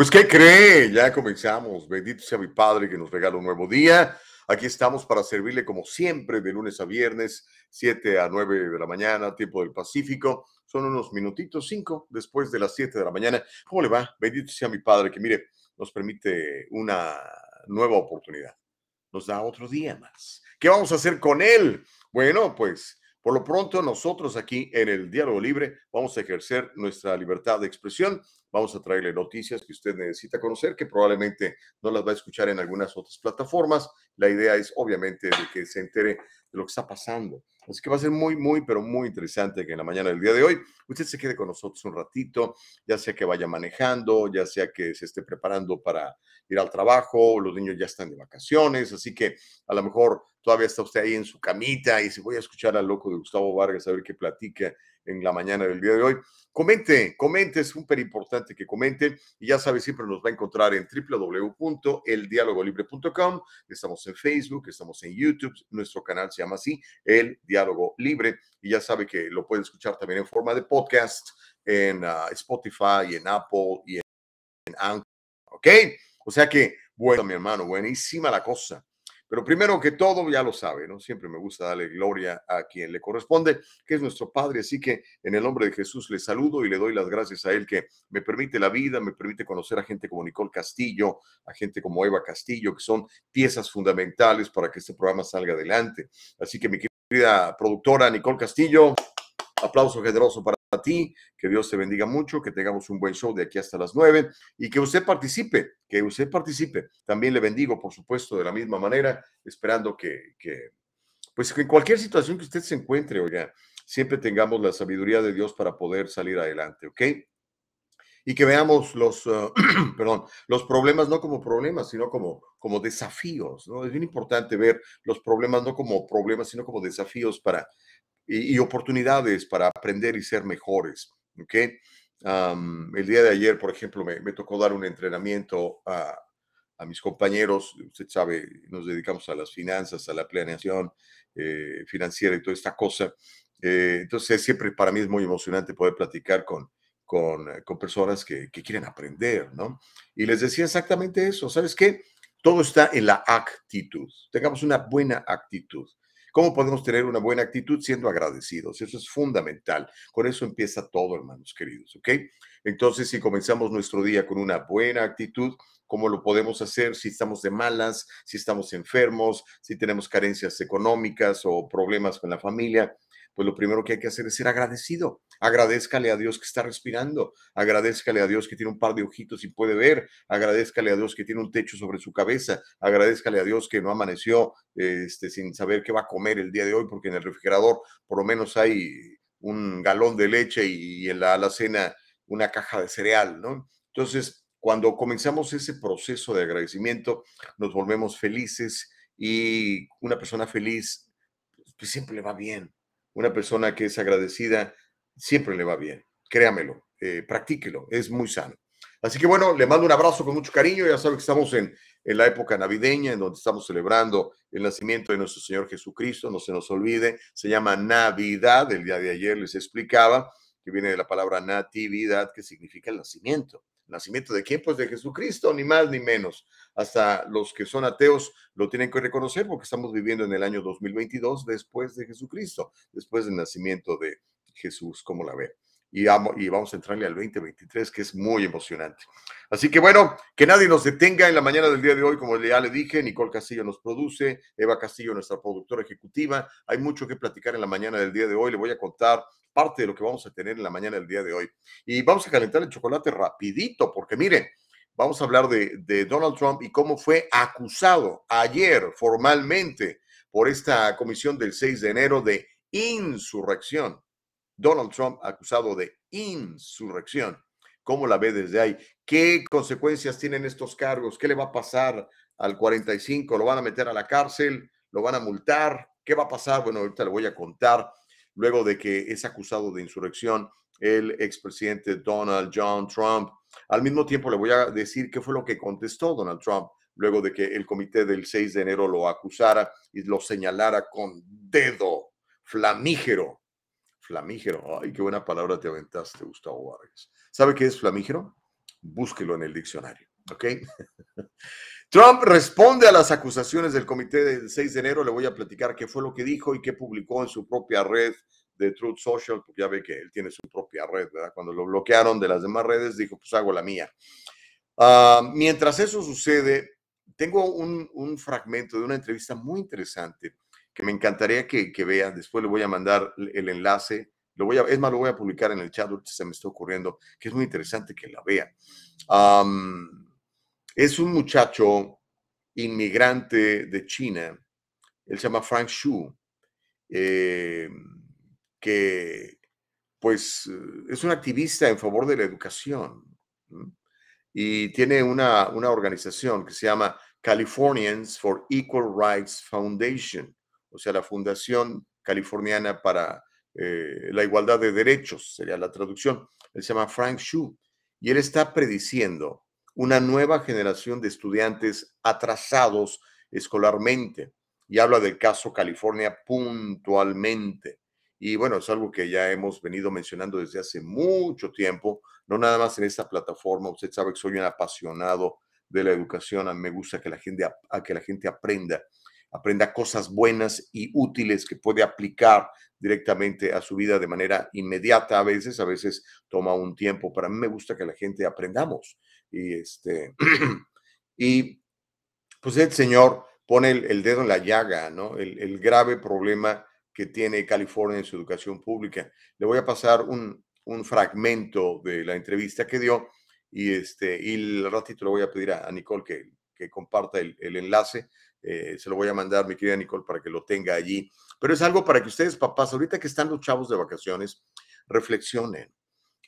Pues, ¿qué cree? Ya comenzamos. Bendito sea mi Padre que nos regala un nuevo día. Aquí estamos para servirle como siempre de lunes a viernes, 7 a 9 de la mañana, tiempo del Pacífico. Son unos minutitos, cinco después de las 7 de la mañana. ¿Cómo le va? Bendito sea mi Padre que, mire, nos permite una nueva oportunidad. Nos da otro día más. ¿Qué vamos a hacer con él? Bueno, pues por lo pronto, nosotros aquí en el Diálogo Libre vamos a ejercer nuestra libertad de expresión. Vamos a traerle noticias que usted necesita conocer, que probablemente no las va a escuchar en algunas otras plataformas. La idea es, obviamente, de que se entere de lo que está pasando. Así que va a ser muy, muy, pero muy interesante que en la mañana del día de hoy usted se quede con nosotros un ratito, ya sea que vaya manejando, ya sea que se esté preparando para ir al trabajo, los niños ya están de vacaciones, así que a lo mejor todavía está usted ahí en su camita y se voy a escuchar al loco de Gustavo Vargas a ver qué platica en la mañana del día de hoy. Comente, comente, es súper importante que comente y ya sabe, siempre nos va a encontrar en www.eldialogolibre.com, estamos en Facebook, estamos en YouTube, nuestro canal se llama así, El Diálogo Libre y ya sabe que lo puede escuchar también en forma de podcast en uh, Spotify, en Apple y en, en Anchor, ¿ok? O sea que, bueno, mi hermano, buenísima la cosa. Pero primero que todo, ya lo sabe, ¿no? Siempre me gusta darle gloria a quien le corresponde, que es nuestro Padre. Así que en el nombre de Jesús le saludo y le doy las gracias a Él que me permite la vida, me permite conocer a gente como Nicole Castillo, a gente como Eva Castillo, que son piezas fundamentales para que este programa salga adelante. Así que mi querida productora Nicole Castillo, aplauso generoso para a ti, que Dios te bendiga mucho, que tengamos un buen show de aquí hasta las nueve y que usted participe, que usted participe. También le bendigo, por supuesto, de la misma manera, esperando que, que pues en cualquier situación que usted se encuentre, oiga, siempre tengamos la sabiduría de Dios para poder salir adelante, ¿ok? Y que veamos los, uh, perdón, los problemas no como problemas, sino como, como desafíos, ¿no? Es bien importante ver los problemas no como problemas, sino como desafíos para, y, oportunidades para aprender y ser mejores. ¿ok? el día de ayer, por ejemplo, me, tocó dar un entrenamiento a, a, mis compañeros. Usted sabe, nos dedicamos a las finanzas, a la planeación eh, financiera y toda esta cosa. Eh, entonces, siempre para mí es muy emocionante poder platicar con, con, eh, con personas que, que, quieren aprender, ¿no? Y les decía exactamente eso. ¿Sabes qué? Todo está en la actitud. Tengamos una buena actitud. ¿Cómo podemos tener una buena actitud siendo agradecidos? Eso es fundamental. Con eso empieza todo, hermanos queridos, ¿ok? Entonces, si comenzamos nuestro día con una buena actitud, ¿cómo lo podemos hacer si estamos de malas, si estamos enfermos, si tenemos carencias económicas o problemas con la familia? Pues lo primero que hay que hacer es ser agradecido. Agradezcale a Dios que está respirando, agradezcale a Dios que tiene un par de ojitos y puede ver, agradezcale a Dios que tiene un techo sobre su cabeza, agradezcale a Dios que no amaneció este, sin saber qué va a comer el día de hoy, porque en el refrigerador por lo menos hay un galón de leche y, en la alacena una caja de cereal, ¿no? Entonces, cuando comenzamos ese proceso de agradecimiento, nos volvemos felices y una persona feliz pues siempre le va bien una persona que es agradecida siempre le va bien. Créamelo, eh, practíquelo, es muy sano. Así que bueno, le mando un abrazo con mucho cariño. Ya saben que estamos en, en, la época navideña, en donde estamos celebrando el nacimiento de nuestro Señor Jesucristo. No se nos olvide, se llama Navidad. El día de ayer les explicaba que viene de la palabra natividad, que significa el nacimiento. ¿Nacimiento de quién? Pues de Jesucristo, ni más ni menos. Hasta los que son ateos lo tienen que reconocer porque estamos viviendo en el año 2022 después de Jesucristo, después del nacimiento de Jesús, como la ve. Y, y vamos a entrarle al 2023, que es muy emocionante. Así que bueno, que nadie nos detenga en la mañana del día de hoy, como ya le dije, Nicole Castillo nos produce, Eva Castillo, nuestra productora ejecutiva. Hay mucho que platicar en la mañana del día de hoy. Le voy a contar parte de lo que vamos a tener en la mañana del día de hoy. Y vamos a calentar el chocolate rapidito, porque miren, vamos a hablar de, de Donald Trump y cómo fue acusado ayer formalmente por esta comisión del 6 de enero de insurrección. Donald Trump acusado de insurrección. ¿Cómo la ve desde ahí? ¿Qué consecuencias tienen estos cargos? ¿Qué le va a pasar al 45? ¿Lo van a meter a la cárcel? ¿Lo van a multar? ¿Qué va a pasar? Bueno, ahorita le voy a contar. Luego de que es acusado de insurrección el expresidente Donald John Trump. Al mismo tiempo le voy a decir qué fue lo que contestó Donald Trump luego de que el comité del 6 de enero lo acusara y lo señalara con dedo flamígero. Flamígero, ay, qué buena palabra te aventaste, Gustavo Vargas. ¿Sabe qué es flamígero? Búsquelo en el diccionario, ¿ok? Trump responde a las acusaciones del comité del 6 de enero. Le voy a platicar qué fue lo que dijo y qué publicó en su propia red de Truth Social, porque ya ve que él tiene su propia red, ¿verdad? Cuando lo bloquearon de las demás redes, dijo, pues hago la mía. Ah, mientras eso sucede, tengo un, fragmento de una entrevista muy interesante que me encantaría que, que vean. Después le voy a mandar el enlace. Lo voy a, es más, lo voy a publicar en el chat, se me está ocurriendo, que es muy interesante que la vean. es un muchacho inmigrante de China. Él se llama Frank Xu, eh, que pues es un activista en favor de la educación y tiene una, una organización que se llama Californians for Equal Rights Foundation, o sea, la Fundación Californiana para eh, la Igualdad de Derechos, sería la traducción. Él se llama Frank Xu y él está prediciendo una nueva generación de estudiantes atrasados escolarmente y habla del caso California puntualmente. Y bueno, es algo que ya hemos venido mencionando desde hace mucho tiempo, no nada más en esta plataforma. Usted sabe que soy un apasionado de la educación. A mí me gusta que la gente, a que la gente aprenda, aprenda cosas buenas y útiles que puede aplicar directamente a su vida de manera inmediata a veces, a veces toma un tiempo. Para mí me gusta que la gente aprendamos. Y este, y pues el Señor pone el, dedo en la llaga, ¿no? El, el grave problema que tiene California en su educación pública. Le voy a pasar un, fragmento de la entrevista que dio y, este, y el ratito le voy a pedir a, Nicole que, que comparta el, enlace. Eh, se lo voy a mandar, mi querida Nicole, para que lo tenga allí. Pero es algo para que ustedes, papás, ahorita que están los chavos de vacaciones, reflexionen,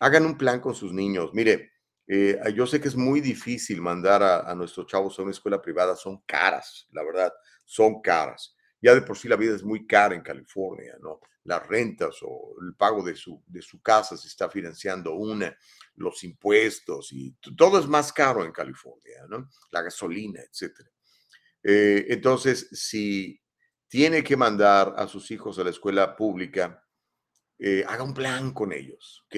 hagan un plan con sus niños. Mire, eh, yo sé que es muy difícil mandar a, nuestros chavos a una escuela privada, son caras, la verdad, son caras. Ya de por sí la vida es muy cara en California, ¿no? Las rentas o el pago de su, de su casa se está financiando una, los impuestos y todo es más caro en California, ¿no? La gasolina, etcétera. Eh, entonces, si tiene que mandar a sus hijos a la escuela pública, eh, haga un plan con ellos, ¿ok?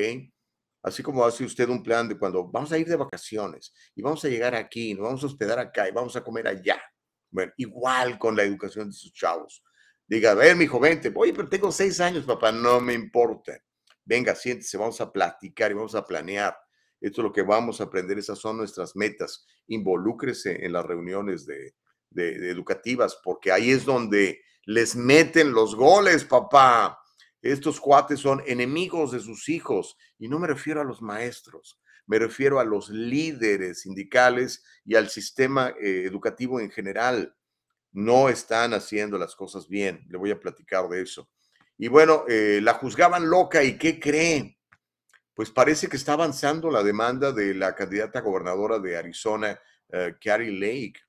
Así como hace usted un plan de cuando vamos a ir de vacaciones y vamos a llegar aquí, nos vamos a hospedar acá y vamos a comer allá. Bueno, igual con la educación de sus chavos. Diga, a ver, mi joven, oye, pero tengo seis años, papá, no me importa. Venga, siéntese, vamos a platicar y vamos a planear. Esto es lo que vamos a aprender, esas son nuestras metas. Involúcrese en las reuniones de, de educativas, porque ahí es donde les meten los goles, papá. Estos cuates son enemigos de sus hijos y no me refiero a los maestros, me refiero a los líderes sindicales y al sistema eh, educativo en general. No están haciendo las cosas bien. Le voy a platicar de eso. Y bueno, eh, la juzgaban loca y ¿qué creen? Pues parece que está avanzando la demanda de la candidata gobernadora de Arizona, uh, Carrie Lake.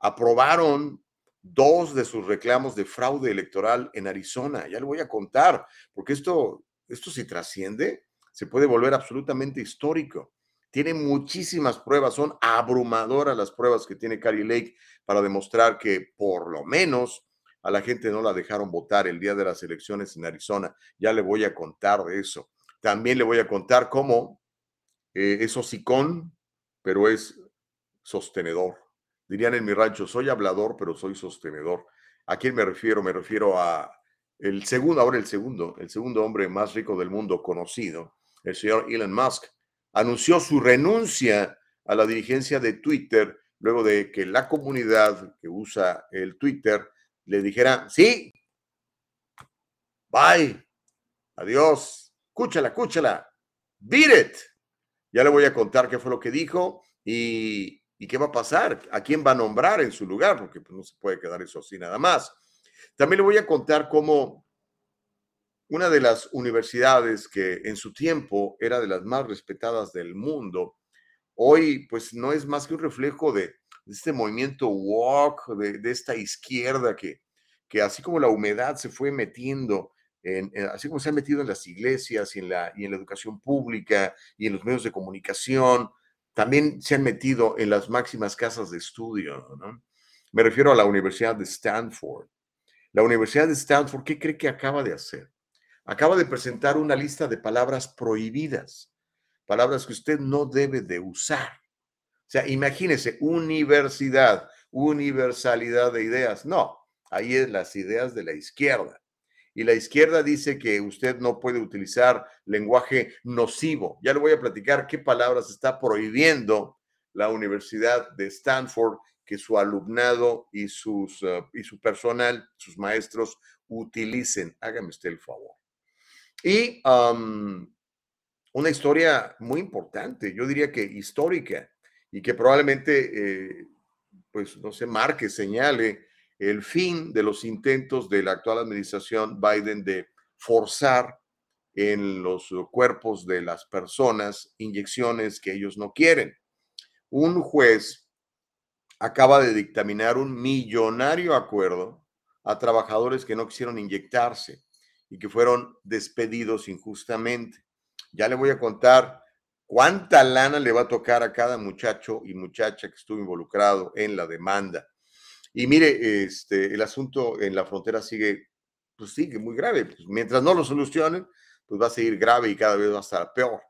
Aprobaron dos de sus reclamos de fraude electoral en Arizona. Ya le voy a contar, porque esto, esto si trasciende, se puede volver absolutamente histórico. Tiene muchísimas pruebas, son abrumadoras las pruebas que tiene Carrie Lake para demostrar que por lo menos a la gente no la dejaron votar el día de las elecciones en Arizona. Ya le voy a contar de eso. También le voy a contar cómo eh, es hocicón, pero es sostenedor. Dirían en mi rancho, soy hablador, pero soy sostenedor. ¿A quién me refiero? Me refiero a el segundo, ahora el segundo, el segundo hombre más rico del mundo conocido, el señor Elon Musk anunció su renuncia a la dirigencia de Twitter luego de que la comunidad que usa el Twitter le dijera, sí, bye, adiós, escúchala, escúchala, beat it. Ya le voy a contar qué fue lo que dijo y, qué va a pasar, a quién va a nombrar en su lugar, porque pues, no se puede quedar eso así nada más. También le voy a contar cómo una de las universidades que en su tiempo era de las más respetadas del mundo, hoy pues no es más que un reflejo de, este movimiento walk, de, esta izquierda que, que así como la humedad se fue metiendo, en, así como se ha metido en las iglesias y en, la, y en la educación pública y en los medios de comunicación, también se han metido en las máximas casas de estudio. ¿no? Me refiero a la Universidad de Stanford. La Universidad de Stanford, ¿qué cree que acaba de hacer? Acaba de presentar una lista de palabras prohibidas, palabras que usted no debe de usar. O sea, imagínese, universidad, universalidad de ideas. No, ahí es las ideas de la izquierda. Y la izquierda dice que usted no puede utilizar lenguaje nocivo. Ya le voy a platicar qué palabras está prohibiendo la Universidad de Stanford que su alumnado y, sus, eh, y su personal, sus maestros, utilicen. Hágame usted el favor. Y una historia muy importante, yo diría que histórica, y que probablemente, eh, pues, no se marque, señale el fin de los intentos de la actual administración Biden de forzar en los cuerpos de las personas inyecciones que ellos no quieren. Un juez acaba de dictaminar un millonario acuerdo a trabajadores que no quisieron inyectarse y que fueron despedidos injustamente. Ya le voy a contar cuánta lana le va a tocar a cada muchacho y muchacha que estuvo involucrado en la demanda. Y mire, este, el asunto en la frontera sigue, pues sigue muy grave. Pues mientras no lo solucionen, pues va a seguir grave y cada vez va a estar peor.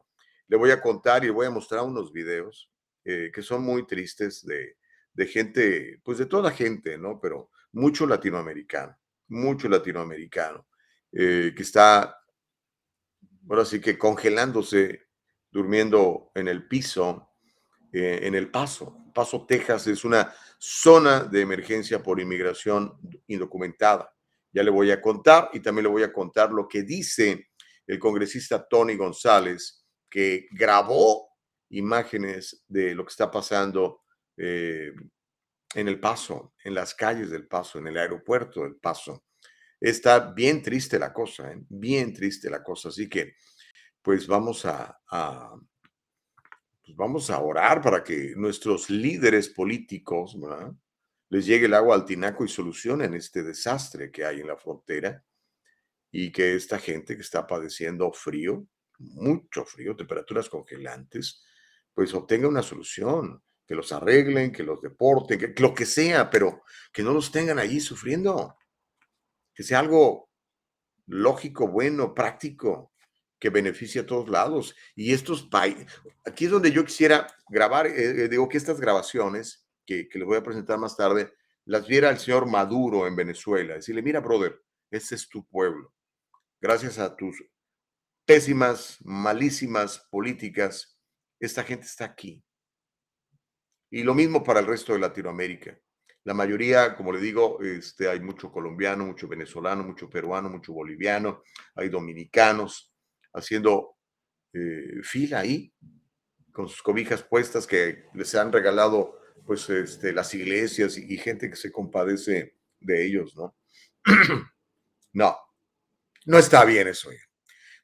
Le voy a contar y le voy a mostrar unos videos eh, que son muy tristes de, de gente, pues de toda gente, ¿no? Pero mucho latinoamericano, mucho latinoamericano. Eh, que está, ahora sí que congelándose, durmiendo en el piso, eh, en El Paso. Paso, Texas es una zona de emergencia por inmigración indocumentada. Ya le voy a contar y también le voy a contar lo que dice el congresista Tony González, que grabó imágenes de lo que está pasando eh, en El Paso, en las calles del Paso, en el aeropuerto del Paso está bien triste la cosa, ¿eh? bien triste la cosa. Así que, pues vamos a, pues vamos a orar para que nuestros líderes políticos les llegue el agua al tinaco y solucionen este desastre que hay en la frontera y que esta gente que está padeciendo frío, mucho frío, temperaturas congelantes, pues obtenga una solución, que los arreglen, que los deporten, que lo que sea, pero que no los tengan allí sufriendo. Que sea algo lógico, bueno, práctico, que beneficie a todos lados. Y estos aquí es donde yo quisiera grabar, eh, eh, digo que estas grabaciones, que, que, les voy a presentar más tarde, las viera el señor Maduro en Venezuela. Decirle, mira, brother, este es tu pueblo. Gracias a tus pésimas, malísimas políticas, esta gente está aquí. Y lo mismo para el resto de Latinoamérica. La mayoría, como le digo, este, hay mucho colombiano, mucho venezolano, mucho peruano, mucho boliviano, hay dominicanos haciendo eh, fila ahí con sus cobijas puestas que les han regalado pues este, las iglesias y, gente que se compadece de ellos, ¿no? no, no está bien eso.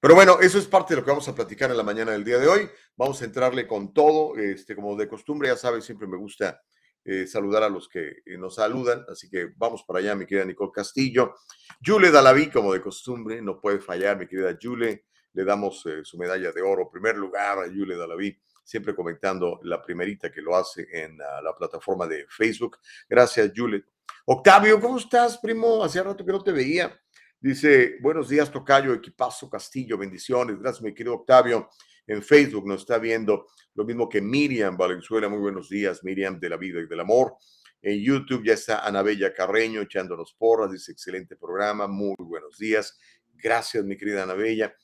Pero bueno, eso es parte de lo que vamos a platicar en la mañana del día de hoy. Vamos a entrarle con todo, este, como de costumbre, ya sabes, siempre me gusta eh, saludar a los que eh, nos saludan. Así que vamos para allá, mi querida Nicole Castillo. Yule Dalaví, como de costumbre, no puede fallar, mi querida Yule. Le damos eh, su medalla de oro. Primer lugar a Yule Dalaví, siempre comentando la primerita que lo hace en la plataforma de Facebook. Gracias, Yule. Octavio, ¿cómo estás, primo? Hacía rato que no te veía. Dice, buenos días, Tocayo, equipazo Castillo, bendiciones. Gracias, mi querido Octavio en Facebook nos está viendo, lo mismo que Miriam Valenzuela, muy buenos días, Miriam de la vida y del amor. En YouTube ya está Anabella Carreño echándonos porras, dice excelente programa, muy buenos días. Gracias, mi querida Anabella.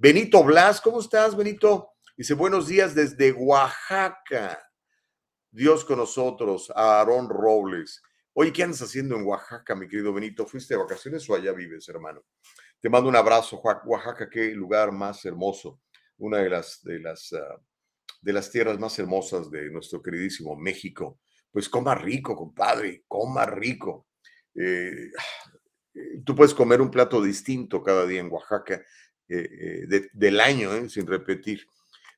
Benito Blas, ¿cómo estás, Benito? Dice buenos días desde Oaxaca. Dios con nosotros, Aarón Robles. Oye, ¿qué andas haciendo en Oaxaca, mi querido Benito? ¿Fuiste de vacaciones o allá vives, hermano? Te mando un abrazo, Oaxaca, qué lugar más hermoso una de las, de las, ah, de las tierras más hermosas de nuestro queridísimo México. Pues coma rico, compadre, coma rico. Eh, eh, tú puedes comer un plato distinto cada día en Oaxaca eh, del año, sin repetir.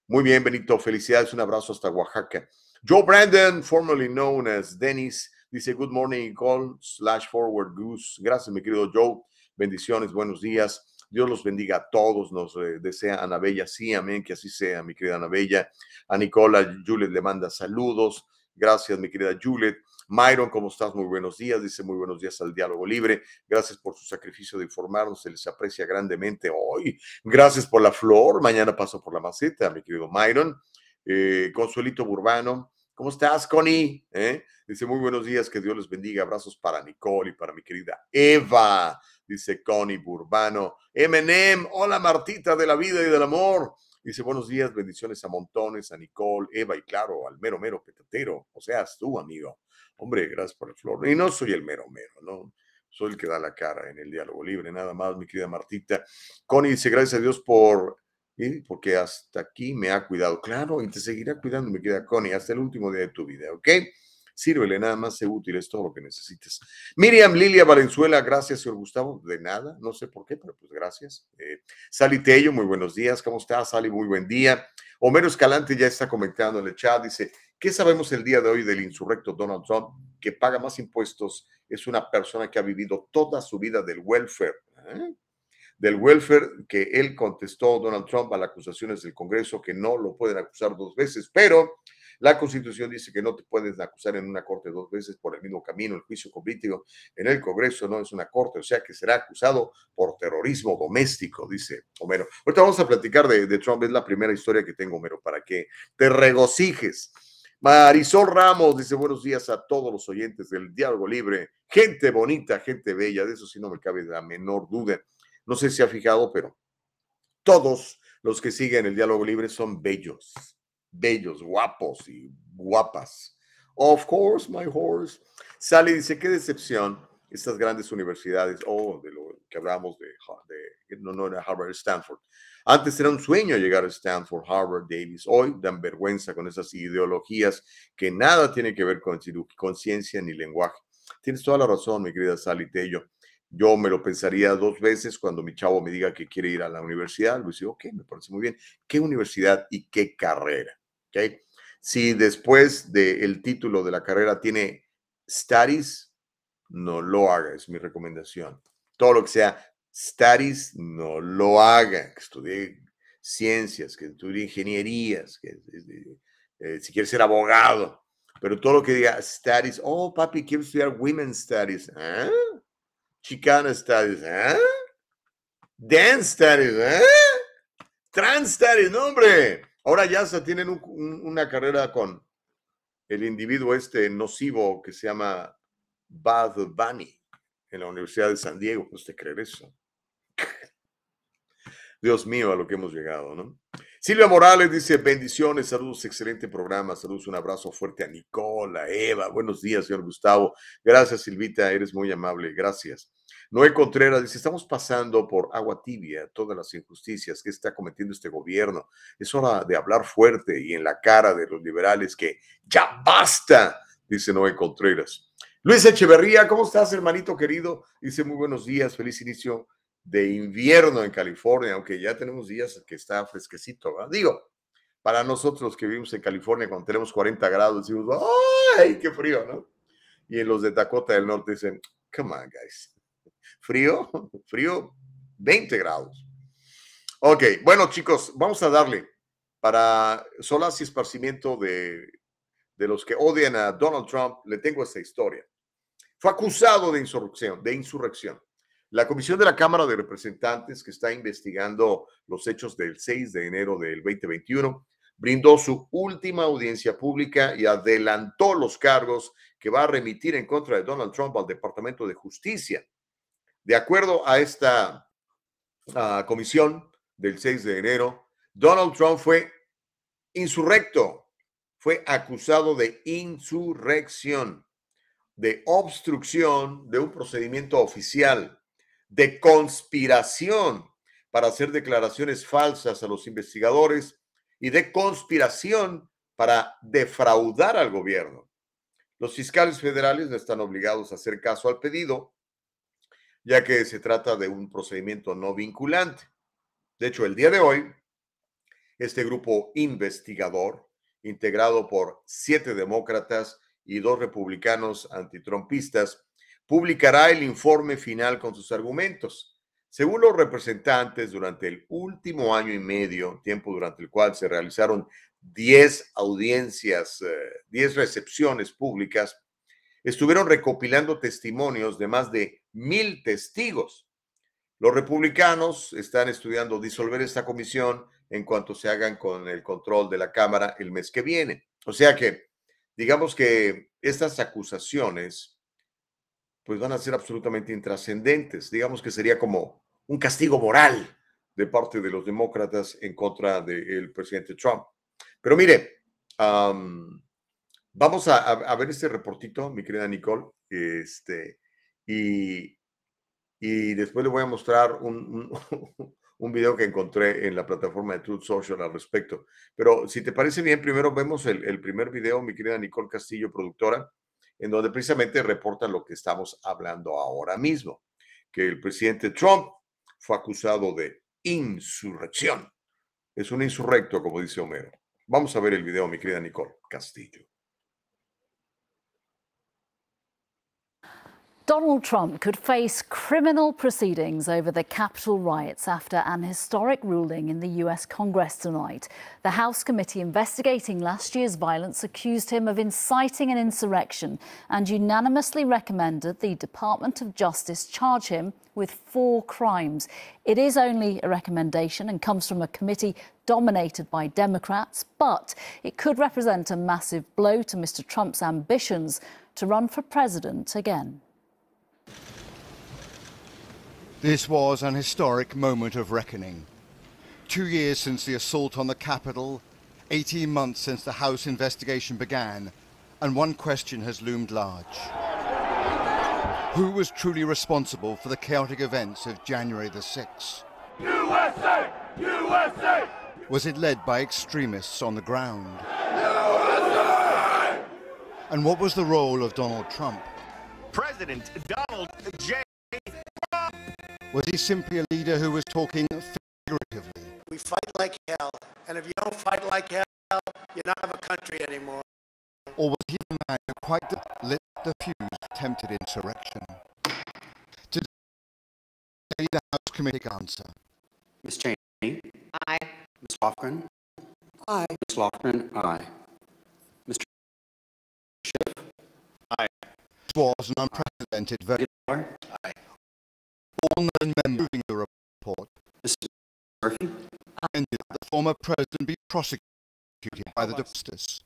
Muy bien, Benito, felicidades, un abrazo hasta Oaxaca. Joe Brandon, formerly known as Dennis, dice Good morning, call slash forward goose. Gracias, mi querido Joe. Bendiciones, buenos días. Dios los bendiga a todos, nos desea Anabella, sí, amén, que así sea, mi querida Anabella. A Nicola, Juliet le manda saludos. Gracias, mi querida Juliet. Myron, ¿cómo estás? Muy buenos días. Dice muy buenos días al Diálogo Libre. Gracias por su sacrificio de informarnos. Se les aprecia grandemente hoy. Gracias por la flor. Mañana paso por la maceta, mi querido Myron. Eh, Consuelito Burbano. ¿Cómo estás, Connie? ¿Eh? Dice muy buenos días. Que Dios les bendiga. Abrazos para Nicole y para mi querida Eva. Dice Connie Burbano. Eminem. Hola, Martita de la vida y del amor. Dice, buenos días, bendiciones a montones, a Nicole, Eva y claro, al mero mero petatero, o sea, tú, amigo. Hombre, gracias por el flor. Y no soy el mero mero, ¿no? Soy el que da la cara en el diálogo libre, nada más, mi querida Martita. Connie dice, gracias a Dios por, porque hasta aquí me ha cuidado. Claro, y te seguirá cuidando, mi querida Connie, hasta el último día de tu vida, ¿ok? Sírvele, nada más sé útil, es todo lo que necesites. Miriam Lilia Valenzuela, gracias, señor Gustavo. De nada, no sé por qué, pero pues gracias. Eh, Sally Tello, muy buenos días. ¿Cómo estás, Sally? Muy buen día. Homero Escalante ya está comentando en el chat, dice, ¿qué sabemos el día de hoy del insurrecto Donald Trump que paga más impuestos? Es una persona que ha vivido toda su vida del welfare. ¿eh? Del welfare que él contestó Donald Trump a las acusaciones del Congreso que no lo pueden acusar dos veces, pero la Constitución dice que no te puedes acusar en una corte dos veces por el mismo camino. El juicio político en el Congreso no es una corte, o sea que será acusado por terrorismo doméstico, dice Homero. Ahorita vamos a platicar de, Trump, es la primera historia que tengo, Homero, para que te regocijes. Marisol Ramos dice buenos días a todos los oyentes del Diálogo Libre. Gente bonita, gente bella, de eso sí no me cabe la menor duda. No sé si ha fijado, pero todos los que siguen el Diálogo Libre son bellos bellos, guapos y guapas. Of course, my horse. Sally dice, qué decepción estas grandes universidades, o oh, de lo que hablamos de, no, no era Harvard, Stanford. Antes era un sueño llegar a Stanford, Harvard, Davis. Hoy dan vergüenza con esas ideologías que nada tiene que ver con conciencia ni lenguaje. Tienes toda la razón, mi querida Sally Tello. Yo me lo pensaría dos veces cuando mi chavo me diga que quiere ir a la universidad. Le digo, ok, me parece muy bien. ¿Qué universidad y qué carrera? ¿Okay? Si después del título de la carrera tiene studies, no lo haga, es mi recomendación. Todo lo que sea studies, no lo haga. Que estudie ciencias, que estudie ingenierías, que, eh, si quiere ser abogado. Pero todo lo que diga studies, oh papi, quiero estudiar women's studies, ¿eh? Chicana studies, ¿eh? Dance studies, ¿eh? Trans studies, no hombre. Ahora ya se tienen una carrera con el individuo este nocivo que se llama Bad Bunny en la Universidad de San Diego. ¿Puede usted creer eso? Dios mío, a lo que hemos llegado, ¿no? Silvia Morales dice, bendiciones, saludos, excelente programa, saludos, un abrazo fuerte a Nicola, Eva, buenos días, señor Gustavo. Gracias, Silvita, eres muy amable, gracias. Noé Contreras dice, estamos pasando por agua tibia todas las injusticias que está cometiendo este gobierno. Es hora de hablar fuerte y en la cara de los liberales que ya basta, dice Noé Contreras. Luis Echeverría, ¿cómo estás, hermanito querido? Dice, muy buenos días, feliz inicio de invierno en California, aunque ya tenemos días que está fresquecito, ¿verdad? Digo, para nosotros que vivimos en California cuando tenemos 40 grados, decimos, ¡ay, qué frío, ¿no? Y en los de Dakota del Norte dicen, come on, guys frío, frío, 20 grados. Ok, bueno chicos, vamos a darle para solas y esparcimiento de, de los que odian a Donald Trump, le tengo esta historia. Fue acusado de insurrección, de insurrección. La Comisión de la Cámara de Representantes, que está investigando los hechos del 6 de enero del 2021, brindó su última audiencia pública y adelantó los cargos que va a remitir en contra de Donald Trump al Departamento de Justicia. De acuerdo a esta comisión del 6 de enero, Donald Trump fue insurrecto, fue acusado de insurrección, de obstrucción de un procedimiento oficial, de conspiración para hacer declaraciones falsas a los investigadores y de conspiración para defraudar al gobierno. Los fiscales federales no están obligados a hacer caso al pedido ya que se trata de un procedimiento no vinculante. De hecho, el día de hoy, este grupo investigador, integrado por siete demócratas y dos republicanos antitrumpistas, publicará el informe final con sus argumentos. Según los representantes, durante el último año y medio, tiempo durante el cual se realizaron 10 audiencias, 10 eh, recepciones públicas, estuvieron recopilando testimonios de más de mil testigos. Los republicanos están estudiando disolver esta comisión en cuanto se hagan con el control de la Cámara el mes que viene. O sea que, digamos que estas acusaciones pues van a ser absolutamente intrascendentes. Digamos que sería como un castigo moral de parte de los demócratas en contra del presidente Trump. Pero mire, vamos a, ver este reportito, mi querida Nicole, este, y, después le voy a mostrar un, un, video que encontré en la plataforma de Truth Social al respecto. Pero si te parece bien, primero vemos el, el primer video, mi querida Nicole Castillo, productora, en donde precisamente reporta lo que estamos hablando ahora mismo, que el presidente Trump fue acusado de insurrección. Es un insurrecto, como dice Homero. Vamos a ver el video, mi querida Nicole Castillo. Donald Trump could face criminal proceedings over the Capitol riots after an historic ruling in the US Congress tonight. The House committee investigating last year's violence accused him of inciting an insurrection and unanimously recommended the Department of Justice charge him with four crimes. It is only a recommendation and comes from a committee dominated by Democrats, but it could represent a massive blow to Mr. Trump's ambitions to run for president again. This was an historic moment of reckoning. Two years since the assault on the Capitol, 18 months since the House investigation began, and one question has loomed large. Who was truly responsible for the chaotic events of January the 6th? USA! USA! Was it led by extremists on the ground? USA! And what was the role of Donald Trump? President Donald J. Trump. Was he simply a leader who was talking figuratively? We fight like hell, and if you don't fight like hell, you don't have a country anymore. Or was he the man who quite lit the fuse attempted insurrection? Today, the House Committee answer. Ms. Cheney? Aye. Ms. Lofgren? Aye. Ms. Lofgren? Aye. Mr. Schiff? Aye. This was an unprecedented vote. Aye all known members moving the report Mr. Murphy? and that the former president be prosecuted by the justice.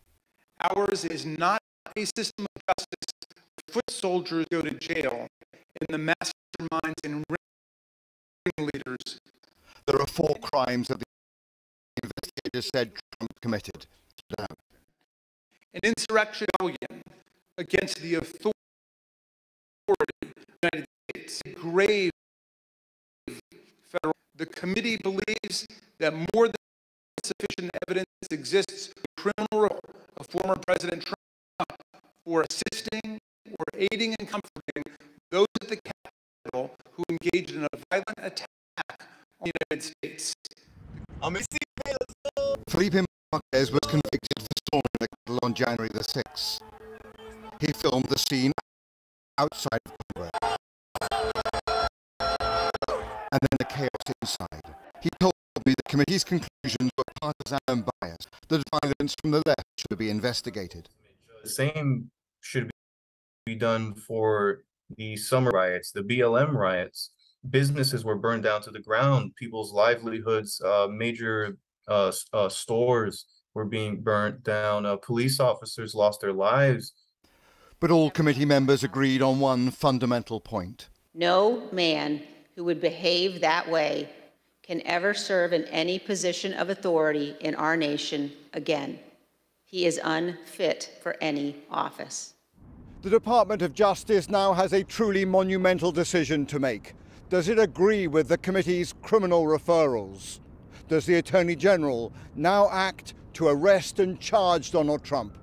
Ours is not a system of justice where foot soldiers go to jail and the masterminds and ringleaders. There are four crimes that the investigators said Trump committed. An insurrection against the authority of the United States, grave federal. The committee believes that more than sufficient evidence exists criminal of former President Trump for assisting or aiding and comforting those at the Capitol who engaged in a violent attack on the United States. Felipe Marquez was convicted for storming the Capitol on January the 6th. He filmed the scene outside of Congress and then the chaos inside. He told me the committee's conclusions were partisan and biased, that violence from the left should be investigated. The same should be done for the summer riots, the BLM riots. Businesses were burned down to the ground, people's livelihoods, uh, major uh, uh, stores were being burnt down, uh, police officers lost their lives. But all committee members agreed on one fundamental point. No man who would behave that way can ever serve in any position of authority in our nation again. He is unfit for any office. The Department of Justice now has a truly monumental decision to make. Does it agree with the committee's criminal referrals? Does the Attorney General now act to arrest and charge Donald Trump?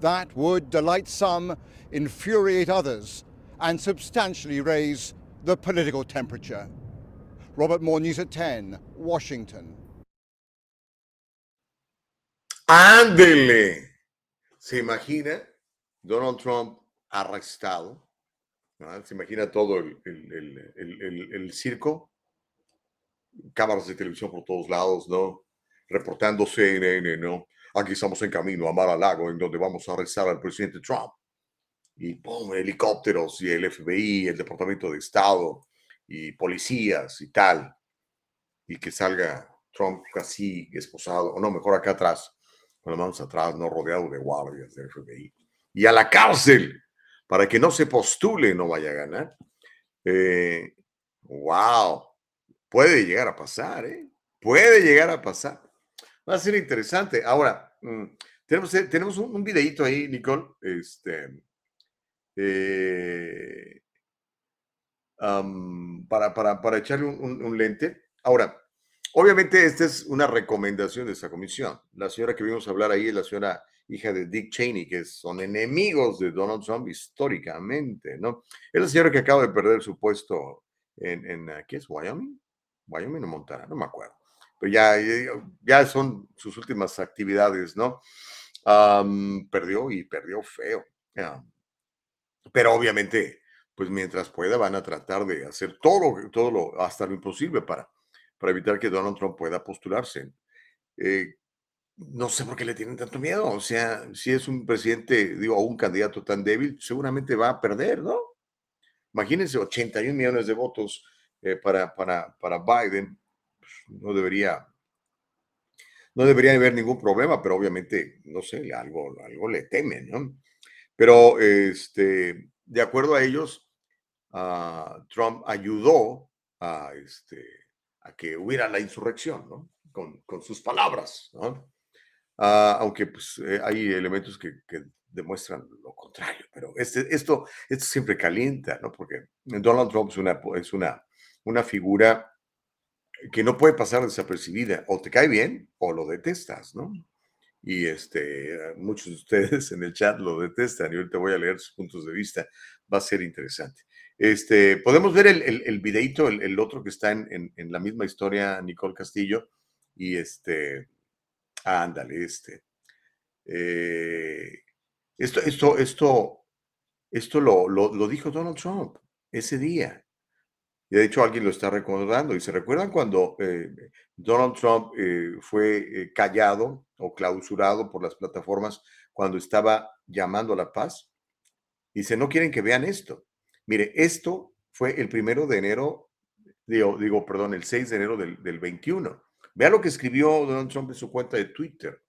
That would delight some, infuriate others, and substantially raise the political temperature. Robert Moore, News at 10, Washington. Ándele. ¿Se imagina Donald Trump arrestado? ¿no? ¿Se imagina todo el, el- el- el- circo? Cámaras de televisión por todos lados, ¿no? Reportando CNN, ¿no? Aquí estamos en camino a Mar-a-Lago, en donde vamos a arrestar al presidente Trump. Y ¡pum! helicópteros y el FBI, el Departamento de Estado y policías y tal. Y que salga Trump así esposado, o no, mejor acá atrás, con las manos atrás, no rodeado de guardias del FBI. Y a la cárcel para que no se postule no vaya a ganar. Eh, wow, puede llegar a pasar, ¿eh? Puede llegar a pasar. Va a ser interesante. Ahora, mm, tenemos, eh, tenemos un, videíto ahí, Nicole, este, eh, am, para, para, para echarle un, un- un lente. Ahora, obviamente esta es una recomendación de esta comisión. La señora que vimos hablar ahí es la señora hija de Dick Cheney, que son enemigos de Donald Trump históricamente, ¿no? Es la señora que acaba de perder su puesto en, en ah, ¿qué es? ¿Wyoming? ¿Wyoming o Montana? No me acuerdo. Pero ya, ya- ya son sus últimas actividades, ¿no? Am, perdió y perdió feo. Ah, pero obviamente, pues mientras pueda, van a tratar de hacer todo, todo lo, hasta lo imposible para, para evitar que Donald Trump pueda postularse. Eh, no sé por qué le tienen tanto miedo. O sea, si es un presidente, digo, un candidato tan débil, seguramente va a perder, ¿no? Imagínense, 81 millones de votos eh, para, para, para Biden. pues, no debería, no debería haber ningún problema, pero obviamente, no sé, algo, algo le temen, ¿no? Pero, este, de acuerdo a ellos, ah, Trump ayudó a, este, a que hubiera la insurrección, ¿no? Con, con sus palabras, ¿no? Ah, aunque pues, eh, hay elementos que, que demuestran lo contrario, pero este, esto, esto siempre calienta, ¿no? Porque Donald Trump es una, es una, una figura que no puede pasar desapercibida, o te cae bien o lo detestas, ¿no? Y este, muchos de ustedes en el chat lo detestan y ahorita voy a leer sus puntos de vista, va a ser interesante. Este, podemos ver el, el, el videíto, el, el otro que está en, en, en la misma historia, Nicole Castillo, y este, ándale, este. eh, esto, esto, esto, esto lo, lo, lo dijo Donald Trump ese día. Y de hecho alguien lo está recordando. Y se recuerdan cuando eh, Donald Trump eh, fue eh, callado o clausurado por las plataformas cuando estaba llamando a la paz. Dice, no quieren que vean esto. Mire, esto fue el primero de enero, digo, digo perdón, el 6 de enero del, del 21. Vea lo que escribió Donald Trump en su cuenta de Twitter.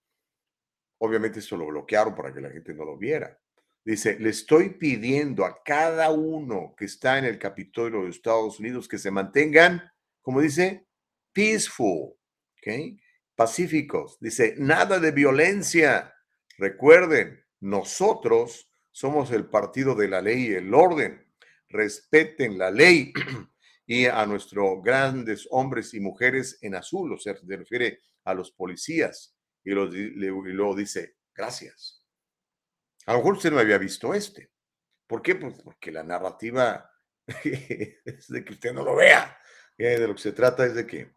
Obviamente esto lo bloquearon para que la gente no lo viera. Dice, le estoy pidiendo a cada uno que está en el Capitolio de Estados Unidos que se mantengan, como dice, peaceful, ¿ok? Pacíficos. Dice, nada de violencia. Recuerden, nosotros somos el partido de la ley y el orden. Respeten la ley y a nuestros grandes hombres y mujeres en azul, o sea, se refiere a los policías. Y luego dice, gracias. A lo mejor usted no había visto este. ¿Por qué? Pues porque la narrativa es de que usted no lo vea. Eh, de lo que se trata es de que,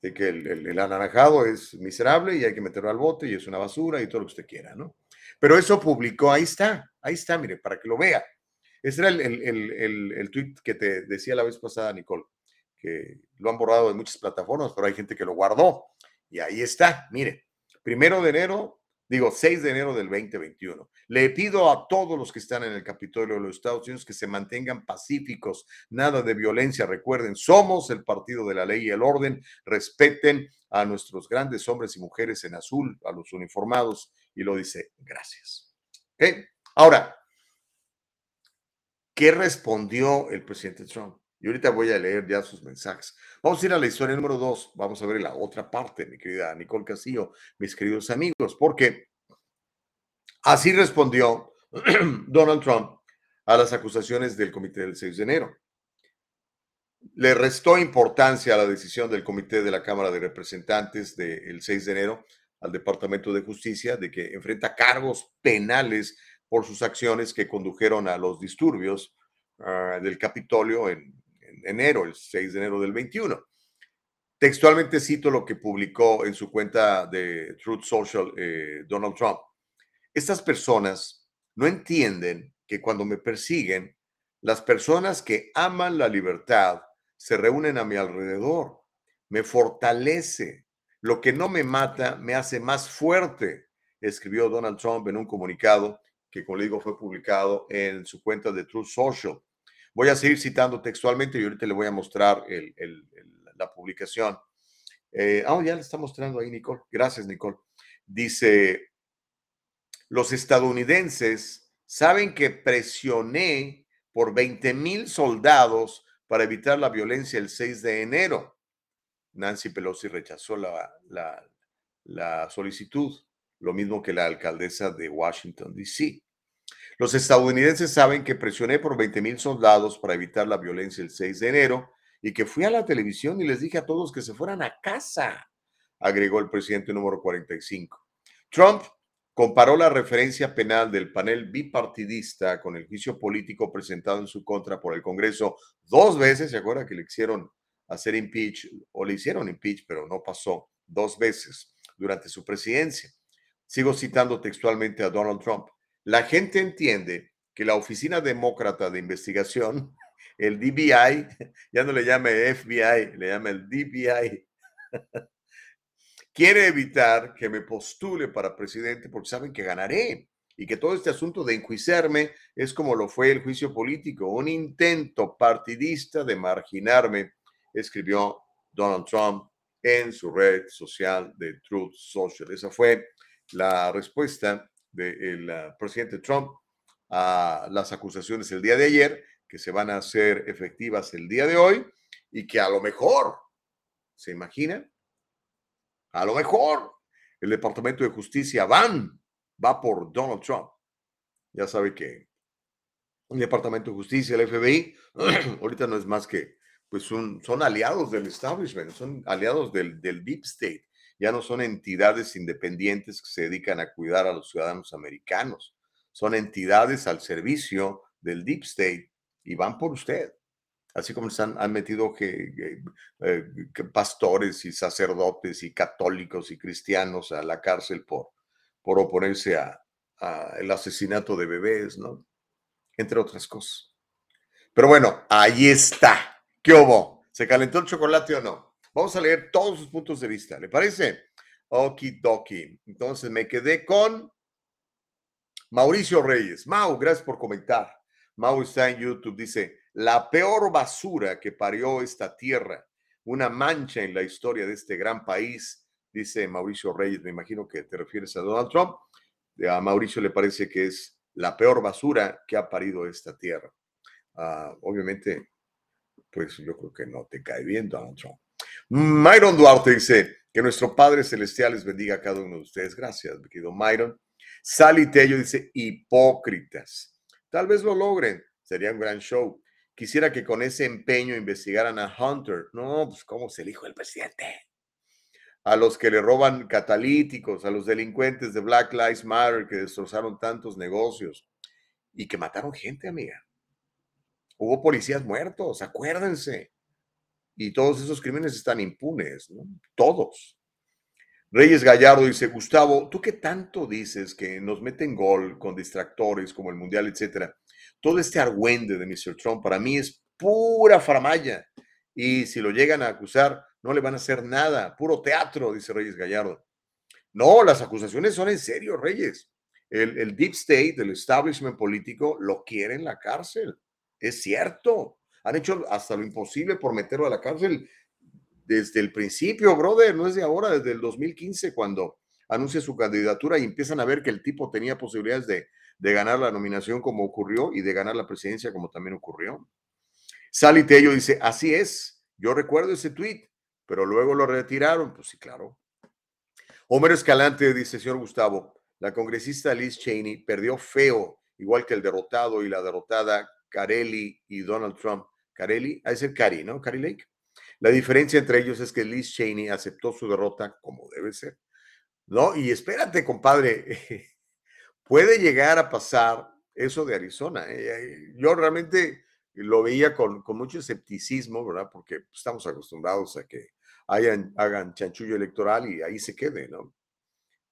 de que el, el, anaranjado es miserable y hay que meterlo al bote y es una basura y todo lo que usted quiera, ¿no? Pero eso publicó, ahí está, ahí está, mire, para que lo vea. Ese era el, el, el tweet que te decía la vez pasada, Nicole, que lo han borrado de muchas plataformas, pero hay gente que lo guardó. Y ahí está, mire, primero de enero digo, 6 de enero del 2021. Le pido a todos los que están en el Capitolio de los Estados Unidos que se mantengan pacíficos, nada de violencia. Recuerden, somos el partido de la ley y el orden. Respeten a nuestros grandes hombres y mujeres en azul, a los uniformados. Y lo dice, gracias. ¿Ok? Ahora, ¿qué respondió el presidente Trump? Y ahorita voy a leer ya sus mensajes. Vamos a ir a la historia número dos. Vamos a ver la otra parte, mi querida Nicole Castillo, mis queridos amigos, porque así respondió Donald Trump a las acusaciones del comité del 6 de enero. Le restó importancia a la decisión del comité de la Cámara de Representantes del 6 de enero al Departamento de Justicia de que enfrenta cargos penales por sus acciones que condujeron a los disturbios uh, del Capitolio en en enero, el 6 de enero del 21. Textualmente cito lo que publicó en su cuenta de Truth Social eh, Donald Trump. Estas personas no entienden que cuando me persiguen, las personas que aman la libertad se reúnen a mi alrededor. Me fortalece. Lo que no me mata me hace más fuerte, escribió Donald Trump en un comunicado que, como le digo, fue publicado en su cuenta de Truth Social. Voy a seguir citando textualmente y ahorita le voy a mostrar la publicación. Eh, ah, ya le está mostrando ahí, Nicole. Gracias, Nicole. Dice, los estadounidenses saben que presioné por 20 mil soldados para evitar la violencia el 6 de enero. Nancy Pelosi rechazó la, la solicitud, lo mismo que la alcaldesa de Washington, D.C. Los estadounidenses saben que presioné por 20 mil soldados para evitar la violencia el 6 de enero y que fui a la televisión y les dije a todos que se fueran a casa, agregó el presidente número 45. Trump comparó la referencia penal del panel bipartidista con el juicio político presentado en su contra por el Congreso dos veces. ¿Se acuerda que le hicieron hacer impeach o le hicieron impeach, pero no pasó dos veces durante su presidencia? Sigo citando textualmente a Donald Trump. La gente entiende que la Oficina Demócrata de Investigación el DBI, ya no le llame FBI, le llama el DBI. Quiere evitar que me postule para presidente porque saben que ganaré y que todo este asunto de enjuiciarme es como lo fue el juicio político, un intento partidista de marginarme, escribió Donald Trump en su red social de Truth Social. Esa fue la respuesta del ah, presidente Trump a las acusaciones el día de ayer que se van a hacer efectivas el día de hoy y que a lo mejor, ¿se imaginan? A lo mejor el Departamento de Justicia van, va por Donald Trump. Ya sabe que el Departamento de Justicia, el FBI, ahorita no es más que, pues son aliados del establishment, son aliados del, del deep state. Ya no son entidades independientes que se dedican a cuidar a los ciudadanos americanos. Son entidades al servicio del deep state y van por usted. Así como se han, metido que, eh, pastores y sacerdotes y católicos y cristianos a la cárcel por, por oponerse a, el asesinato de bebés, ¿no? Entre otras cosas. Pero bueno, ahí está. ¿Qué hubo? ¿Se calentó el chocolate o no? Vamos a leer todos sus puntos de vista. ¿Le parece? Okidoki. Entonces me quedé con Mauricio Reyes. Mau, gracias por comentar. Mau está en YouTube, dice, la peor basura que parió esta tierra, una mancha en la historia de este gran país, dice Mauricio Reyes, me imagino que te refieres a Donald Trump. A Mauricio le parece que es la peor basura que ha parido esta tierra. Ah, obviamente, pues yo creo que no te cae bien Donald Trump. Myron Duarte dice que nuestro Padre Celestial les bendiga a cada uno de ustedes. Gracias, mi querido Myron. Sally Tello dice hipócritas. Tal vez lo logren, sería un gran show. Quisiera que con ese empeño investigaran a Hunter. No, pues cómo es el hijo del presidente. A los que le roban catalíticos, a los delincuentes de Black Lives Matter que destrozaron tantos negocios y que mataron gente, amiga. Hubo policías muertos, acuérdense. Y todos esos crímenes están impunes, ¿no? Todos. Reyes Gallardo dice, Gustavo, ¿tú qué tanto dices que nos meten gol con distractores como el Mundial, etcétera? Todo este argüende de Mr. Trump para mí es pura faramaya. Y si lo llegan a acusar, no le van a hacer nada. Puro teatro, dice Reyes Gallardo. No, las acusaciones son en serio, Reyes. El, el deep state, el establishment político, lo quiere en la cárcel. Es cierto. Han hecho hasta lo imposible por meterlo a la cárcel desde el principio, brother, no es de ahora, desde el 2015, cuando anuncia su candidatura y empiezan a ver que el tipo tenía posibilidades de, ganar la nominación como ocurrió y de ganar la presidencia como también ocurrió. Sally Tello dice, así es, yo recuerdo ese tweet, pero luego lo retiraron. Pues sí, claro. Homero Escalante dice, señor Gustavo, la congresista Liz Cheney perdió feo, igual que el derrotado y la derrotada Carelli y Donald Trump. Carelli, a ser Cari, ¿no? Cari Lake. La diferencia entre ellos es que Liz Cheney aceptó su derrota como debe ser. ¿No? Y espérate, compadre, puede llegar a pasar eso de Arizona. ¿eh? Yo realmente lo veía con, con mucho escepticismo, ¿verdad? Porque estamos acostumbrados a que hayan, hagan chanchullo electoral y ahí se quede, ¿no?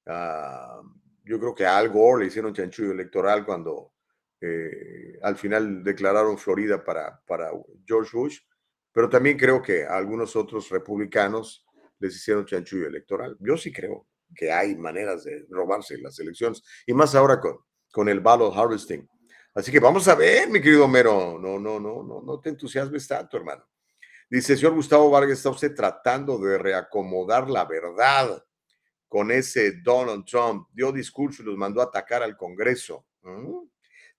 Ah, yo creo que a Al Gore le hicieron chanchullo electoral cuando eh, al final declararon Florida para, para George Bush, pero también creo que a algunos otros republicanos les hicieron chanchullo electoral. Yo sí creo que hay maneras de robarse las elecciones, y más ahora con, con el ballot harvesting. Así que vamos a ver, mi querido Mero, no, no, no, no, no te entusiasmes tanto, hermano. Dice, señor Gustavo Vargas, está usted tratando de reacomodar la verdad con ese Donald Trump. Dio discurso y los mandó a atacar al Congreso. ¿Mm?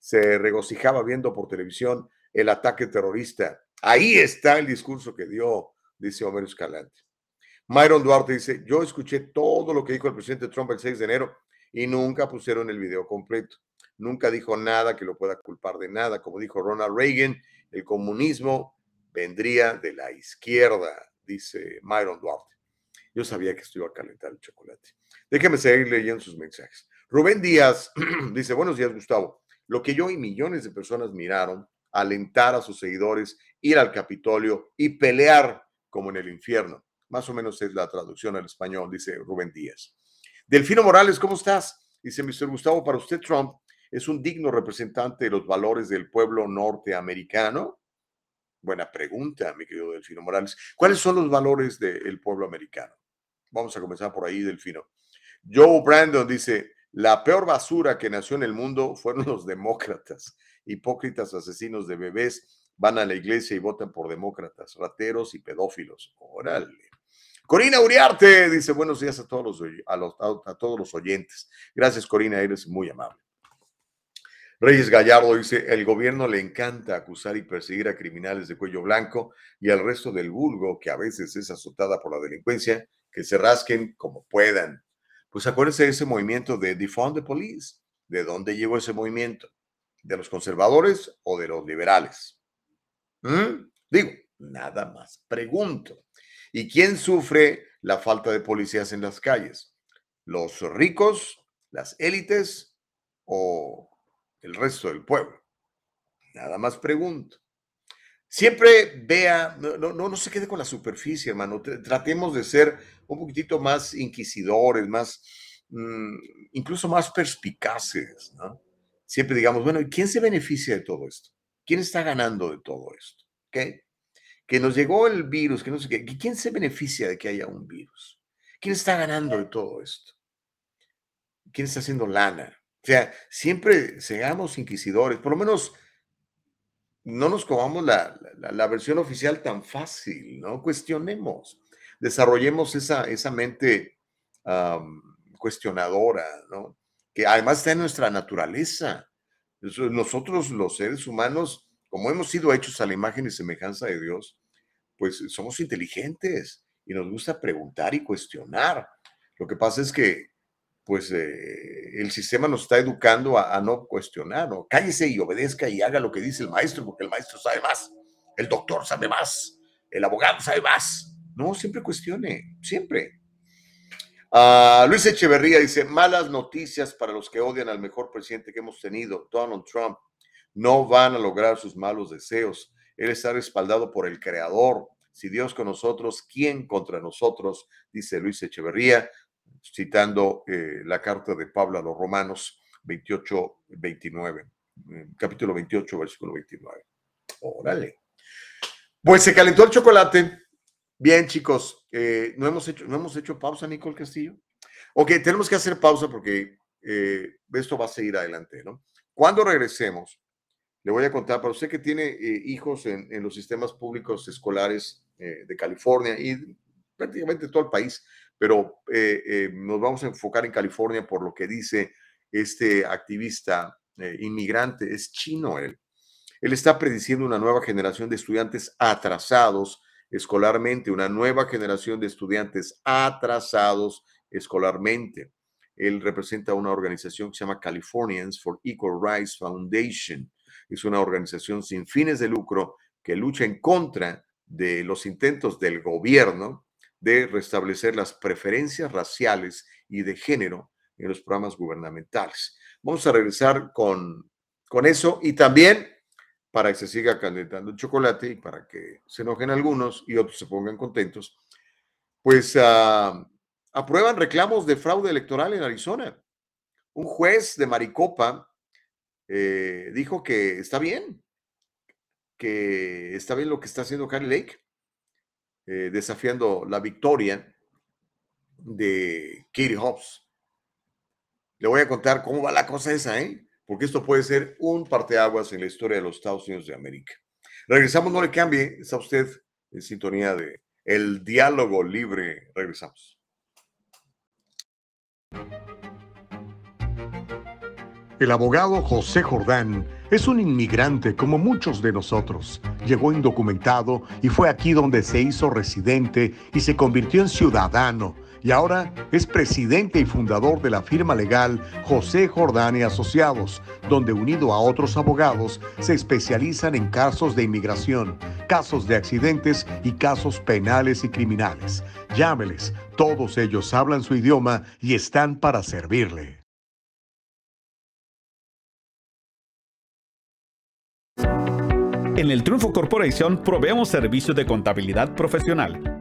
Se regocijaba viendo por televisión el ataque terrorista. Ahí está el discurso que dio, dice Homero Escalante. Myron Duarte dice, yo escuché todo lo que dijo el presidente Trump el 6 de enero y nunca pusieron el video completo. Nunca dijo nada que lo pueda culpar de nada. Como dijo Ronald Reagan, el comunismo vendría de la izquierda, dice Myron Duarte. Yo sabía que esto iba a calentar el chocolate. Déjeme seguir leyendo sus mensajes. Rubén Díaz dice, buenos días, Gustavo. Lo que yo y millones de personas miraron, alentar a sus seguidores, ir al Capitolio y pelear como en el infierno. Más o menos es la traducción al español, dice Rubén Díaz. Delfino Morales, ¿cómo estás? Dice Mr. Gustavo, para usted Trump es un digno representante de los valores del pueblo norteamericano. Buena pregunta, mi querido Delfino Morales. ¿Cuáles son los valores del pueblo americano? Vamos a comenzar por ahí, Delfino. Joe Brandon dice, la peor basura que nació en el mundo fueron los demócratas, hipócritas asesinos de bebés, van a la iglesia y votan por demócratas, rateros y pedófilos. Órale. Corina Uriarte dice buenos días a todos los, a, todos los oyentes. Gracias, Corina, eres muy amable. Reyes Gallardo dice, el gobierno le encanta acusar y perseguir a criminales de cuello blanco y al resto del vulgo, que a veces es azotada por la delincuencia, que se rasquen como puedan. Pues acuérdense de ese movimiento de Defund the Police. ¿De dónde llegó ese movimiento? ¿De los conservadores o de los liberales? ¿Mm? Digo, nada más pregunto. ¿Y quién sufre la falta de policías en las calles? ¿Los ricos, las élites o el resto del pueblo? Nada más pregunto. Siempre vea, no, no, no se quede con la superficie, hermano. Tratemos de ser un poquitito más inquisidores, más, mm, incluso más perspicaces, ¿no? Siempre digamos, bueno, ¿y quién se beneficia de todo esto? ¿Quién está ganando de todo esto? ¿Okay? Que nos llegó el virus, que no sé qué. ¿Quién se beneficia de que haya un virus? ¿Quién está ganando de todo esto? ¿Quién está haciendo lana? O sea, siempre seamos inquisidores, por lo menos no nos comamos la, la, versión oficial tan fácil, ¿no? Cuestionemos, desarrollemos esa, esa mente cuestionadora, ¿no? Que además está en nuestra naturaleza. Nosotros los seres humanos, como hemos sido hechos a la imagen y semejanza de Dios, pues somos inteligentes y nos gusta preguntar y cuestionar. Lo que pasa es que pues eh, el sistema nos está educando a, no cuestionar, ¿no? Cállese y obedezca y haga lo que dice el maestro, porque el maestro sabe más, el doctor sabe más, el abogado sabe más. No, siempre cuestione, siempre. Ah, Luis Echeverría dice, malas noticias para los que odian al mejor presidente que hemos tenido, Donald Trump. No van a lograr sus malos deseos. Él está respaldado por el Creador. Si Dios con nosotros, ¿quién contra nosotros? Dice Luis Echeverría citando eh, la carta de Pablo a los Romanos 28, 29, eh, capítulo 28, versículo 29. Órale. Pues se calentó el chocolate. Bien, chicos, eh, ¿no, hemos hecho, ¿no hemos hecho pausa, Nicole Castillo? Ok, tenemos que hacer pausa porque esto va a seguir adelante, ¿no? Cuando regresemos, le voy a contar para usted que tiene hijos en, en, los sistemas públicos escolares de California y prácticamente todo el país, pero eh, eh, nos vamos a enfocar en California por lo que dice este activista eh, inmigrante, es chino él. Él está prediciendo una nueva generación de estudiantes atrasados escolarmente, una nueva generación de estudiantes atrasados escolarmente. Él representa una organización que se llama Californians for Equal Rights Foundation. Es una organización sin fines de lucro que lucha en contra de los intentos del gobierno de restablecer las preferencias raciales y de género en los programas gubernamentales. Vamos a regresar con, con eso y también para que se siga calentando el chocolate y para que se enojen algunos y otros se pongan contentos, pues ah, aprueban reclamos de fraude electoral en Arizona. Un juez de Maricopa eh, dijo que está bien, que está bien lo que está haciendo Carly Lake, eh, desafiando la victoria de Katie Hobbs. Le voy a contar cómo va la cosa esa, ¿eh? Porque esto puede ser un parteaguas en la historia de los Estados Unidos de América. Regresamos, no le cambie, está usted en sintonía de El Diálogo Libre. Regresamos. El abogado José Jordán es un inmigrante como muchos de nosotros. Llegó indocumentado y fue aquí donde se hizo residente y se convirtió en ciudadano. Y ahora es presidente y fundador de la firma legal José Jordán y Asociados, donde unido a otros abogados se especializan en casos de inmigración, casos de accidentes y casos penales y criminales. Llámeles, todos ellos hablan su idioma y están para servirle. En el Triunfo Corporation proveemos servicios de contabilidad profesional.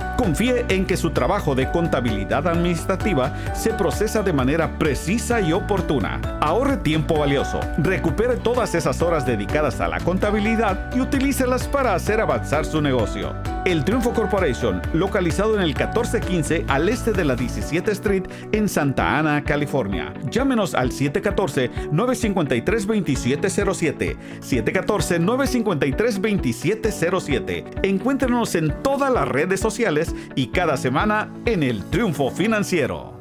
Confíe en que su trabajo de contabilidad administrativa se procesa de manera precisa y oportuna. Ahorre tiempo valioso, recupere todas esas horas dedicadas a la contabilidad y utilícelas para hacer avanzar su negocio. El Triunfo Corporation, localizado en el 1415 al este de la 17 Street en Santa Ana, California. Llámenos al 714-953-2707. 714-953-2707. Encuéntrenos en todas las redes sociales y cada semana en el Triunfo Financiero.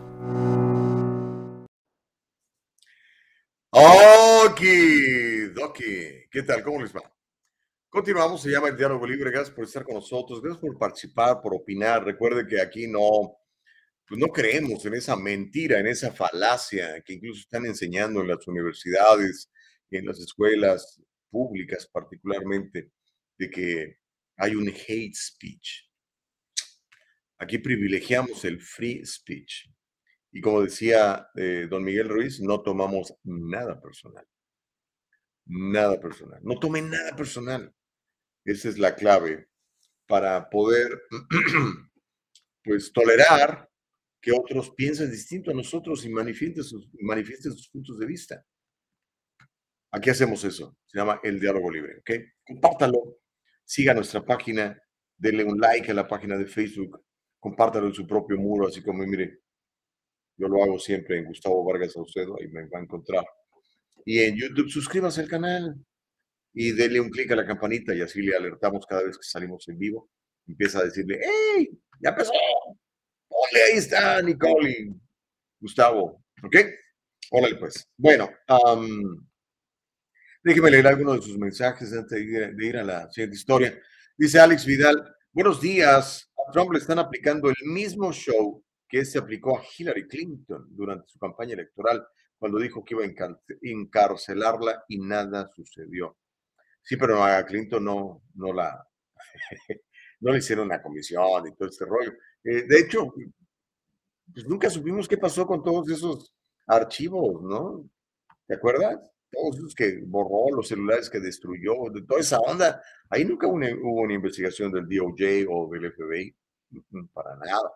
Oki, Doki, ¿qué tal? ¿Cómo les va? Continuamos, se llama el Diálogo Libre. Gracias por estar con nosotros, gracias por participar, por opinar. Recuerde que aquí no, pues no creemos en esa mentira, en esa falacia que incluso están enseñando en las universidades y en las escuelas públicas particularmente, de que hay un hate speech. Aquí privilegiamos el free speech. Y como decía eh, don Miguel Ruiz, no tomamos nada personal. Nada personal. No tomen nada personal. Esa es la clave para poder, pues, tolerar que otros piensen distinto a nosotros y manifiesten sus, manifiesten sus puntos de vista. Aquí hacemos eso. Se llama el diálogo libre. Compártalo. Siga nuestra página. Denle un like a la página de Facebook. Compártalo en su propio muro, así como, mire, yo lo hago siempre en Gustavo Vargas Saucedo, ahí me va a encontrar. Y en YouTube, suscríbase al canal y denle un clic a la campanita y así le alertamos cada vez que salimos en vivo. Empieza a decirle, ¡Hey! ¡Ya empezó! ¡Ole, ahí está Nicole Gustavo! ¿Ok? Órale, pues. Bueno, déjeme leer algunos de sus mensajes antes de ir a la siguiente historia. Dice Alex Vidal, buenos días. Trump le están aplicando el mismo show que se aplicó a Hillary Clinton durante su campaña electoral cuando dijo que iba a encarcelarla y nada sucedió. Sí, pero a Clinton no, no la no le hicieron una comisión y todo este rollo. Eh, de hecho, pues nunca supimos qué pasó con todos esos archivos, ¿no? ¿Te acuerdas? Todos esos que borró, los celulares que destruyó, de toda esa onda. Ahí nunca hubo una, investigación del DOJ o del FBI, para nada.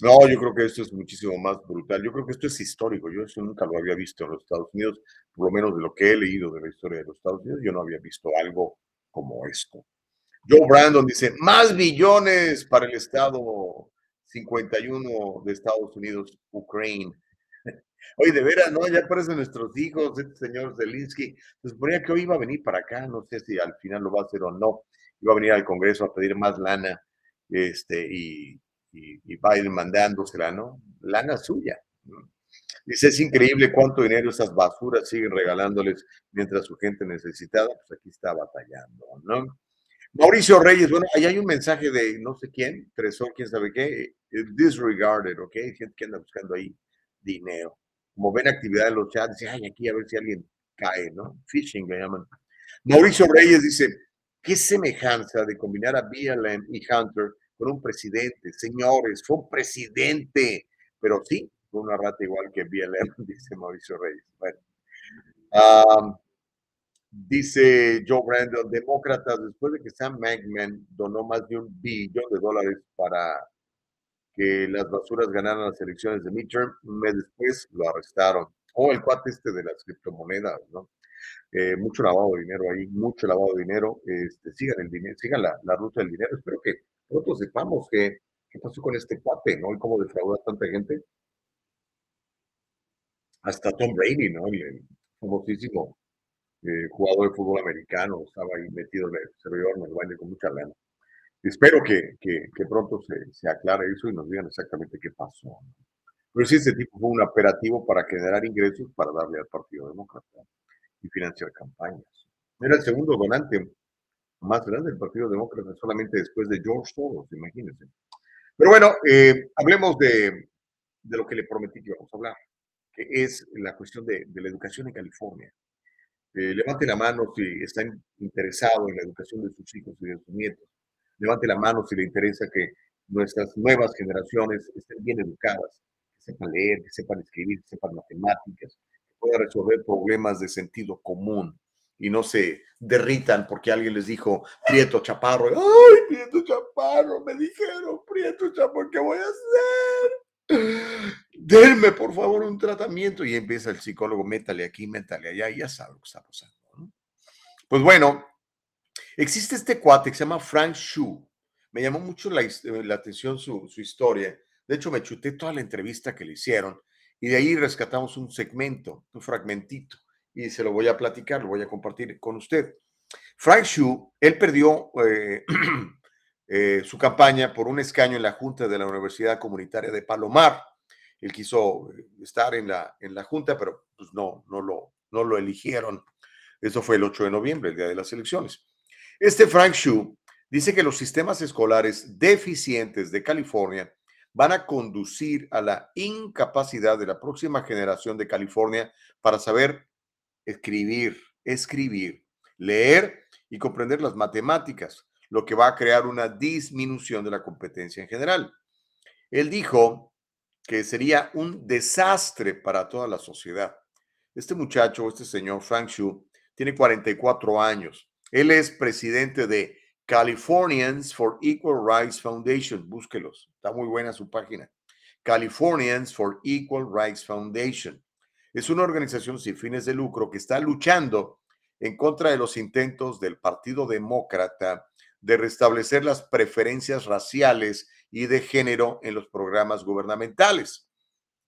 No, yo creo que esto es muchísimo más brutal. Yo creo que esto es histórico. Yo eso nunca lo había visto en los Estados Unidos, por lo menos de lo que he leído de la historia de los Estados Unidos, yo no había visto algo como esto. Joe Brandon dice, más billones para el Estado 51 de Estados Unidos, Ucrania. Oye, de veras, ¿no? Ya aparecen nuestros hijos, este señor Zelensky. Se suponía que hoy iba a venir para acá, no sé si al final lo va a hacer o no. Iba a venir al Congreso a pedir más lana, este, y y, y Biden mandándosela, ¿no? Lana suya. Dice, es increíble cuánto dinero esas basuras siguen regalándoles mientras su gente necesitada, pues aquí está batallando, ¿no? Mauricio Reyes, bueno, ahí hay un mensaje de no sé quién, Tresor, quién sabe qué, eh, disregarded, ¿ok? Gente que anda buscando ahí dinero. Como ven actividad en los chats, dice, ay, aquí a ver si alguien cae, ¿no? Phishing le llaman. Mauricio Reyes dice, ¿qué semejanza de combinar a BLM y Hunter con un presidente? Señores, fue un presidente, pero sí, fue una rata igual que BLM, dice Mauricio Reyes. Bueno. Um, Dice Joe Brandon, demócratas, después de que Sam Magman donó más de un billón de dólares para que las basuras ganaran las elecciones de midterm, un mes después lo arrestaron. O oh, el cuate este de las criptomonedas, ¿no? Eh, mucho lavado de dinero ahí, mucho lavado de dinero. Este, sigan el dinero, sigan la, la ruta del dinero. Espero que pronto sepamos qué, pasó con este cuate, ¿no? Y cómo defraudó a tanta gente. Hasta Tom Brady, ¿no? El famosísimo eh, jugador de fútbol americano, estaba ahí metido en el servidor, en el baile con mucha lana. Espero que, que, pronto se, se, aclare eso y nos digan exactamente qué pasó. Pero sí, este tipo fue un operativo para generar ingresos para darle al Partido Demócrata y financiar campañas. Era el segundo donante más grande del Partido Demócrata, solamente después de George Soros, imagínense. Pero bueno, eh, hablemos de, de, lo que le prometí que íbamos a hablar, que es la cuestión de, de la educación en California. Eh, levante la mano si está interesado en la educación de sus hijos y de sus nietos. Levante la mano si le interesa que nuestras nuevas generaciones estén bien educadas, que sepan leer, que sepan escribir, que sepan matemáticas, que puedan resolver problemas de sentido común y no se derritan porque alguien les dijo Prieto Chaparro. ¡Ay, Prieto Chaparro! Me dijeron, Prieto Chaparro, ¿qué voy a hacer? denme por favor un tratamiento y empieza el psicólogo, métale aquí, métale allá, y ya sabe lo que está pasando. Pues bueno, existe este cuate que se llama Frank Shu. Me llamó mucho la, la atención su, su, historia. De hecho, me chuté toda la entrevista que le hicieron y de ahí rescatamos un segmento, un fragmentito, y se lo voy a platicar, lo voy a compartir con usted. Frank Shu, él perdió eh, Eh, su campaña por un escaño en la Junta de la Universidad Comunitaria de Palomar. Él quiso eh, estar en la, en la Junta, pero pues no, no, lo, no lo eligieron. Eso fue el 8 de noviembre, el día de las elecciones. Este Frank Shu dice que los sistemas escolares deficientes de California van a conducir a la incapacidad de la próxima generación de California para saber escribir, escribir, leer y comprender las matemáticas lo que va a crear una disminución de la competencia en general. Él dijo que sería un desastre para toda la sociedad. Este muchacho, este señor Frank Shu, tiene 44 años. Él es presidente de Californians for Equal Rights Foundation. Búsquelos, está muy buena su página. Californians for Equal Rights Foundation. Es una organización sin fines de lucro que está luchando en contra de los intentos del Partido Demócrata de restablecer las preferencias raciales y de género en los programas gubernamentales.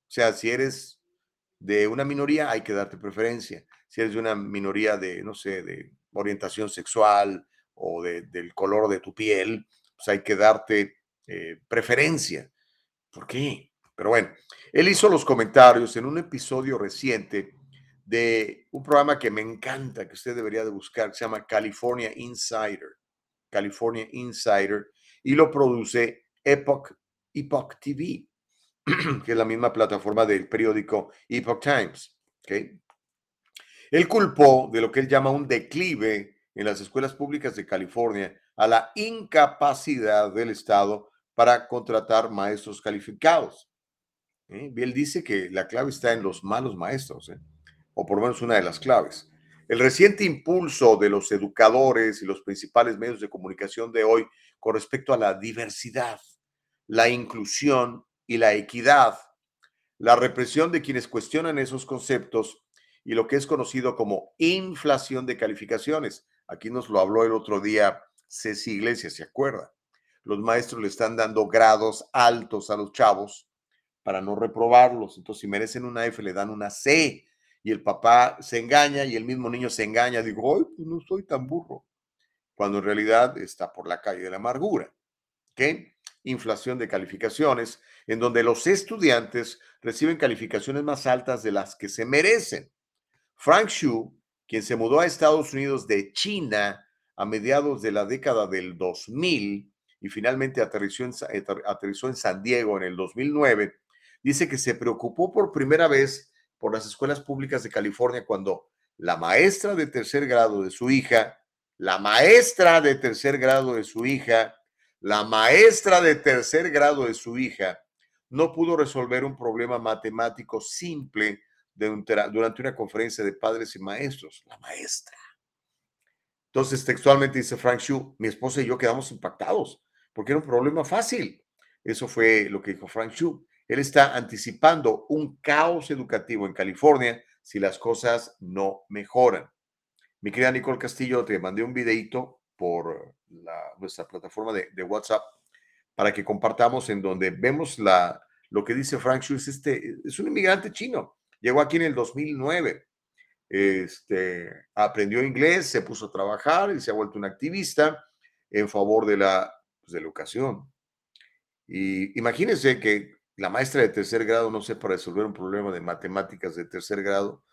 O sea, si eres de una minoría, hay que darte preferencia. Si eres de una minoría de, no sé, de orientación sexual o de, del color de tu piel, pues hay que darte eh, preferencia. ¿Por qué? Pero bueno, él hizo los comentarios en un episodio reciente de un programa que me encanta, que usted debería de buscar, que se llama California Insider. California Insider, y lo produce Epoch, Epoch TV, que es la misma plataforma del periódico Epoch Times. ¿okay? Él culpó de lo que él llama un declive en las escuelas públicas de California a la incapacidad del Estado para contratar maestros calificados. ¿eh? Él dice que la clave está en los malos maestros, ¿eh? o por lo menos una de las claves. El reciente impulso de los educadores y los principales medios de comunicación de hoy con respecto a la diversidad, la inclusión y la equidad, la represión de quienes cuestionan esos conceptos y lo que es conocido como inflación de calificaciones. Aquí nos lo habló el otro día Ceci Iglesias, ¿se acuerda? Los maestros le están dando grados altos a los chavos para no reprobarlos. Entonces, si merecen una F, le dan una C y el papá se engaña y el mismo niño se engaña, digo, ay, pues no soy tan burro, cuando en realidad está por la calle de la amargura. ¿Qué? Inflación de calificaciones, en donde los estudiantes reciben calificaciones más altas de las que se merecen. Frank Xu, quien se mudó a Estados Unidos de China a mediados de la década del 2000 y finalmente aterrizó en, aterrizó en San Diego en el 2009, dice que se preocupó por primera vez por las escuelas públicas de California cuando la maestra de tercer grado de su hija, la maestra de tercer grado de su hija, la maestra de tercer grado de su hija, no pudo resolver un problema matemático simple durante una conferencia de padres y maestros. La maestra. Entonces, textualmente dice Frank Shu, mi esposa y yo quedamos impactados porque era un problema fácil. Eso fue lo que dijo Frank Shu. Él está anticipando un caos educativo en California si las cosas no mejoran. Mi querida Nicole Castillo, te mandé un videito por nuestra plataforma de, WhatsApp para que compartamos en donde vemos la, lo que dice Frank Shu. Es, este, es un inmigrante chino. Llegó aquí en el 2009. Este, aprendió inglés, se puso a trabajar y se ha vuelto un activista en favor de la, pues, de la educación. Y imagínense que la maestra de tercer grado no sepa resolver un problema de matemáticas de tercer grado.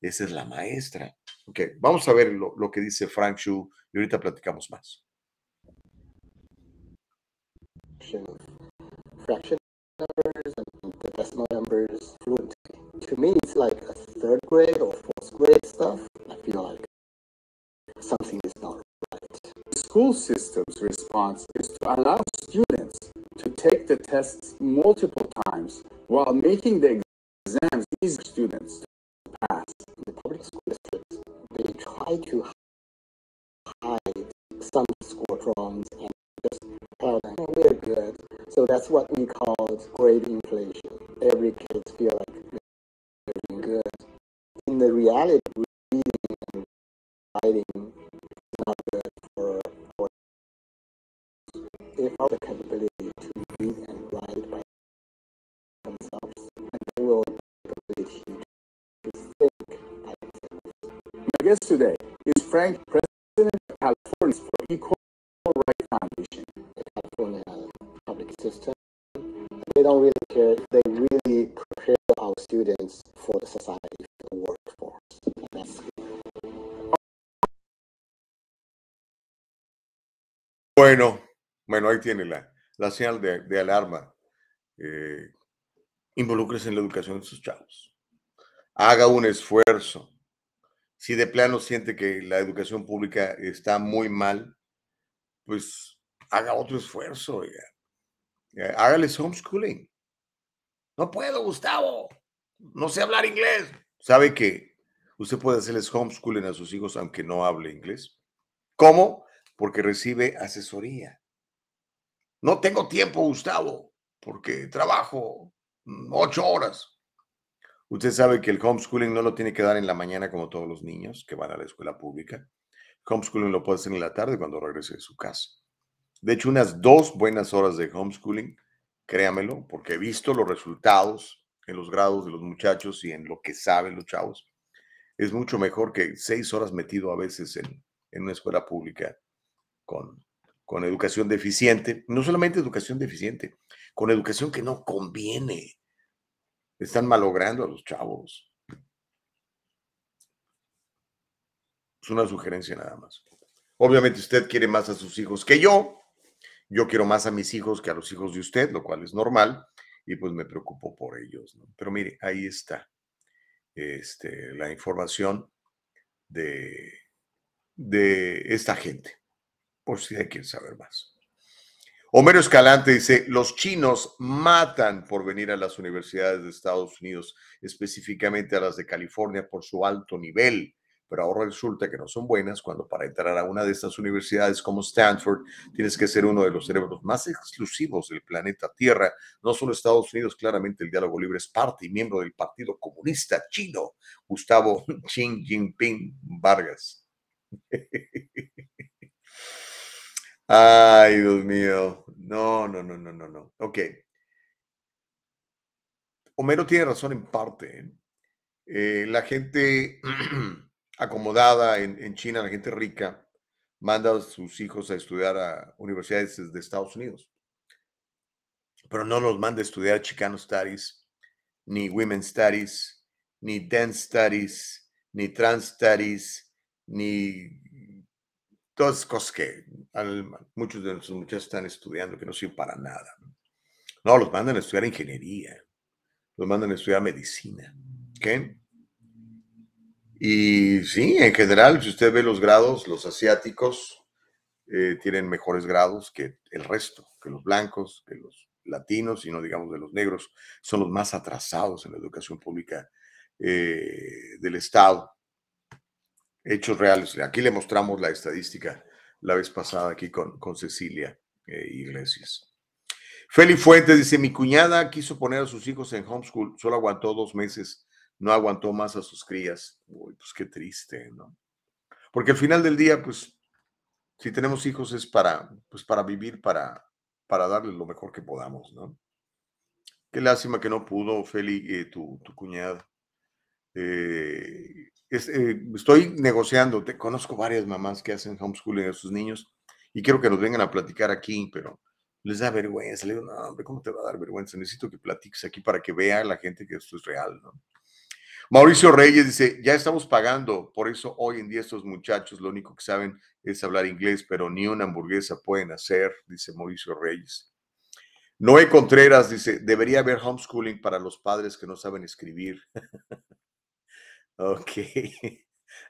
Esa es la maestra. Ok, vamos a ver lo, lo que dice Frank Shu y ahorita platicamos más. Fraction decimal numbers fluently. To me, it's like a third grade or fourth grade stuff. I feel like something is not right. The school system's response is to allow students to take the tests multiple times while making the exams easy for students to pass. The public school districts, they try to hide some score squadrons and just oh, we're good. So that's what we call grade inflation. Every kid feel like they're doing good. In the reality, reading and writing is not good for our have the capability to read and write by themselves, and they will ability to think by themselves. My guest today is Frank, President of California's for Equal Rights Foundation. System, they don't really care. They really prepare our students for the society, for the workforce. And that's Bueno, Bueno, ahí tiene la, la señal de, alarma. Eh, involúcrese en la educación de sus chavos. Haga un esfuerzo. Si de plano siente que la educación pública está muy mal, pues haga otro esfuerzo. Eh, hágales homeschooling. No puedo, Gustavo. No sé hablar inglés. ¿Sabe que usted puede hacerles homeschooling a sus hijos aunque no hable inglés? ¿Cómo? Porque recibe asesoría. No tengo tiempo, Gustavo, porque trabajo mm, ocho horas. Usted sabe que el homeschooling no lo tiene que dar en la mañana como todos los niños que van a la escuela pública. Homeschooling lo puede hacer en la tarde cuando regrese de su casa. De hecho, unas dos buenas horas de homeschooling, créamelo, porque he visto los resultados en los grados de los muchachos y en lo que saben los chavos. Es mucho mejor que seis horas metido a veces en, en una escuela pública con con educación deficiente, no solamente educación deficiente, con educación que no conviene. Están malogrando a los chavos. Es una sugerencia nada más. Obviamente usted quiere más a sus hijos que yo. Yo quiero más a mis hijos que a los hijos de usted, lo cual es normal, y pues me preocupo por ellos. Pero mire, ahí está este, la información de, de esta gente por si hay quien saber más. Homero Escalante dice, los chinos matan por venir a las universidades de Estados Unidos, específicamente a las de California por su alto nivel, pero ahora resulta que no son buenas cuando para entrar a una de estas universidades como Stanford tienes que ser uno de los cerebros más exclusivos del planeta Tierra. No solo Estados Unidos, claramente el diálogo libre es parte y miembro del Partido Comunista Chino, Gustavo Xi Jinping Vargas. Ay, Dios mío. No, no, no, no, no, no. Ok. Homero tiene razón en parte. ¿eh? Eh, la gente acomodada en, China, la gente rica, manda a sus hijos a estudiar a universidades de Estados Unidos. Pero no los manda a estudiar Chicano Studies, ni Women Studies, ni Dance Studies, ni Trans Studies, ni todas cosas que muchos de nuestros muchachos están estudiando que no sirven para nada. No, los mandan a estudiar ingeniería, los mandan a estudiar medicina. ¿Ok? Y sí, en general, si usted ve los grados, los asiáticos eh, tienen mejores grados que el resto, que los blancos, que los latinos y no digamos de los negros, son los más atrasados en la educación pública eh, del Estado. Hechos reales. Aquí le mostramos la estadística la vez pasada aquí con, con Cecilia eh, Iglesias. Feli Fuentes dice, mi cuñada quiso poner a sus hijos en homeschool, solo aguantó dos meses, no aguantó más a sus crías. Uy, pues qué triste, ¿no? Porque al final del día, pues, si tenemos hijos es para, pues, para vivir, para, para darles lo mejor que podamos, ¿no? Qué lástima que no pudo, Feli, eh, tu, tu, cuñada. Eh, eh, estoy negociando, te, conozco varias mamás que hacen homeschooling a sus niños y quiero que nos vengan a platicar aquí, pero les da vergüenza. Le digo, no, hombre, ¿cómo te va a dar vergüenza? Necesito que platiques aquí para que vea la gente que esto es real, ¿no? Mauricio Reyes dice, ya estamos pagando, por eso hoy en día estos muchachos lo único que saben es hablar inglés, pero ni una hamburguesa pueden hacer, dice Mauricio Reyes. Noé Contreras dice, debería haber homeschooling para los padres que no saben escribir. ok.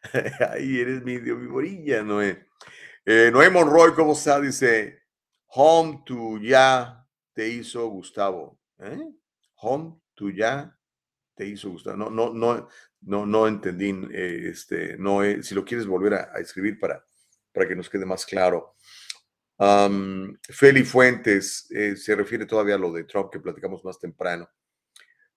Ahí eres mi morilla, Noé. Eh, Noé Monroy, ¿cómo está? Dice, home to ya te hizo Gustavo. ¿Eh? Home to ya te hizo gustar. No, no, no, no, no entendí. Eh, este, no, si lo quieres volver a, escribir para, para que nos quede más claro. Feli Fuentes eh, se refiere todavía a lo de Trump que platicamos más temprano.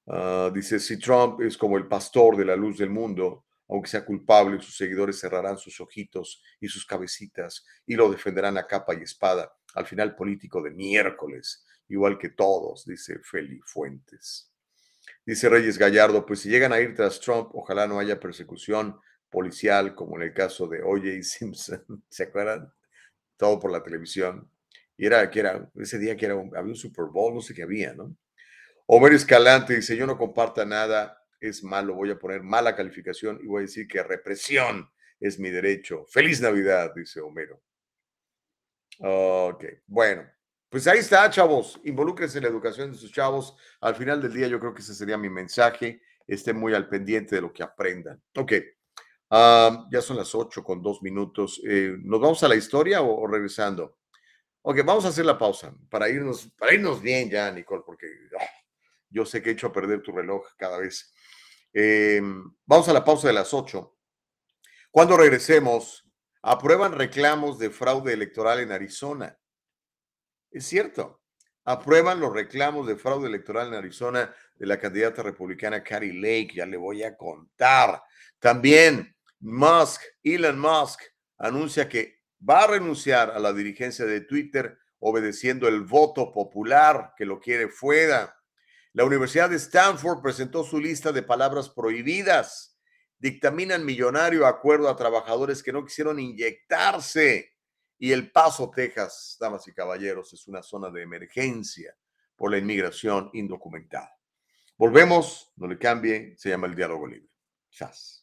Ah, dice, si Trump es como el pastor de la luz del mundo, aunque sea culpable, sus seguidores cerrarán sus ojitos y sus cabecitas y lo defenderán a capa y espada. Al final político de miércoles, igual que todos, dice Feli Fuentes. Dice Reyes Gallardo, pues si llegan a ir tras Trump, ojalá no haya persecución policial como en el caso de OJ Simpson. ¿Se acuerdan? Todo por la televisión. Y era que era ese día que era había un Super Bowl, no sé qué había, ¿no? Homer Escalante dice, yo no comparta nada, es malo, voy a poner mala calificación y voy a decir que represión es mi derecho. Feliz Navidad, dice Homero. Ok, bueno, pues ahí está, chavos. Involúcrense en la educación de sus chavos. Al final del día, yo creo que ese sería mi mensaje. Estén muy al pendiente de lo que aprendan. Ok. ya son las ocho con dos minutos. Eh, ¿Nos vamos a la historia o, regresando? Ok, vamos a hacer la pausa para irnos, para irnos bien ya, Nicole, porque ah, yo sé que he hecho a perder tu reloj cada vez. Em, vamos a la pausa de las ocho. Cuando regresemos, aprueban reclamos de fraude electoral en Arizona. Es cierto. Aprueban los reclamos de fraude electoral en Arizona de la candidata republicana Carrie Lake. Ya le voy a contar. También Musk, Elon Musk, anuncia que va a renunciar a la dirigencia de Twitter obedeciendo el voto popular que lo quiere fuera. La Universidad de Stanford presentó su lista de palabras prohibidas. Dictaminan millonario acuerdo a trabajadores que no quisieron inyectarse y El Paso, Texas, damas y caballeros, es una zona de emergencia por la inmigración indocumentada. Volvemos, no le cambie, se llama el diálogo libre. Chas.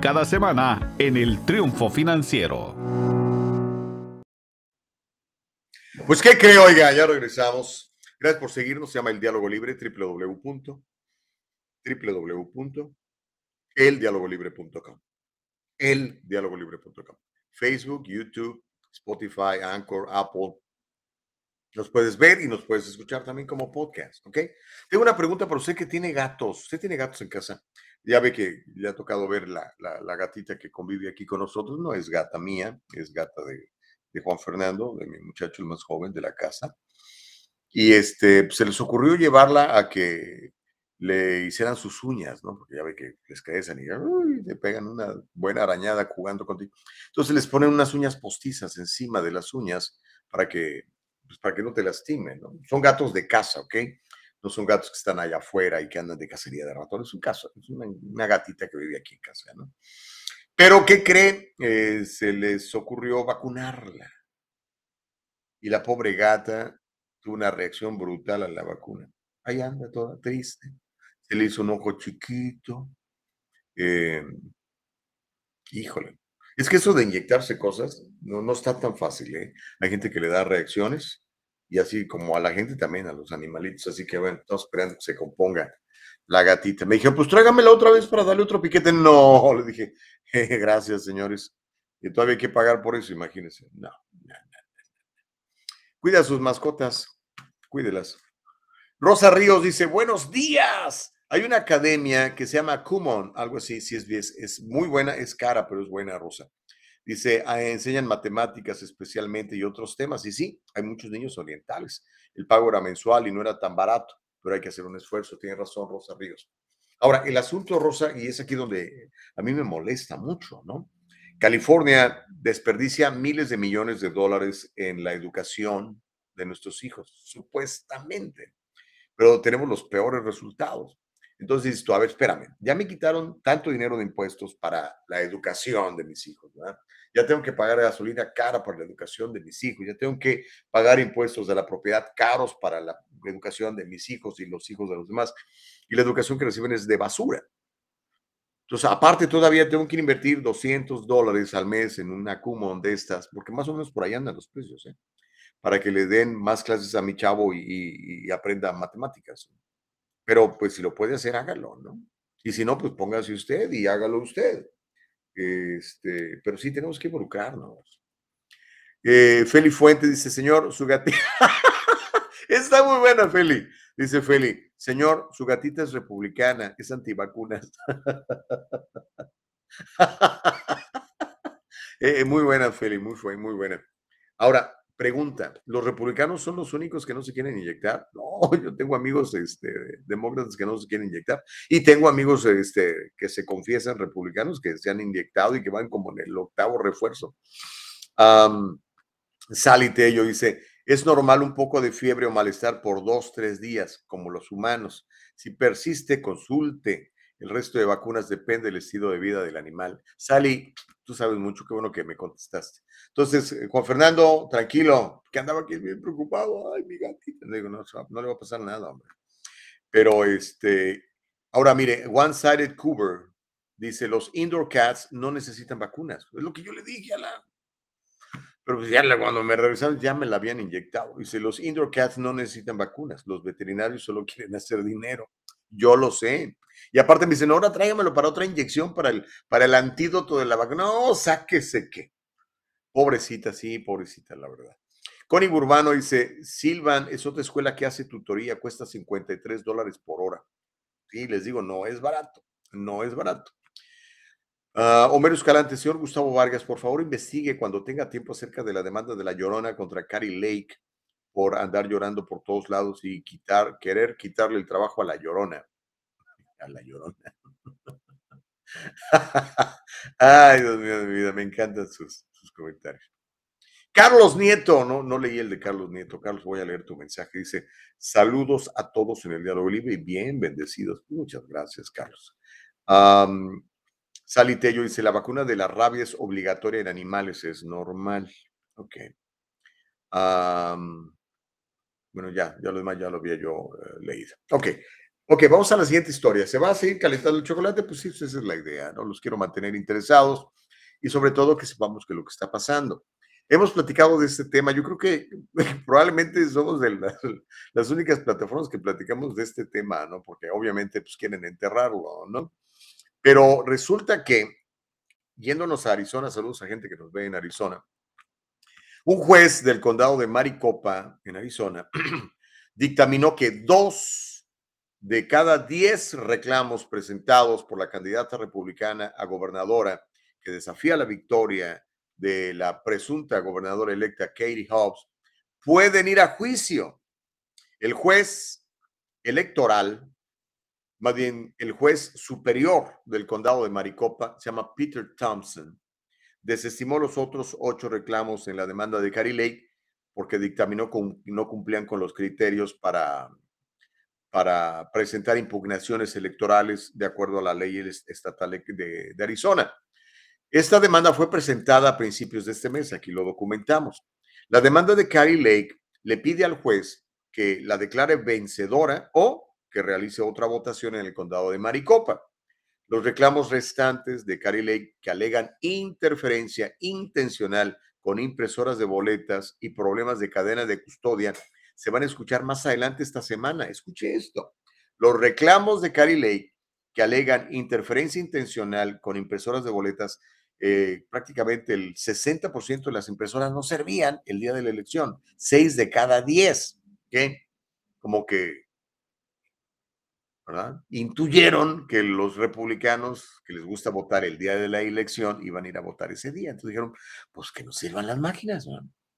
cada semana en el Triunfo Financiero. Pues, ¿qué creo? Oiga, ya regresamos. Gracias por seguirnos. Se llama El Diálogo Libre, www. www.eldialogolibre.com. el dialogolibre.com. Facebook, YouTube, Spotify, Anchor, Apple. Nos puedes ver y nos puedes escuchar también como podcast, ¿ok? Tengo una pregunta para usted que tiene gatos. ¿Usted tiene gatos en casa? Ya ve que le ha tocado ver la, la, gatita que convive aquí con nosotros. No es gata mía, es gata de, de Juan Fernando, de mi muchacho el más joven de la casa. Y este, se les ocurrió llevarla a que le hicieran sus uñas, ¿no? Porque ya ve que les crecen y uy, le pegan una buena arañada jugando contigo. Entonces les ponen unas uñas postizas encima de las uñas para que, pues, para que no te lastimen, ¿no? Son gatos de casa, ¿ok? No son gatos que están allá afuera y que andan de cacería de ratones. Es un caso, es una, gatita que vive aquí en casa, ¿no? Pero, ¿qué cree? Eh, se les ocurrió vacunarla. Y la pobre gata tuvo una reacción brutal a la vacuna. Ahí anda toda triste. Se le hizo un ojo chiquito. Eh, híjole. Es que eso de inyectarse cosas no, no está tan fácil, ¿eh? Hay gente que le da reacciones y así como a la gente también, a los animalitos. Así que bueno, estamos esperando que se componga la gatita. Me dijeron, pues tráigamela otra vez para darle otro piquete. No, le dije, gracias, señores. Y todavía hay que pagar por eso, imagínense. No, no, no. Cuida a sus mascotas, cuídelas. Rosa Ríos dice, buenos días. Hay una academia que se llama Kumon, algo así, es, es, es muy buena, es cara, pero es buena, Rosa. Dice, ah, enseñan matemáticas especialmente y otros temas. Y sí, hay muchos niños orientales. El pago era mensual y no era tan barato, pero hay que hacer un esfuerzo. Tiene razón, Rosa Ríos. Ahora, el asunto, Rosa, y es aquí donde a mí me molesta mucho, ¿no? California desperdicia miles de millones de dólares en la educación de nuestros hijos, supuestamente, pero tenemos los peores resultados. Entonces dices tú, a ver, espérame, ya me quitaron tanto dinero de impuestos para la educación de mis hijos, ¿verdad? Ya tengo que pagar gasolina cara para la educación de mis hijos, ya tengo que pagar impuestos de la propiedad caros para la educación de mis hijos y los hijos de los demás, y la educación que reciben es de basura. Entonces, aparte, todavía tengo que invertir 200 dólares al mes en una Kumon de estas, porque más o menos por ahí andan los precios, ¿eh? para que le den más clases a mi chavo y, y, y aprenda matemáticas. Pero pues si lo puede hacer, hágalo, ¿no? Y si no, pues póngase usted y hágalo usted. Este, pero sí tenemos que involucrarnos. Eh, Feli Fuente dice, señor, su gatita. Está muy buena, Feli. Dice Feli, señor, su gatita es republicana, es antivacunas. eh, muy buena, Feli, muy, muy buena. Ahora, Pregunta, ¿los republicanos son los únicos que no se quieren inyectar? No, yo tengo amigos este, demócratas que no se quieren inyectar y tengo amigos este, que se confiesan republicanos que se han inyectado y que van como en el octavo refuerzo. Um, Sally Tello dice, es normal un poco de fiebre o malestar por dos, tres días, como los humanos. Si persiste, consulte. El resto de vacunas depende del estilo de vida del animal. Sally, tú sabes mucho, qué bueno que me contestaste. Entonces, eh, Juan Fernando, tranquilo, que andaba aquí bien preocupado. Ay, mi gatita. Le digo, no, no le va a pasar nada, hombre. Pero este, ahora mire, One Sided Cooper dice, los indoor cats no necesitan vacunas. Es lo que yo le dije a la... Pero pues ya cuando me revisaron ya me la habían inyectado. Dice, los indoor cats no necesitan vacunas. Los veterinarios solo quieren hacer dinero. Yo lo sé. Y aparte me dicen, ahora tráigamelo para otra inyección, para el, para el antídoto de la vacuna. No, sáquese que. Pobrecita, sí, pobrecita, la verdad. Connie Burbano dice, Silvan es otra escuela que hace tutoría, cuesta 53 dólares por hora. Sí, les digo, no es barato, no es barato. Uh, Homero Escalante, señor Gustavo Vargas, por favor investigue cuando tenga tiempo acerca de la demanda de la Llorona contra Carrie Lake por andar llorando por todos lados y quitar, querer quitarle el trabajo a la Llorona. A la Llorona. Ay, Dios mío de mi vida, me encantan sus, sus comentarios. Carlos Nieto, no, no leí el de Carlos Nieto. Carlos, voy a leer tu mensaje. Dice: Saludos a todos en el diálogo libre y bien bendecidos. Muchas gracias, Carlos. Um, Sally Tello dice: La vacuna de la rabia es obligatoria en animales, es normal. Ok. Um, bueno, ya, ya lo demás ya lo había yo uh, leído. Ok. Ok, vamos a la siguiente historia. ¿Se va a seguir calentando el chocolate? Pues sí, esa es la idea, ¿no? Los quiero mantener interesados y sobre todo que sepamos que lo que está pasando. Hemos platicado de este tema, yo creo que probablemente somos de las, las, únicas plataformas que platicamos de este tema, ¿no? Porque obviamente pues quieren enterrarlo, ¿no? Pero resulta que yéndonos a Arizona, saludos a gente que nos ve en Arizona. Un juez del condado de Maricopa, en Arizona, dictaminó que dos de cada diez reclamos presentados por la candidata republicana a gobernadora que desafía la victoria de la presunta gobernadora electa Katie Hobbs pueden ir a juicio. El juez electoral, más bien el juez superior del condado de Maricopa, se llama Peter Thompson, desestimó los otros ocho reclamos en la demanda de Carrie Lake porque dictaminó que no cumplían con los criterios para, para presentar impugnaciones electorales de acuerdo a la ley estatal de, de Arizona. Esta demanda fue presentada a principios de este mes, aquí lo documentamos. La demanda de Carrie Lake le pide al juez que la declare vencedora o que realice otra votación en el condado de Maricopa. Los reclamos restantes de Carrie Lake que alegan interferencia intencional con impresoras de boletas y problemas de cadena de custodia se van a escuchar más adelante esta semana. Escuche esto. Los reclamos de Carrie Lake que alegan interferencia intencional con impresoras de boletas eh, prácticamente el 60% de las impresoras no servían el día de la elección, 6 de cada 10, que como que ¿verdad? intuyeron que los republicanos que les gusta votar el día de la elección iban a ir a votar ese día. Entonces dijeron, pues que no sirvan las máquinas,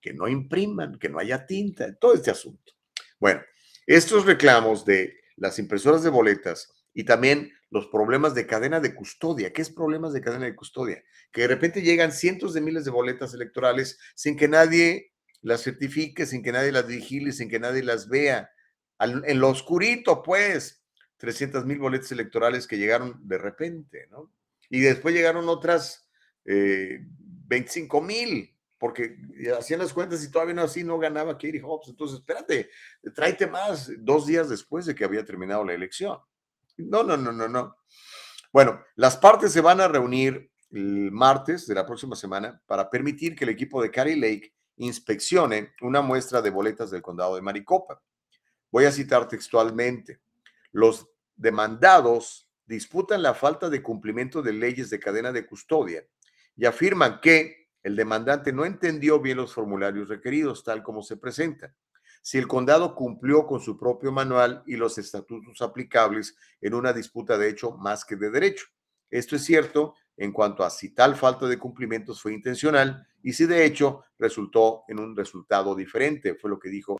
que no impriman, que no haya tinta, todo este asunto. Bueno, estos reclamos de las impresoras de boletas y también los problemas de cadena de custodia. ¿Qué es problemas de cadena de custodia? Que de repente llegan cientos de miles de boletas electorales sin que nadie las certifique, sin que nadie las vigile, sin que nadie las vea. en lo oscurito, pues, 300 mil boletas electorales que llegaron de repente, ¿no? Y después llegaron otras 25 eh, mil, porque hacían las cuentas y todavía no así no ganaba Katie Hobbs. Entonces, espérate, tráete más dos días después de que había terminado la elección. No, no, no, no, no. Bueno, las partes se van a reunir el martes de la próxima semana para permitir que el equipo de Carrie Lake inspeccione una muestra de boletas del condado de Maricopa. Voy a citar textualmente. Los demandados disputan la falta de cumplimiento de leyes de cadena de custodia y afirman que el demandante no entendió bien los formularios requeridos tal como se presentan si el condado cumplió con su propio manual y los estatutos aplicables en una disputa de hecho más que de derecho. Esto es cierto en cuanto a si tal falta de cumplimientos fue intencional y si de hecho resultó en un resultado diferente, fue lo que dijo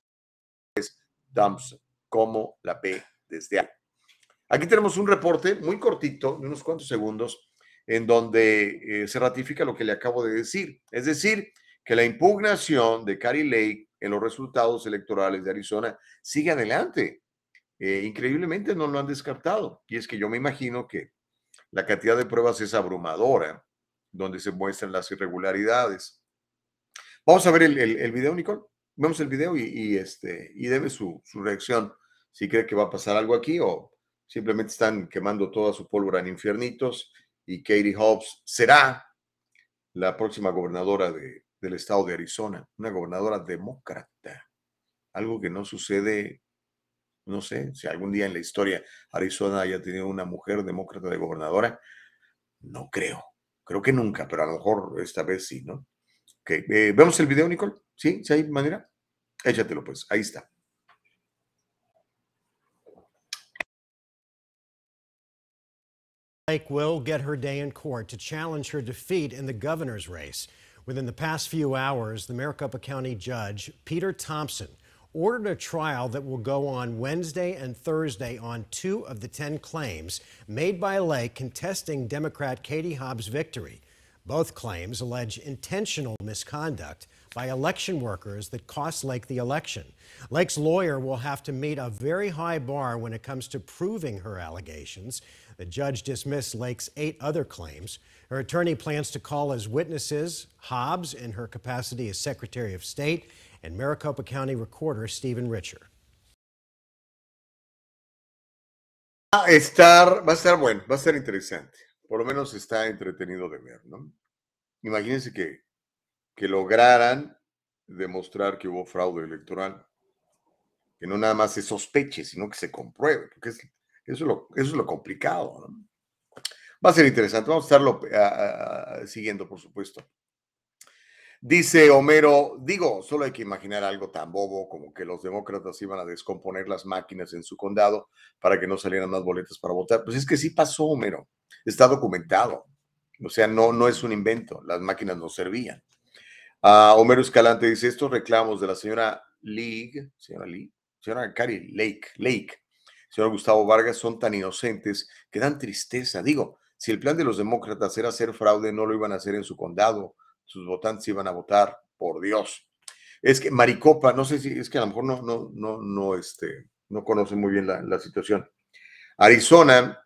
Thompson, como la P desde ahí. Aquí tenemos un reporte muy cortito, de unos cuantos segundos, en donde eh, se ratifica lo que le acabo de decir. Es decir, que la impugnación de Carrie Lake en los resultados electorales de Arizona sigue adelante. Eh, increíblemente no lo han descartado. Y es que yo me imagino que la cantidad de pruebas es abrumadora, donde se muestran las irregularidades. Vamos a ver el, el, video, Nicole. Vemos el video y, este, y debe su, su, reacción. Si cree que va a pasar algo aquí o simplemente están quemando toda su pólvora en infiernitos y Katie Hobbs será la próxima gobernadora de, del estado de Arizona, una gobernadora demócrata, algo que no sucede, no sé, si algún día en la historia Arizona haya tenido una mujer demócrata de gobernadora, no creo, creo que nunca, pero a lo mejor esta vez sí, ¿no? Ok, eh, ¿vemos el video, Nicole? ¿Sí? ¿Sí hay manera? Échatelo pues, ahí está. Lake will get her day in court to challenge her defeat in the governor's race. Within the past few hours, the Maricopa County Judge, Peter Thompson, ordered a trial that will go on Wednesday and Thursday on two of the 10 claims made by Lake contesting Democrat Katie Hobbs' victory. Both claims allege intentional misconduct by election workers that cost Lake the election. Lake's lawyer will have to meet a very high bar when it comes to proving her allegations. The judge dismissed Lake's eight other claims. Her attorney plans to call as witnesses Hobbs in her capacity as Secretary of State and Maricopa County Recorder Stephen Richer. Va a estar, va a estar bueno, va a ser interesante. Por lo menos está entretenido de ver, ¿no? Imagínense que, que lograran demostrar que hubo fraude electoral. Que no nada más se sospeche, sino que se compruebe, porque es, eso, es lo, complicado, ¿no? Va a ser interesante, vamos a estarlo uh, siguiendo, por supuesto. Dice Homero, digo, solo hay que imaginar algo tan bobo como que los demócratas iban a descomponer las máquinas en su condado para que no salieran más boletas para votar. Pues es que sí pasó, Homero. Está documentado. O sea, no, no es un invento. Las máquinas no servían. Uh, Homero Escalante dice, estos reclamos de la señora League, señora Lee, señora Cari Lake, Lake, señor Gustavo Vargas son tan inocentes que dan tristeza. Digo, si el plan de los demócratas era hacer fraude, no lo iban a hacer en su condado sus votantes iban a votar, por Dios. Es que Maricopa, no sé si es que a lo mejor no, no, no, no, este, no conoce muy bien la, la situación. Arizona,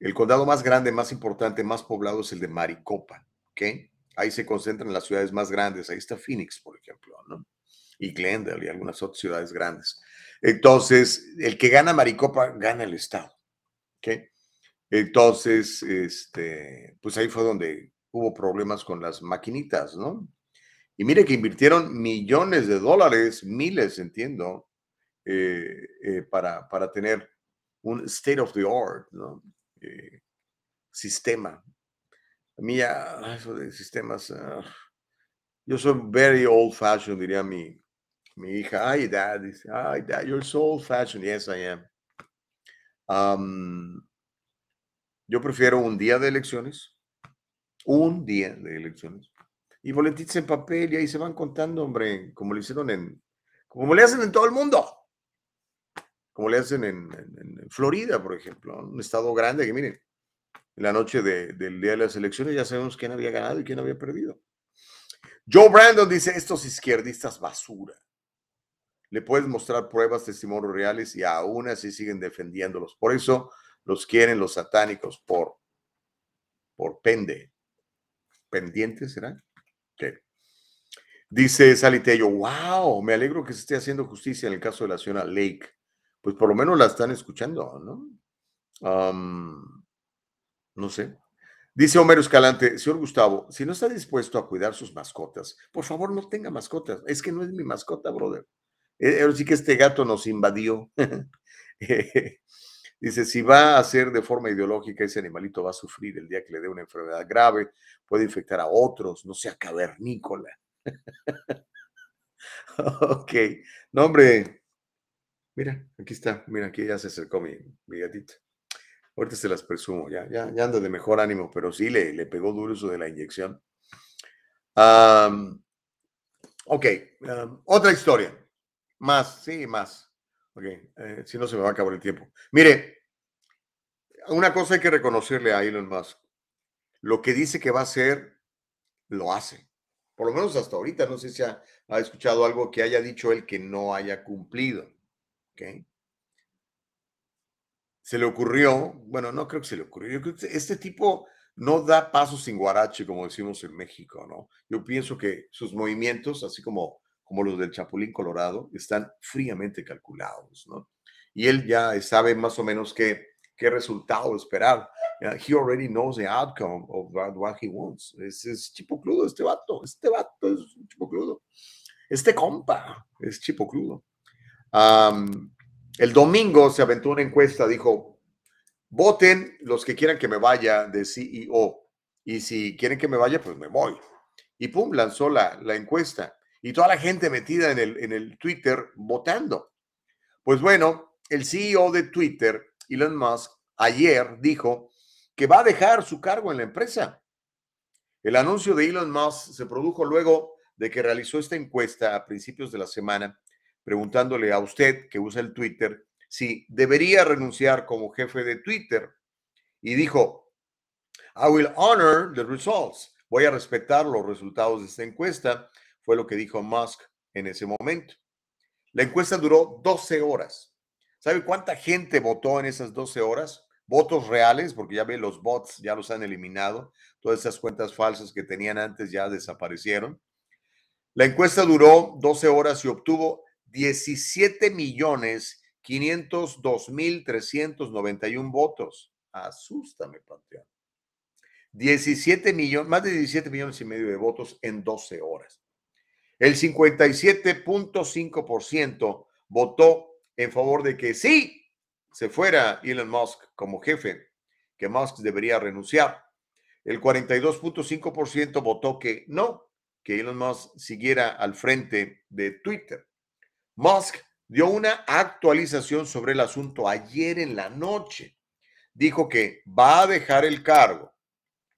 el condado más grande, más importante, más poblado es el de Maricopa, ¿ok? Ahí se concentran las ciudades más grandes. Ahí está Phoenix, por ejemplo, ¿no? Y Glendale y algunas otras ciudades grandes. Entonces, el que gana Maricopa, gana el estado, ¿ok? Entonces, este, pues ahí fue donde hubo problemas con las maquinitas, ¿no? Y mire que invirtieron millones de dólares, miles, entiendo, eh, eh, para, para tener un state of the art, ¿no? Eh, sistema. A mí ya, eso de sistemas, uh, yo soy very old fashioned, diría mi, mi hija. Ay, dad, dice, ay, dad, you're so old fashioned. Yes, I am. Yo prefiero un día de elecciones un día de elecciones. Y boletitos en papel y ahí se van contando, hombre, como le hicieron en, como le hacen en todo el mundo. Como le hacen en, Florida, por ejemplo, un estado grande que miren, en la noche de, del día de las elecciones ya sabemos quién había ganado y quién había perdido. Joe Brandon dice, estos izquierdistas basura. Le puedes mostrar pruebas, testimonios reales y aún así siguen defendiéndolos. Por eso los quieren los satánicos por, por pende pendientes, ¿será? Okay. Dice Salitello, wow, me alegro que se esté haciendo justicia en el caso de la señora Lake. Pues por lo menos la están escuchando, ¿no? no sé. Dice Homero Escalante, señor Gustavo, si no está dispuesto a cuidar sus mascotas, por favor no tenga mascotas. Es que no es mi mascota, brother. Eh, ahora sí que este gato nos invadió. Dice, si va a ser de forma ideológica, ese animalito va a sufrir el día que le dé una enfermedad grave, puede infectar a otros, no sea cavernícola. ok, no hombre, mira, aquí está, mira, aquí ya se acercó mi, mi gatito. Ahorita se las presumo, ya, ya, ya anda de mejor ánimo, pero sí le, le pegó duro eso de la inyección. ok, otra historia. Más, sí, más. Ok, eh, si no se me va a acabar el tiempo. Mire, una cosa hay que reconocerle a Elon Musk. Lo que dice que va a hacer, lo hace. Por lo menos hasta ahorita, no sé si ha, escuchado algo que haya dicho él que no haya cumplido. ¿Ok? Se le ocurrió, bueno, no creo que se le ocurrió. Yo creo que este tipo no da pasos sin guarache, como decimos en México, ¿no? Yo pienso que sus movimientos, así como como los del Chapulín Colorado, están fríamente calculados, ¿no? Y él ya sabe más o menos qué, qué resultado esperar. he already knows the outcome of what he wants. Es, es crudo este vato, este vato es chipo crudo. Este compa es chipo crudo. el domingo se aventó una encuesta, dijo, voten los que quieran que me vaya de CEO. Y si quieren que me vaya, pues me voy. Y pum, lanzó la, la encuesta y toda la gente metida en el, en el Twitter votando. Pues bueno, el CEO de Twitter, Elon Musk, ayer dijo que va a dejar su cargo en la empresa. El anuncio de Elon Musk se produjo luego de que realizó esta encuesta a principios de la semana, preguntándole a usted que usa el Twitter si debería renunciar como jefe de Twitter. Y dijo, I will honor the results. Voy a respetar los resultados de esta encuesta fue lo que dijo Musk en ese momento. La encuesta duró 12 horas. ¿Sabe cuánta gente votó en esas 12 horas? Votos reales, porque ya ve los bots, ya los han eliminado. Todas esas cuentas falsas que tenían antes ya desaparecieron. La encuesta duró 12 horas y obtuvo 17 millones 502 mil 391 votos. Asústame, Panteón. 17 millones, más de 17 millones y medio de votos en 12 horas. El 57.5% votó en favor de que sí se fuera Elon Musk como jefe que Musk debería renunciar. El 42.5% votó que no, que Elon Musk siguiera al frente de Twitter. Musk dio una actualización sobre el asunto ayer en la noche. Dijo que va a dejar el cargo,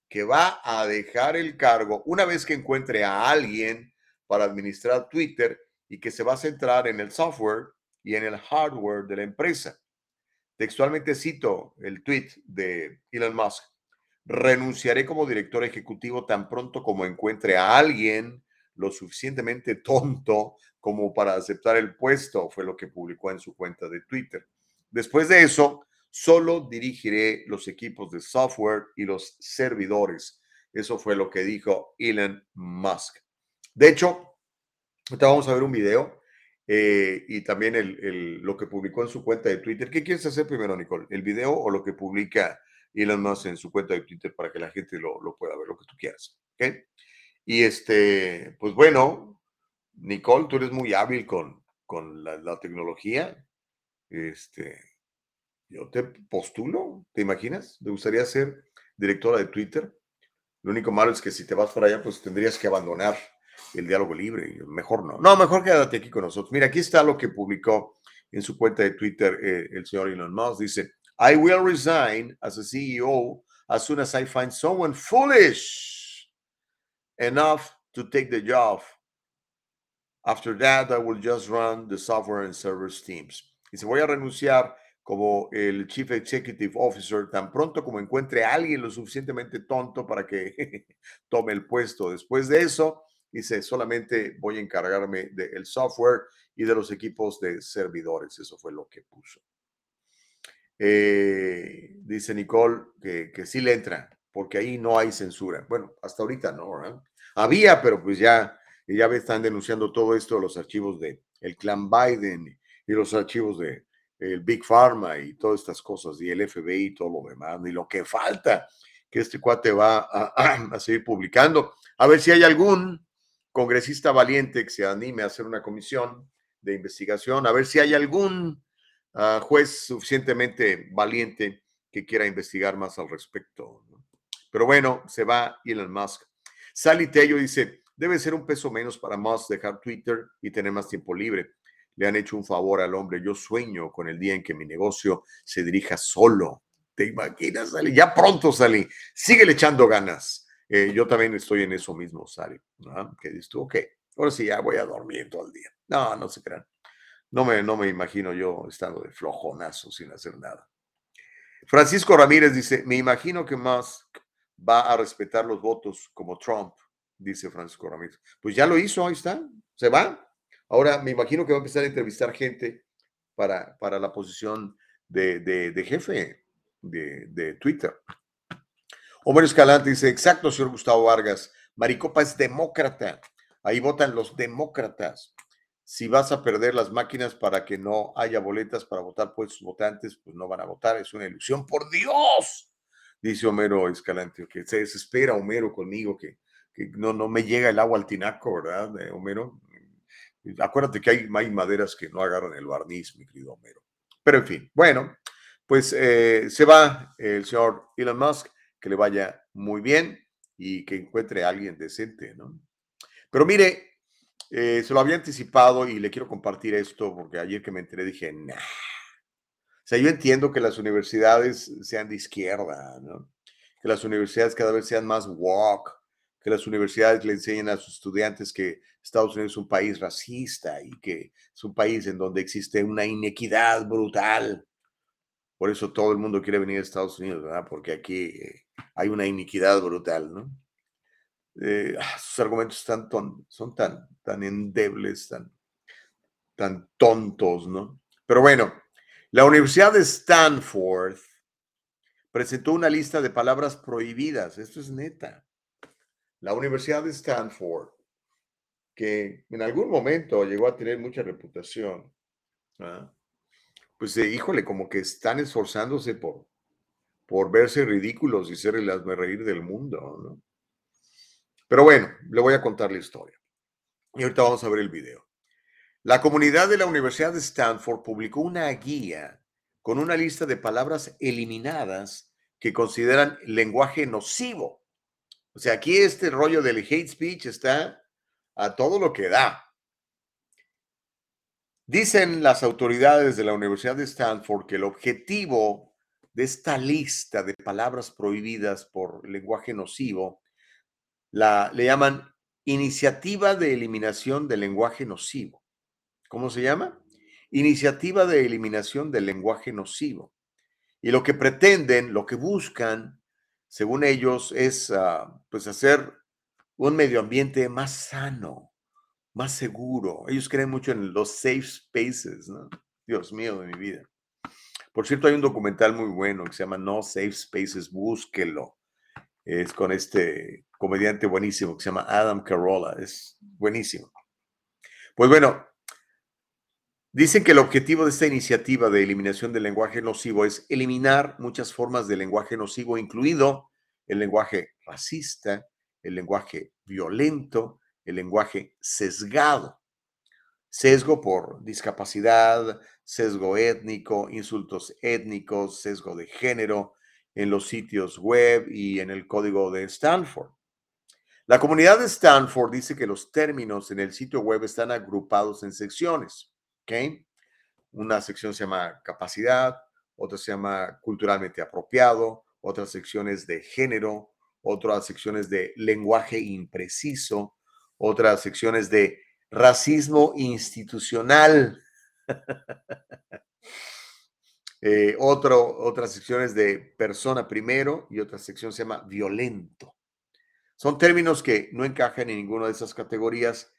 que va a dejar el cargo una vez que encuentre a alguien para administrar Twitter y que se va a centrar en el software y en el hardware de la empresa. Textualmente cito el tweet de Elon Musk. Renunciaré como director ejecutivo tan pronto como encuentre a alguien lo suficientemente tonto como para aceptar el puesto, fue lo que publicó en su cuenta de Twitter. Después de eso, solo dirigiré los equipos de software y los servidores. Eso fue lo que dijo Elon Musk. De hecho, ahorita vamos a ver un video eh, y también el, lo que publicó en su cuenta de Twitter. ¿Qué quieres hacer primero, Nicole? ¿El video o lo que publica Elon Musk en su cuenta de Twitter para que la gente lo, pueda ver, lo que tú quieras? Y este, pues bueno, Nicole, tú eres muy hábil con, con la, la tecnología. Este, yo te postulo, ¿te imaginas? ¿Te gustaría ser directora de Twitter? Lo único malo es que si te vas para allá, pues tendrías que abandonar el diálogo libre. Mejor no. No, mejor quédate aquí con nosotros. Mira, aquí está lo que publicó en su cuenta de Twitter eh, el señor Elon Musk. Dice, I will resign as a CEO as soon as I find someone foolish enough to take the job. After that, I will just run the software and servers teams. Dice, voy a renunciar como el Chief Executive Officer tan pronto como encuentre a alguien lo suficientemente tonto para que tome el puesto. Después de eso, Dice, solamente voy a encargarme del software y de los equipos de servidores. Eso fue lo que puso. Eh, dice Nicole que, que sí le entra, porque ahí no hay censura. Bueno, hasta ahorita no. Había, pero pues ya, ya están denunciando todo esto, los archivos de el clan Biden y los archivos de Big Pharma y todas estas cosas, y el FBI y todo lo demás, y lo que falta, que este cuate va a seguir publicando. A ver si hay algún congresista valiente que se anime a hacer una comisión de investigación, a ver si hay algún ah, juez suficientemente valiente que quiera investigar más al respecto. Pero bueno, se va Elon Musk. Sally Tello dice, debe ser un peso menos para Musk dejar Twitter y tener más tiempo libre. Le han hecho un favor al hombre. Yo sueño con el día en que mi negocio se dirija solo. ¿Te imaginas, Sally? Ya pronto, Sally. Sigue echando ganas. Eh, yo también estoy en eso mismo, Sari. ¿no? Que dices tú, ok, ahora sí ya voy a dormir todo el día. No, no se crean. No me, no me imagino yo estando de flojonazo sin hacer nada. Francisco Ramírez dice, me imagino que Musk va a respetar los votos como Trump, dice Francisco Ramírez. Pues ya lo hizo, ahí está, se va. Ahora me imagino que va a empezar a entrevistar gente para, para la posición de, de, jefe de, de Twitter. Homero Escalante dice, exacto, señor Gustavo Vargas. Maricopa es demócrata. Ahí votan los demócratas. Si vas a perder las máquinas para que no haya boletas para votar por sus votantes, pues no van a votar. Es una ilusión. ¡Por Dios! Dice Homero Escalante, que se desespera Homero conmigo, que, no, no me llega el agua al tinaco, ¿verdad, Homero? Acuérdate que hay, hay maderas que no agarran el barniz, mi querido Homero. Pero en fin, bueno, pues eh, se va el señor Elon Musk que le vaya muy bien y que encuentre a alguien decente, ¿no? Pero mire, eh, se lo había anticipado y le quiero compartir esto porque ayer que me enteré dije, nah. O sea, yo entiendo que las universidades sean de izquierda, ¿no? Que las universidades cada vez sean más woke, que las universidades le enseñen a sus estudiantes que Estados Unidos es un país racista y que es un país en donde existe una inequidad brutal. Por eso todo el mundo quiere venir a Estados Unidos, ¿verdad? Porque aquí eh, hay una iniquidad brutal, ¿no? Eh, ah, sus argumentos son tan, tan endebles, tan, tan tontos, ¿no? Pero bueno, la Universidad de Stanford presentó una lista de palabras prohibidas. Esto es neta. La Universidad de Stanford, que en algún momento llegó a tener mucha reputación, pues eh, híjole, como que están esforzándose por, por verse ridículos y ser el reír del mundo, ¿no? Pero bueno, le voy a contar la historia. Y ahorita vamos a ver el video. La comunidad de la Universidad de Stanford publicó una guía con una lista de palabras eliminadas que consideran lenguaje nocivo. O sea, aquí este rollo del hate speech está a todo lo que da. Dicen las autoridades de la Universidad de Stanford que el objetivo de esta lista de palabras prohibidas por lenguaje nocivo la, le llaman Iniciativa de Eliminación del Lenguaje Nocivo. ¿Cómo se llama? Iniciativa de Eliminación del Lenguaje Nocivo. Y lo que pretenden, lo que buscan, según ellos, es ah, pues hacer un medio ambiente más sano, más seguro. Ellos creen mucho en los safe spaces, ¿no? Dios mío de mi vida. Por cierto, hay un documental muy bueno que se llama No Safe Spaces, búsquelo. Es con este comediante buenísimo que se llama Adam Carolla, es buenísimo. Pues bueno, dicen que el objetivo de esta iniciativa de eliminación del lenguaje nocivo es eliminar muchas formas de lenguaje nocivo, incluido el lenguaje racista, el lenguaje violento, el lenguaje sesgado. Sesgo por discapacidad, sesgo étnico, insultos étnicos, sesgo de género en los sitios web y en el código de Stanford. La comunidad de Stanford dice que los términos en el sitio web están agrupados en secciones. ¿okay? Una sección se llama capacidad, otra se llama culturalmente apropiado, otras secciones de género, otras secciones de lenguaje impreciso, otras secciones de racismo institucional, eh, otro, otras secciones de persona primero y otra sección se llama violento. Son términos que no encajan en ninguna de esas categorías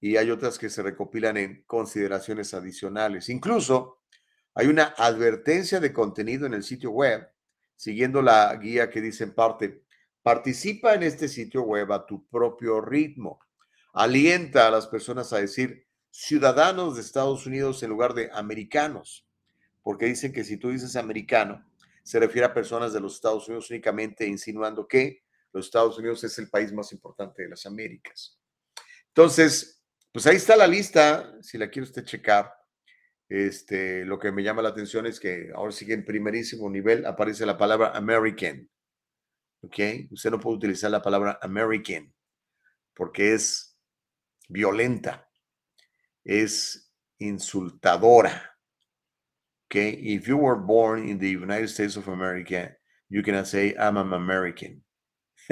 y hay otras que se recopilan en consideraciones adicionales. Incluso hay una advertencia de contenido en el sitio web, siguiendo la guía que dice en parte, participa en este sitio web a tu propio ritmo. Alienta a las personas a decir ciudadanos de Estados Unidos en lugar de americanos, porque dicen que si tú dices americano, se refiere a personas de los Estados Unidos únicamente, insinuando que los Estados Unidos es el país más importante de las Américas. Entonces, pues ahí está la lista, si la quiere usted checar. Este, lo que me llama la atención es que ahora sí en primerísimo nivel aparece la palabra American. ¿Ok? Usted no puede utilizar la palabra American porque es violenta, es insultadora. Okay? If you were born in the United States of America, you cannot say I'm an American.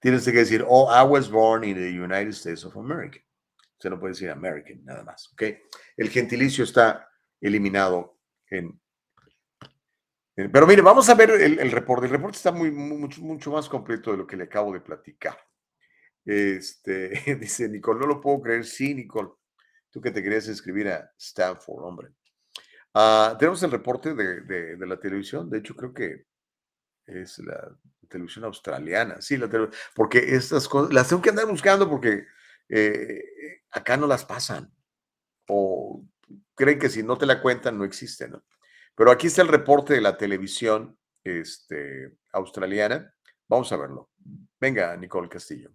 Tienes que decir, oh, I was born in the United States of America. Usted no puede decir American, nada más, ¿ok? El gentilicio está eliminado pero mire, vamos a ver el, reporte. El reporte está muy, mucho, mucho más completo de lo que le acabo de platicar. Este, dice Nicole, no lo puedo creer. Sí, Nicole, tú que te querías escribir a Stanford, hombre. Ah, tenemos el reporte de, de, la televisión. De hecho, creo que es la televisión australiana, sí, la porque estas cosas las tengo que andar buscando porque eh, acá no las pasan o creen que si no te la cuentan no existen. Pero aquí está el reporte de la televisión este, australiana. Vamos a verlo. Venga, Nicole Castillo.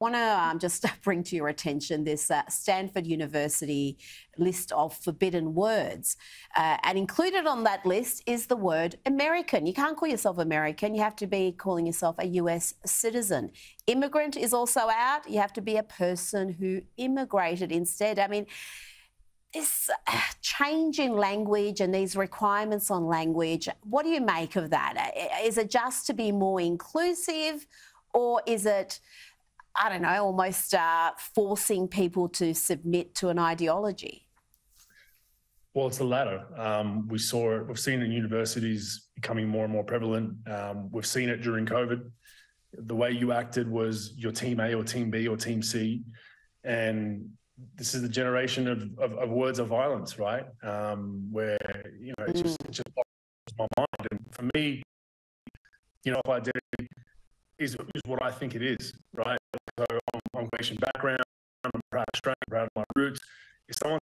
Want to um, just bring to your attention this uh, Stanford University list of forbidden words. Uh, and included on that list is the word American. You can't call yourself American, you have to be calling yourself a US citizen. Immigrant is also out. You have to be a person who immigrated instead. I mean, this change in language and these requirements on language, what do you make of that? Uh, it just to be more inclusive or is it I don't know, almost uh, forcing people to submit to an ideology? Well, it's the latter. Um, we saw it, we've seen it in universities becoming more and more prevalent. Um, we've seen it during COVID. The way you acted was your team A or team B or team C. And this is the generation of, of, of words of violence, right? Um, where, you know, it just, it just my mind. And for me, you know, if I identity is, is what I think it is, right? So I'm, I'm background, I'm proud Australian, proud of my roots. If someone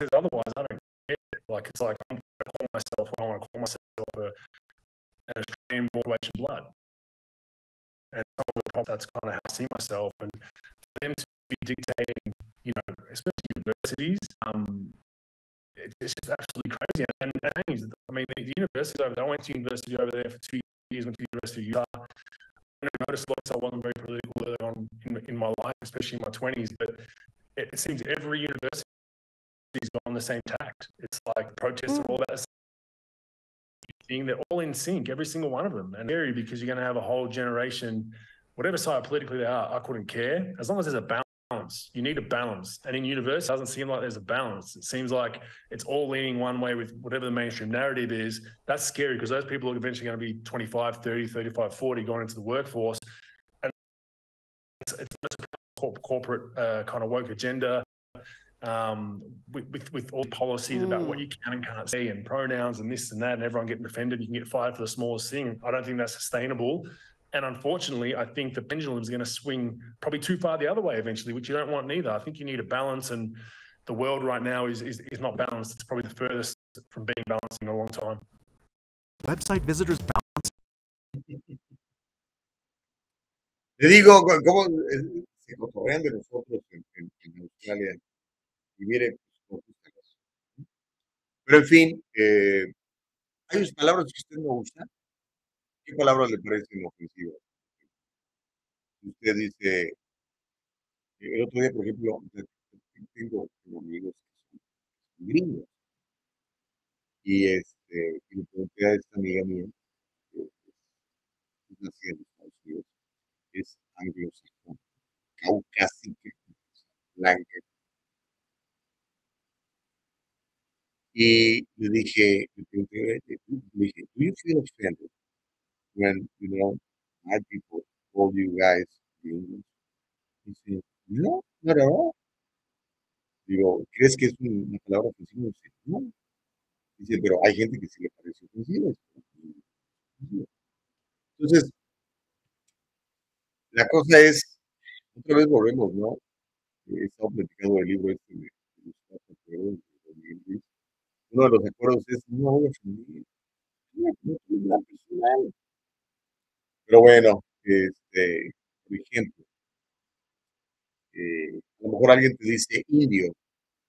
says otherwise, I don't care. Like it's like I'm call myself, I want to call myself a, an Australian Asian blood. And that's kind of how I see myself. And for them to be dictating, you know, especially universities, um, it's just absolutely crazy. And, and I mean, the university over there, I went to university over there for two years, went to the University of Utah. Noticed lots. I wasn't very political early on in, in my life, especially in my twenties. But it, it seems every university is on the same tact. It's like protests are all about the thing. They're all in sync, every single one of them. And scary because you're going to have a whole generation, whatever side politically they are, I couldn't care as long as there's a balance. You need a balance. And in university, it doesn't seem like there's a balance. It seems like it's all leaning one way with whatever the mainstream narrative is. That's scary because those people are eventually going to be 25, 30, 35, 40 going into the workforce. And it's, it's a corporate uh, kind of woke agenda. Um, with, with, with all policies mm. about what you can and can't say and pronouns and this and that and everyone getting defended, you can get fired for the smallest thing. I don't think that's sustainable. And unfortunately, I think the pendulum is going to swing probably too far the other way eventually, which you don't want neither. I think you need a balance, and the world right now is, is, is not balanced. It's probably the furthest from being balanced in a long time. Website visitors balance. Le digo, ¿cómo se cotorrean de nosotros en, en, en Australia? Y mire, pero en fin, eh, hay palabras que usted no usa ¿Qué palabras le parecen ofensivas? Usted dice, el otro día, por ejemplo, tengo, amigos que son gringos. Y, este, y le pregunté a esta amiga mía, que es nacida en Estados Unidos, es anglosajona, caucásica, blanca. Y le dije, le pregunté, le dije, ¿do you feel offended when, you know, my people call you guys English. Dice, no, not at all. Digo, ¿crees que es una palabra ofensiva? Dice, no. Dice, pero hay gente que sí le parece ofensiva. Entonces, la cosa es, otra vez volvemos, ¿no? He estado platicando del libro este de, Uno de los acuerdos es no voy a ofender. No, no, no, personal. Pero bueno, este, por ejemplo, eh, a lo mejor alguien te dice indio,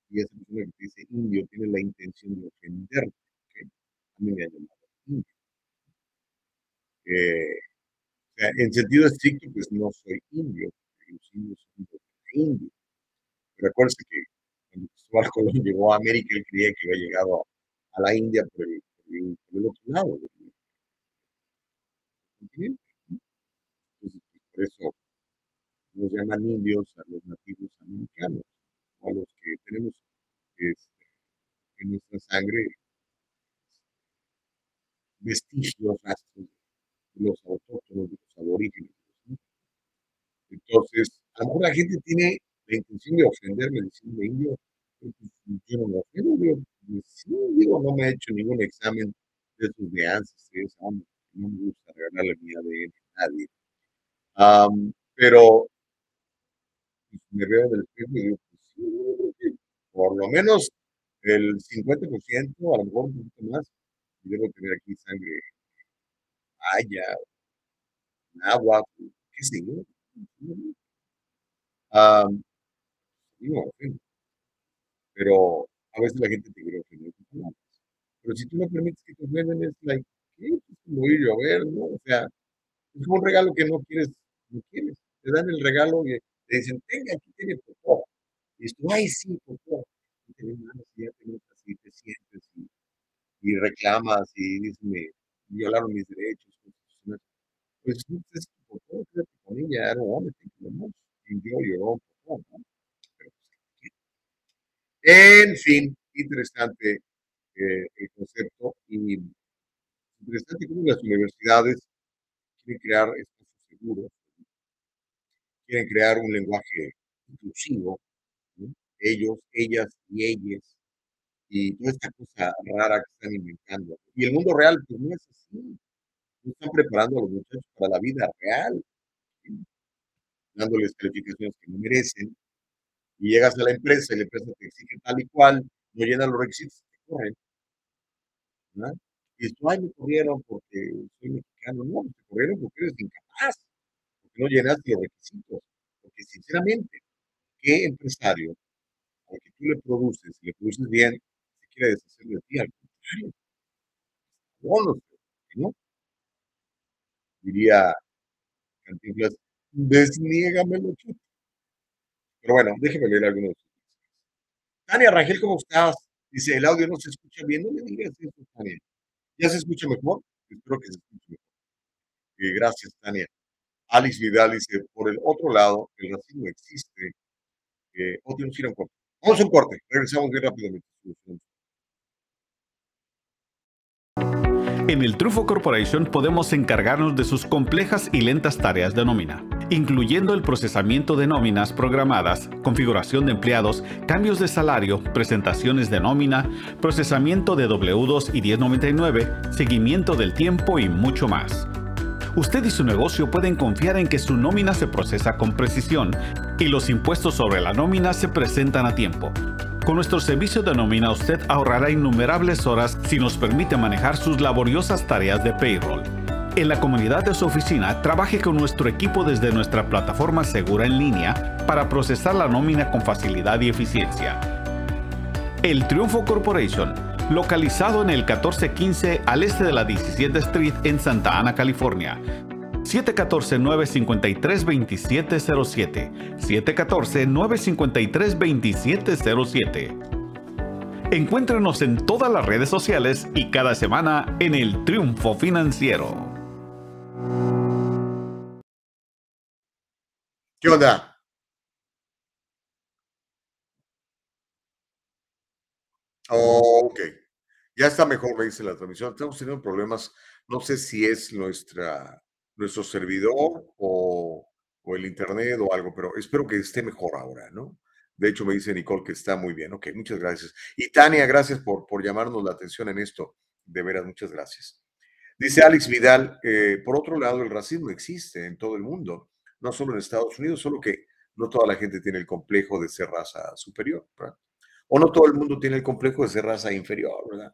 y esa persona que te dice indio tiene la intención de ofenderte. ¿okay? A mí me ha llamado indio. Eh, o sea, en sentido estricto, pues no soy indio, los indios son de indio. Pero acuérdense que cuando Cristóbal Colón llegó a América, él creía que había llegado a la India por el, por el, por el otro lado continente. Por eso nos llaman indios a los nativos americanos, o a los que tenemos este, en nuestra sangre vestigios, rastros de los autóctonos, de los aborígenes. Entonces, a lo mejor la gente tiene la intención de ofenderme diciendo indio, pues, yo pues, no me he hecho ningún examen de esos de ancestros, no me gusta regalarle mi ADN a nadie pero pues, me veo del espejo y digo, pues sí, por lo menos el 50%, a lo mejor un poquito más, y debo tener aquí sangre haya, agua, qué sé yo. pero a veces la gente te quiere ofender Pero si tú no permites que te ofenden, es like, ¿qué? Es como ir a ver, ¿no? O sea, es como un regalo que no quieres no quieres. Te dan el regalo y te dicen, tenga, aquí tiene popó. Y tú, ay, sí, popó. Y te ya te y te sientes y, y reclamas y dices, me violaron mis derechos Pues es popó, quédate con ella, want to think Enjoy your own popó, ¿no? Pero, pues, en fin, interesante eh, el concepto y interesante cómo las universidades quieren crear espacios seguros quieren crear un lenguaje inclusivo, ellos, ellas y ellas, y toda esta cosa rara que están inventando. Y el mundo real, pues no es así. No están preparando a los muchachos para la vida real, dándoles calificaciones que no merecen. Y llegas a la empresa y la empresa te exige tal y cual, no llenan los requisitos, te corren. Y tú, ay, me corrieron porque soy mexicano. No, te corrieron porque eres incapaz no llenaste los requisitos. Porque sinceramente, ¿qué empresario al que tú le produces, le produces bien, se quiera deshacer de ti, al contrario. ¿no? Diría Cantinflas, desniégamelo. Pero bueno, déjeme leer algunos. Tania Rangel, ¿cómo estás? Dice, el audio no se escucha bien. No me digas eso, Tania. ¿Ya se escucha mejor? Espero que se escuche mejor. Eh, gracias, Tania. Alex Vidal dice, por el otro lado, el racismo existe. Eh. Vamos a un corte. Regresamos bien rápidamente. En el Trufo Corporation podemos encargarnos de sus complejas y lentas tareas de nómina, incluyendo el procesamiento de nóminas programadas, configuración de empleados, cambios de salario, presentaciones de nómina, procesamiento de W2 y 1099, seguimiento del tiempo y mucho más. Usted y su negocio pueden confiar en que su nómina se procesa con precisión y los impuestos sobre la nómina se presentan a tiempo. Con nuestro servicio de nómina usted ahorrará innumerables horas si nos permite manejar sus laboriosas tareas de payroll. En la comunidad de su oficina, trabaje con nuestro equipo desde nuestra plataforma segura en línea para procesar la nómina con facilidad y eficiencia. El Triunfo Corporation, localizado en el 1415 al este de la 17 Street en Santa Ana, California. 714-953-2707. 714-953-2707. Encuéntrenos en todas las redes sociales y cada semana en el Triunfo Financiero. ¿Qué onda? Ok. Ya está mejor, me dice la transmisión. Estamos teniendo problemas. No sé si es nuestra nuestro servidor o, el internet o algo, pero espero que esté mejor ahora, ¿no? De hecho, me dice Nicole que está muy bien. Ok, muchas gracias. Y Tania, gracias por, por llamarnos la atención en esto. De veras, muchas gracias. Dice Alex Vidal, eh, por otro lado, el racismo existe en todo el mundo, no solo en Estados Unidos, solo que no toda la gente tiene el complejo de ser raza superior, ¿verdad? O no todo el mundo tiene el complejo de ser raza inferior, ¿verdad?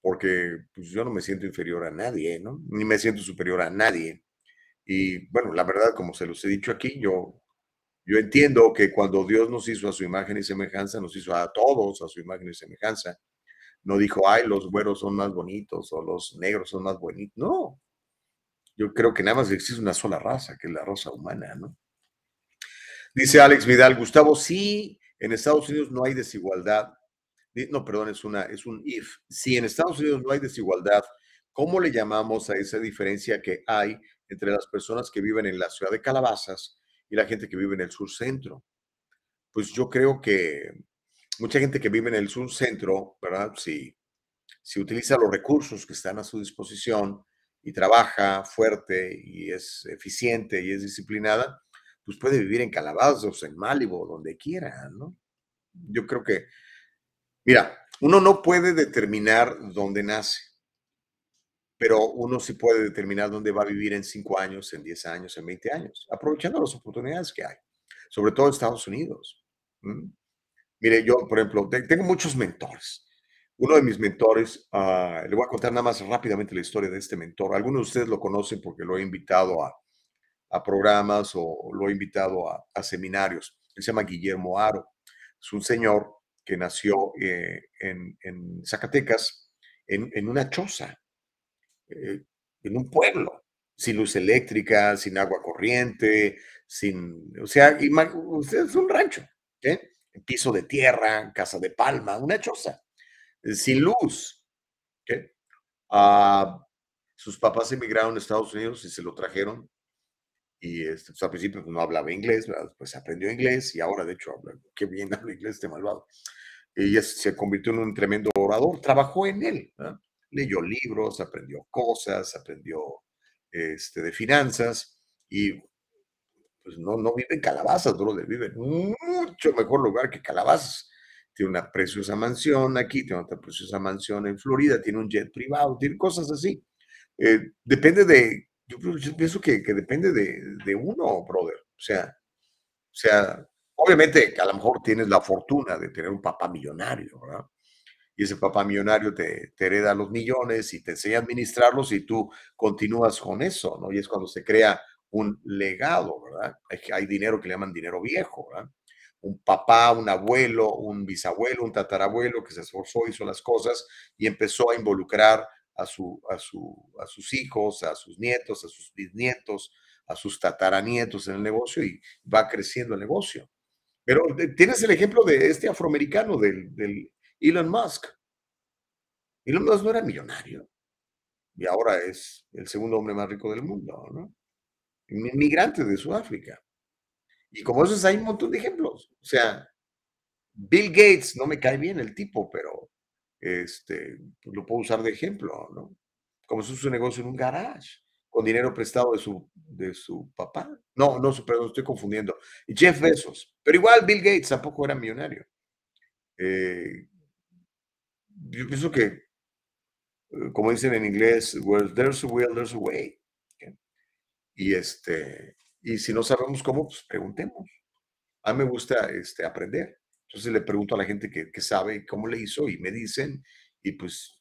porque pues, yo no me siento inferior a nadie, ¿no? Ni me siento superior a nadie. Y bueno, la verdad, como se los he dicho aquí, yo, yo entiendo que cuando Dios nos hizo a su imagen y semejanza, nos hizo a todos a su imagen y semejanza. No dijo, ay, los güeros son más bonitos o los negros son más bonitos. No. Yo creo que nada más existe una sola raza, que es la raza humana, ¿no? Dice Alex Vidal, Gustavo, sí, en Estados Unidos no hay desigualdad no, perdón, es, una, es un if. Si en Estados Unidos no hay desigualdad, ¿cómo le llamamos a esa diferencia que hay entre las personas que viven en la ciudad de Calabazas y la gente que vive en el sur centro? Pues yo creo que mucha gente que vive en el sur centro, ¿verdad? Si, si utiliza los recursos que están a su disposición y trabaja fuerte y es eficiente y es disciplinada, pues puede vivir en Calabazas, en Málibo, donde quiera, ¿no? Yo creo que Mira, uno no puede determinar dónde nace, pero uno sí puede determinar dónde va a vivir en 5 años, en 10 años, en 20 años, aprovechando las oportunidades que hay, sobre todo en Estados Unidos. Mire, yo, por ejemplo, tengo muchos mentores. Uno de mis mentores, ah, le voy a contar nada más rápidamente la historia de este mentor. Algunos de ustedes lo conocen porque lo he invitado a, programas o lo he invitado a, a seminarios. Él se llama Guillermo Aro. Es un señor que nació eh, en, Zacatecas, en, una choza, eh, en un pueblo, sin luz eléctrica, sin agua corriente, sin, o sea, es un rancho, ¿eh? piso de tierra, casa de palma, una choza, eh, sin luz. Ah, sus papás emigraron a Estados Unidos y se lo trajeron y este, pues, al principio pues, no hablaba inglés, pues aprendió inglés y ahora de hecho habla, qué bien habla inglés este malvado. Ella se convirtió en un tremendo orador, trabajó en él, leyó libros, aprendió cosas, aprendió este, de finanzas y pues no, no vive en Calabazas, brother, vive en mucho mejor lugar que Calabazas. Tiene una preciosa mansión aquí, tiene otra preciosa mansión en Florida, tiene un jet privado, tiene cosas así. Eh, depende de, yo, pienso que, depende de, uno, brother. O sea, o sea, obviamente a lo mejor tienes la fortuna de tener un papá millonario, ¿verdad? Y ese papá millonario te, hereda los millones y te enseña a administrarlos y tú continúas con eso, ¿no? Y es cuando se crea un legado, ¿verdad? Hay, hay dinero que le llaman dinero viejo, ¿verdad? un papá, un abuelo, un bisabuelo, un tatarabuelo que se esforzó, hizo las cosas y empezó a involucrar a, su, a, su, a sus hijos, a sus nietos, a sus bisnietos, a sus tataranietos en el negocio y va creciendo el negocio. Pero tienes el ejemplo de este afroamericano, del, del Elon Musk. Elon Musk no era millonario y ahora es el segundo hombre más rico del mundo, ¿no? Inmigrante de Sudáfrica. Y como esos hay un montón de ejemplos. O sea, Bill Gates, no me cae bien el tipo, pero este, pues, lo puedo usar de ejemplo, ¿no? Es su negocio en un garage, con dinero prestado de su, de su papá. No, no, perdón, estoy confundiendo. Jeff Bezos. Pero igual Bill Gates tampoco era millonario. Eh, yo pienso que, eh, como dicen en inglés, where there's a will, there's a way. Y este, y si no sabemos cómo, pues preguntemos. A mí me gusta este, aprender. Entonces le pregunto a la gente que, que sabe cómo le hizo y me dicen, y pues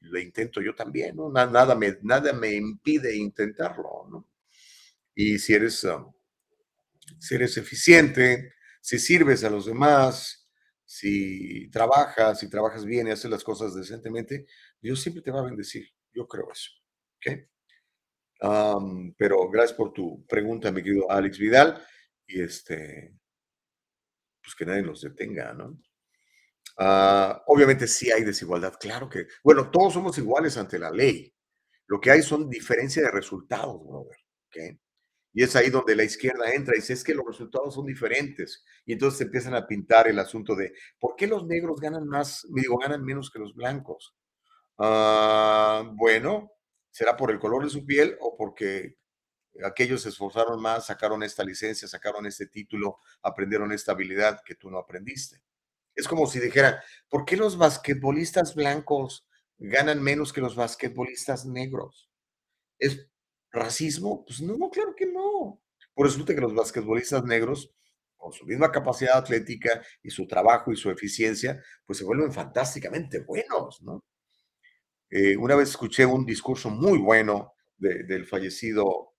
lo intento yo también, ¿no? Nada, nada, me, nada me impide intentarlo, ¿no? Y si eres, um, si eres eficiente, si sirves a los demás, si trabajas, si trabajas bien y haces las cosas decentemente, Dios siempre te va a bendecir. Yo creo eso. ¿Ok? pero gracias por tu pregunta, mi querido Alex Vidal. Y este, pues que nadie nos detenga, ¿no? Ah, obviamente sí hay desigualdad, claro que, bueno, todos somos iguales ante la ley. Lo que hay son diferencia de resultados, brother. ¿okay? Y es ahí donde la izquierda entra y dice, es que los resultados son diferentes. Y entonces empiezan a pintar el asunto de, ¿por qué los negros ganan más, digo, ganan menos que los blancos? Ah, bueno, ¿Será por el color de su piel o porque aquellos se esforzaron más, sacaron esta licencia, sacaron este título, aprendieron esta habilidad que tú no aprendiste? Es como si dijera, ¿por qué los basquetbolistas blancos ganan menos que los basquetbolistas negros? ¿Es racismo? Pues no, claro que no. Por eso resulta que los basquetbolistas negros, con su misma capacidad atlética y su trabajo y su eficiencia, pues se vuelven fantásticamente buenos, ¿no? Eh, una vez escuché un discurso muy bueno del fallecido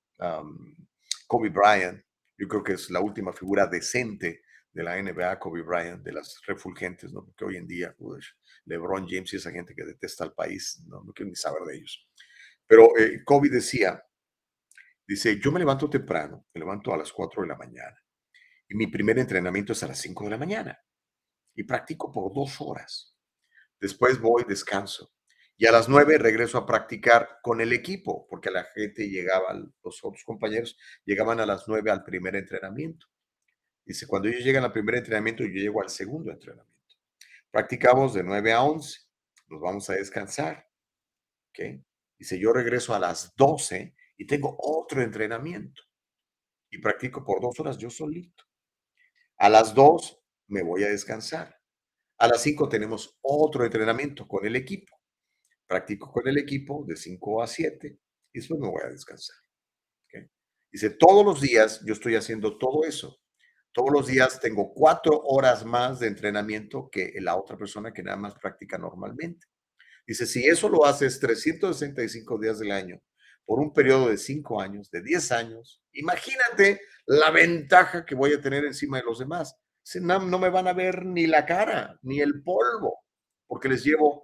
Kobe Bryant. Yo creo que es la última figura decente de la NBA, Kobe Bryant, de las refulgentes, ¿no? Porque hoy en día, LeBron James y esa gente que detesta al país, no, quiero ni saber de ellos. Pero eh, Kobe decía, dice, yo me levanto temprano, me levanto a las 4 de la mañana y mi primer entrenamiento es a las 5 de la mañana y practico por dos horas. Después voy, descanso y a las nueve regreso a practicar con el equipo, porque la gente llegaba, los otros compañeros llegaban a las nueve al primer entrenamiento. Dice, cuando ellos llegan al primer entrenamiento, yo llego al segundo entrenamiento. Practicamos de 9 a 11, nos vamos a descansar. ¿ok? Dice, yo regreso a las 12 y tengo otro entrenamiento. Y practico por dos horas yo solito. A las 2 me voy a descansar. A las 5 tenemos otro entrenamiento con el equipo practico con el equipo de 5 a 7 y después me voy a descansar. Dice, todos los días yo estoy haciendo todo eso. Todos los días tengo cuatro horas más de entrenamiento que la otra persona que nada más practica normalmente. Dice, si eso lo haces 365 días del año por un periodo de 5 años, de 10 años, imagínate la ventaja que voy a tener encima de los demás. No, no me van a ver ni la cara, ni el polvo, porque les llevo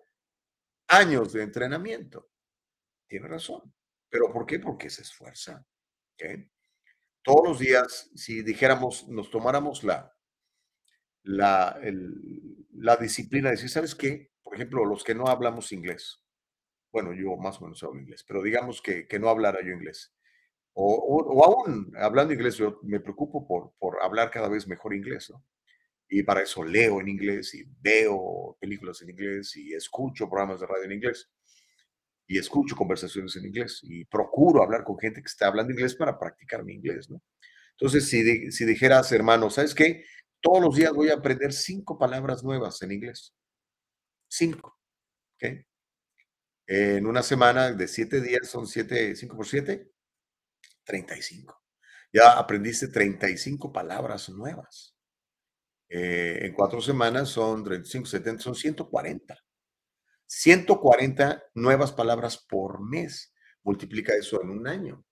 años de entrenamiento. Tiene razón. ¿Pero por qué? Porque se esfuerza. Todos los días, si dijéramos, nos tomáramos la, la, la disciplina de decir, ¿sabes qué? Por ejemplo, los que no hablamos inglés. Bueno, yo más o menos hablo inglés, pero digamos que, que no hablara yo inglés. O, o, aún hablando inglés, yo me preocupo por, por hablar cada vez mejor inglés, ¿no? Y para eso leo en inglés y veo películas en inglés y escucho programas de radio en inglés y escucho conversaciones en inglés y procuro hablar con gente que está hablando inglés para practicar mi inglés. Entonces, si, si dijeras, hermano, ¿sabes qué? Todos los días voy a aprender cinco palabras nuevas en inglés. Cinco. ¿Ok? En una semana de siete días son siete, cinco por siete, 35. Ya aprendiste 35 palabras nuevas. Eh, en cuatro semanas son 35, 70, son 140. 140 nuevas palabras por mes. Multiplica eso en un año.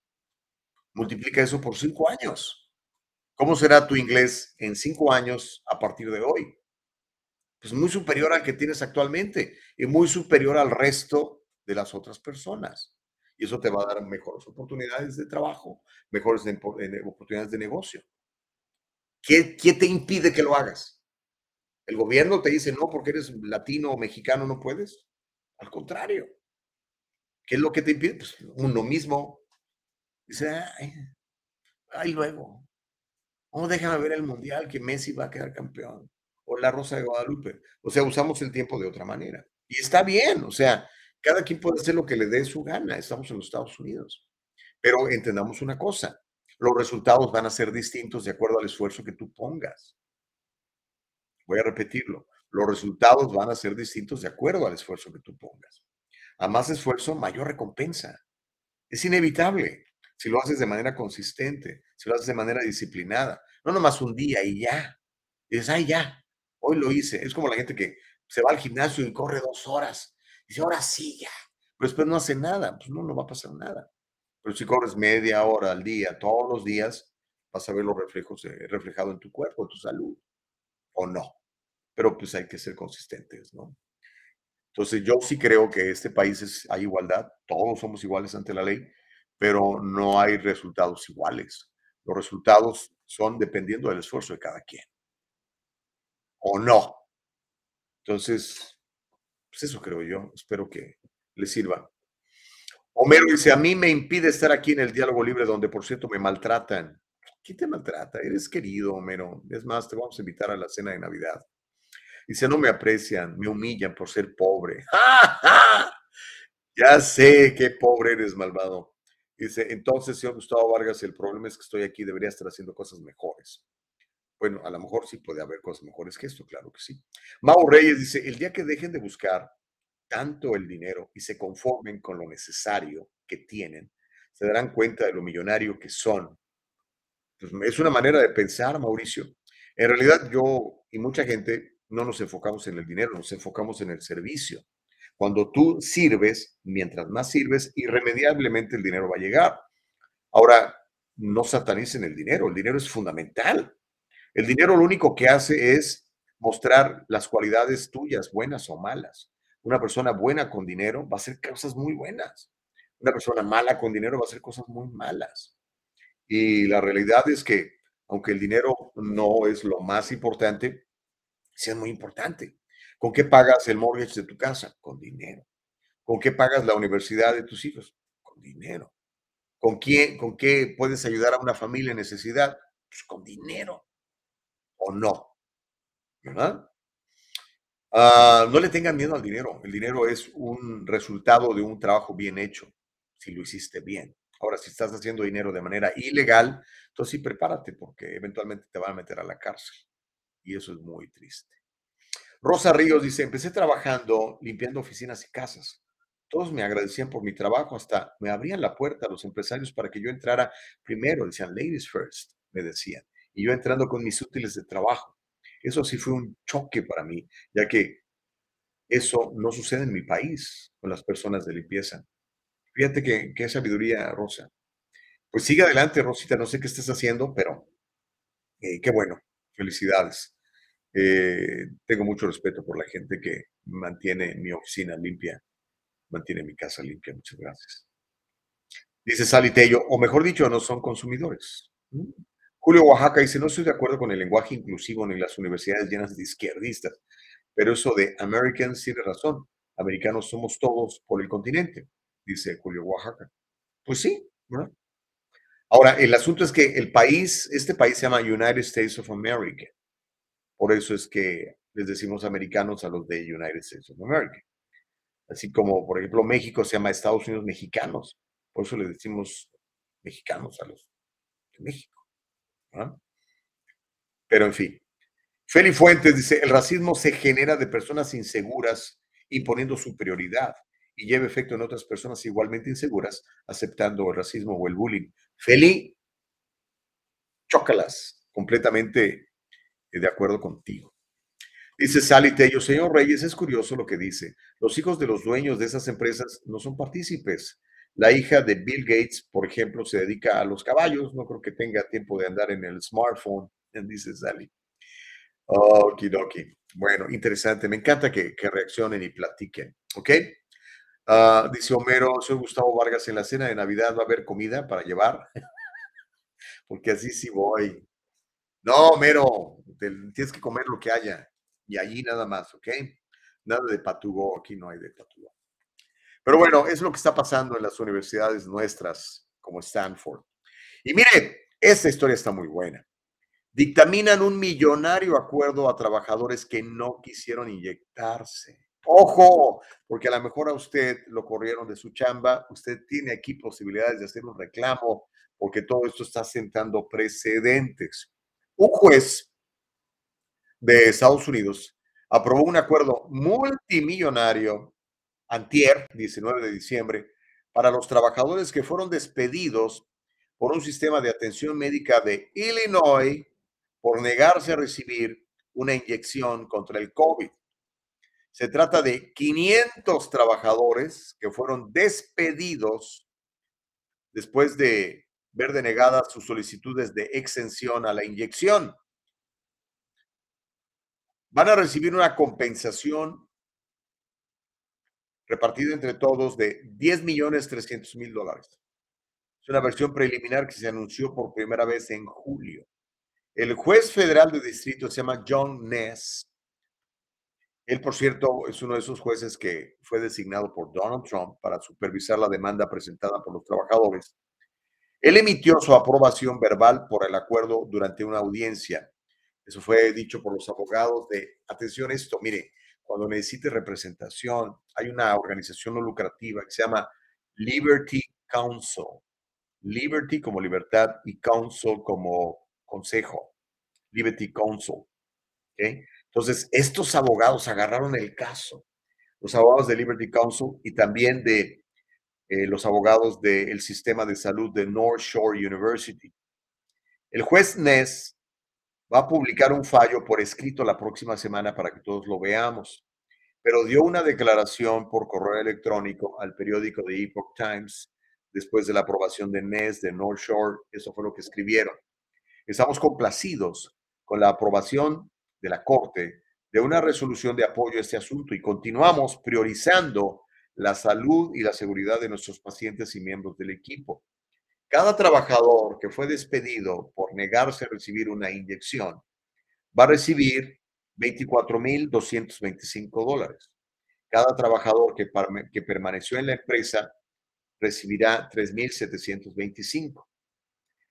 Multiplica eso por cinco años. ¿Cómo será tu inglés en cinco años a partir de hoy? Pues muy superior al que tienes actualmente y muy superior al resto de las otras personas. Y eso te va a dar mejores oportunidades de trabajo, mejores de- oportunidades de negocio. ¿Qué, ¿Qué te impide que lo hagas? ¿El gobierno te dice no porque eres latino o mexicano no puedes? Al contrario. ¿Qué es lo que te impide? Pues uno mismo. Dice, ay, ay luego. Oh, déjame ver el mundial que Messi va a quedar campeón. O la Rosa de Guadalupe. O sea, usamos el tiempo de otra manera. Y está bien, o sea, cada quien puede hacer lo que le dé su gana. Estamos en los Estados Unidos. Pero entendamos una cosa, los resultados van a ser distintos de acuerdo al esfuerzo que tú pongas. Voy a repetirlo, los resultados van a ser distintos de acuerdo al esfuerzo que tú pongas. A más esfuerzo, mayor recompensa. Es inevitable si lo haces de manera consistente, si lo haces de manera disciplinada, no nomás un día y ya. Dices, ay, ya, hoy lo hice. Es como la gente que se va al gimnasio y corre dos horas. Y dice, ahora sí, ya. Pero después no hace nada. Pues no, no va a pasar nada. Pero si corres media hora al día, todos los días, vas a ver los reflejos eh, reflejado en tu cuerpo, en tu salud. O no. Pero pues hay que ser consistentes, ¿no? Entonces yo sí creo que este país es, hay igualdad, todos somos iguales ante la ley, pero no hay resultados iguales. Los resultados son dependiendo del esfuerzo de cada quien. O no. Entonces, pues eso creo yo. Espero que les sirva. Homero dice, a mí me impide estar aquí en el diálogo libre donde, por cierto, me maltratan. ¿Quién te maltrata? Eres querido, Homero. Es más, te vamos a invitar a la cena de Navidad. Dice, no me aprecian, me humillan por ser pobre. ¡Ja, ja! Ya sé qué pobre eres, malvado. Dice, entonces, señor Gustavo Vargas, el problema es que estoy aquí, debería estar haciendo cosas mejores. Bueno, a lo mejor sí puede haber cosas mejores que esto, claro que sí. Mau Reyes dice, el día que dejen de buscar tanto el dinero y se conformen con lo necesario que tienen, se darán cuenta de lo millonario que son. Pues, es una manera de pensar, Mauricio. En realidad yo y mucha gente no nos enfocamos en el dinero, nos enfocamos en el servicio. Cuando tú sirves, mientras más sirves, irremediablemente el dinero va a llegar. Ahora, no satanicen el dinero, el dinero es fundamental. El dinero lo único que hace es mostrar las cualidades tuyas, buenas o malas. Una persona buena con dinero va a hacer cosas muy buenas. Una persona mala con dinero va a hacer cosas muy malas. Y la realidad es que, aunque el dinero no es lo más importante, sí es muy importante. ¿Con qué pagas el mortgage de tu casa? Con dinero. ¿Con qué pagas la universidad de tus hijos? Con dinero. ¿Con, quién, ¿Con qué puedes ayudar a una familia en necesidad? Pues con dinero. ¿O no? ¿Verdad? Ah, no le tengan miedo al dinero. El dinero es un resultado de un trabajo bien hecho, si lo hiciste bien. Ahora, si estás haciendo dinero de manera ilegal, entonces sí prepárate porque eventualmente te van a meter a la cárcel. Y eso es muy triste. Rosa Ríos dice, empecé trabajando limpiando oficinas y casas. Todos me agradecían por mi trabajo, hasta me abrían la puerta a los empresarios para que yo entrara primero. Decían, ladies first, me decían. Y yo entrando con mis útiles de trabajo. Eso sí fue un choque para mí, ya que eso no sucede en mi país con las personas de limpieza. Fíjate que, qué sabiduría, Rosa. Pues sigue adelante, Rosita. No sé qué estés haciendo, pero eh, qué bueno. Felicidades. Eh, tengo mucho respeto por la gente que mantiene mi oficina limpia, mantiene mi casa limpia. Muchas gracias. Dice Sally Tello, o mejor dicho, no son consumidores. Julio Oaxaca dice, no estoy de acuerdo con el lenguaje inclusivo ni las universidades llenas de izquierdistas, pero eso de Americans tiene razón. Americanos somos todos por el continente, dice Julio Oaxaca. Pues sí, ¿verdad? Ahora, el asunto es que el país, este país se llama United States of America. Por eso es que les decimos americanos a los de United States of America. Así como, por ejemplo, México se llama Estados Unidos mexicanos. Por eso le decimos mexicanos a los de México. Pero en fin. Feli Fuentes dice, el racismo se genera de personas inseguras imponiendo superioridad y lleva efecto en otras personas igualmente inseguras aceptando el racismo o el bullying. Feli, chócalas, completamente de acuerdo contigo. Dice Sally Tello, señor Reyes, es curioso lo que dice. Los hijos de los dueños de esas empresas no son partícipes. La hija de Bill Gates, por ejemplo, se dedica a los caballos. No creo que tenga tiempo de andar en el smartphone, dice Sally. Okidoki. Bueno, interesante. Me encanta que, reaccionen y platiquen. ¿Ok? Ah, dice Homero, soy Gustavo Vargas. En la cena de Navidad va a haber comida para llevar. Porque así sí voy. No, Homero, tienes que comer lo que haya. Y allí nada más, ¿ok? Nada de patugó, aquí no hay de patugó. Pero bueno, es lo que está pasando en las universidades nuestras, como Stanford. Y mire, esta historia está muy buena. Dictaminan un millonario acuerdo a trabajadores que no quisieron inyectarse. Ojo, porque a lo mejor a usted lo corrieron de su chamba, usted tiene aquí posibilidades de hacer un reclamo, porque todo esto está sentando precedentes. Un juez de Estados Unidos aprobó un acuerdo multimillonario antier, 19 de diciembre, para los trabajadores que fueron despedidos por un sistema de atención médica de Illinois por negarse a recibir una inyección contra el COVID. Se trata de 500 trabajadores que fueron despedidos después de ver denegadas sus solicitudes de exención a la inyección. Van a recibir una compensación repartida entre todos de 10 millones 300 mil dólares. Es una versión preliminar que se anunció por primera vez en julio. El juez federal de distrito se llama John Ness. Él, por cierto, es uno de esos jueces que fue designado por Donald Trump para supervisar la demanda presentada por los trabajadores. Él emitió su aprobación verbal por el acuerdo durante una audiencia. Eso fue dicho por los abogados de, atención esto, mire, cuando necesite representación, hay una organización no lucrativa que se llama Liberty Council. Liberty como libertad y Council como consejo. Liberty Council. Entonces, estos abogados agarraron el caso. Los abogados de Liberty Council y también de eh, los abogados del sistema de salud de North Shore University. El juez Ness va a publicar un fallo por escrito la próxima semana para que todos lo veamos, pero dio una declaración por correo electrónico al periódico The Epoch Times después de la aprobación de Ness de North Shore. Eso fue lo que escribieron. Estamos complacidos con la aprobación de la Corte de una resolución de apoyo a este asunto y continuamos priorizando la salud y la seguridad de nuestros pacientes y miembros del equipo. Cada trabajador que fue despedido por negarse a recibir una inyección va a recibir 24.225 dólares. Cada trabajador que, que permaneció en la empresa recibirá 3.725.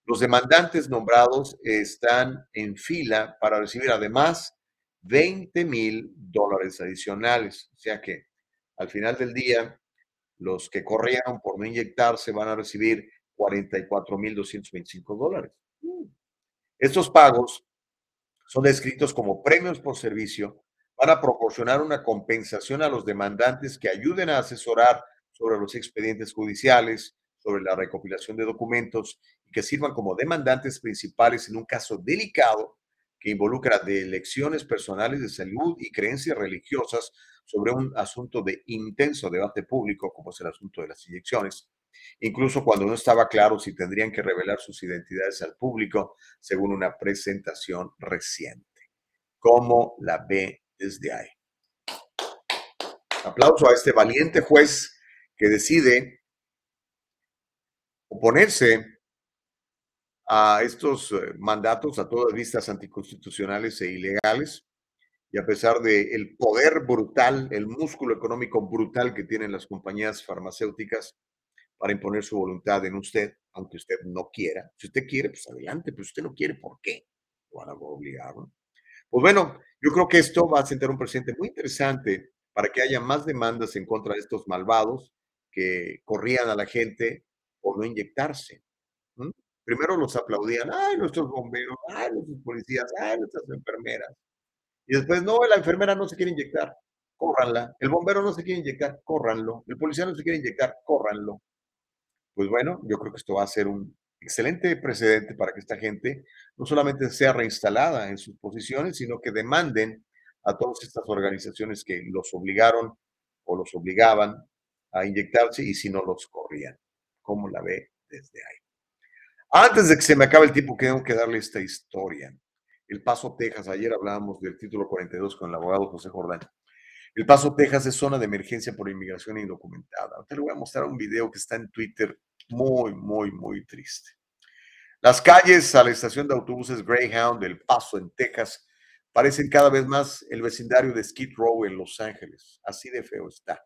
Los demandantes nombrados están en fila para recibir además 20 mil dólares adicionales. O sea que al final del día, los que corrieron por no inyectarse van a recibir 44 mil 225 dólares. Estos pagos son descritos como premios por servicio, van a proporcionar una compensación a los demandantes que ayuden a asesorar sobre los expedientes judiciales, sobre la recopilación de documentos y que sirvan como demandantes principales en un caso delicado que involucra de elecciones personales de salud y creencias religiosas sobre un asunto de intenso debate público, como es el asunto de las inyecciones, incluso cuando no estaba claro si tendrían que revelar sus identidades al público, según una presentación reciente. ¿Cómo la ve desde ahí? Aplauso a este valiente juez que decide oponerse a estos eh, mandatos a todas vistas anticonstitucionales e ilegales y a pesar del el poder brutal, el músculo económico brutal que tienen las compañías farmacéuticas para imponer su voluntad en usted, aunque usted no quiera. Si usted quiere, pues adelante, pero usted no quiere, ¿por qué? Lo van a obligar, ¿no? Pues bueno, yo creo que esto va a sentar un presente muy interesante para que haya más demandas en contra de estos malvados que corrían a la gente por no inyectarse. Primero los aplaudían, ay, nuestros bomberos, ay, nuestros policías, ay, nuestras enfermeras. Y después, no, la enfermera no se quiere inyectar, córranla. El bombero no se quiere inyectar, córranlo. El policía no se quiere inyectar, córranlo. Pues bueno, yo creo que esto va a ser un excelente precedente para que esta gente no solamente sea reinstalada en sus posiciones, sino que demanden a todas estas organizaciones que los obligaron o los obligaban a inyectarse y si no los corrían. cómo la ve desde ahí. Antes de que se me acabe el tiempo, tengo que darle esta historia. El Paso, Texas. Ayer hablábamos del título 42 con el abogado José Jordán. El Paso, Texas es zona de emergencia por inmigración indocumentada. Ahorita le voy a mostrar un video que está en Twitter muy, muy, muy triste. Las calles a la estación de autobuses Greyhound del Paso en Texas parecen cada vez más el vecindario de Skid Row en Los Ángeles. Así de feo está.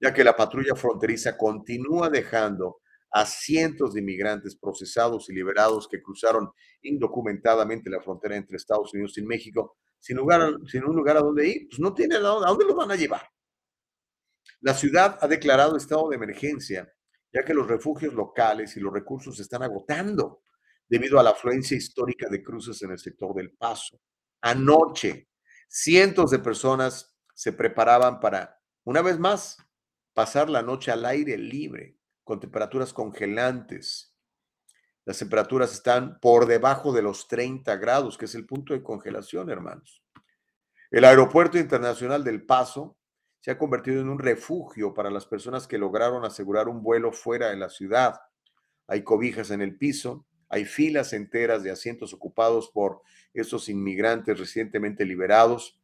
Ya que la patrulla fronteriza continúa dejando a cientos de inmigrantes procesados y liberados que cruzaron indocumentadamente la frontera entre Estados Unidos y México sin, lugar, sin un lugar a donde ir. Pues no tienen a dónde, a dónde van a llevar. La ciudad ha declarado estado de emergencia, ya que los refugios locales y los recursos se están agotando debido a la afluencia histórica de cruces en el sector del Paso. Anoche, cientos de personas se preparaban para, una vez más, pasar la noche al aire libre, con temperaturas congelantes. Las temperaturas están por debajo de los 30 grados, que es el punto de congelación, hermanos. El Aeropuerto Internacional del Paso se ha convertido en un refugio para las personas que lograron asegurar un vuelo fuera de la ciudad. Hay cobijas en el piso, hay filas enteras de asientos ocupados por esos inmigrantes recientemente liberados.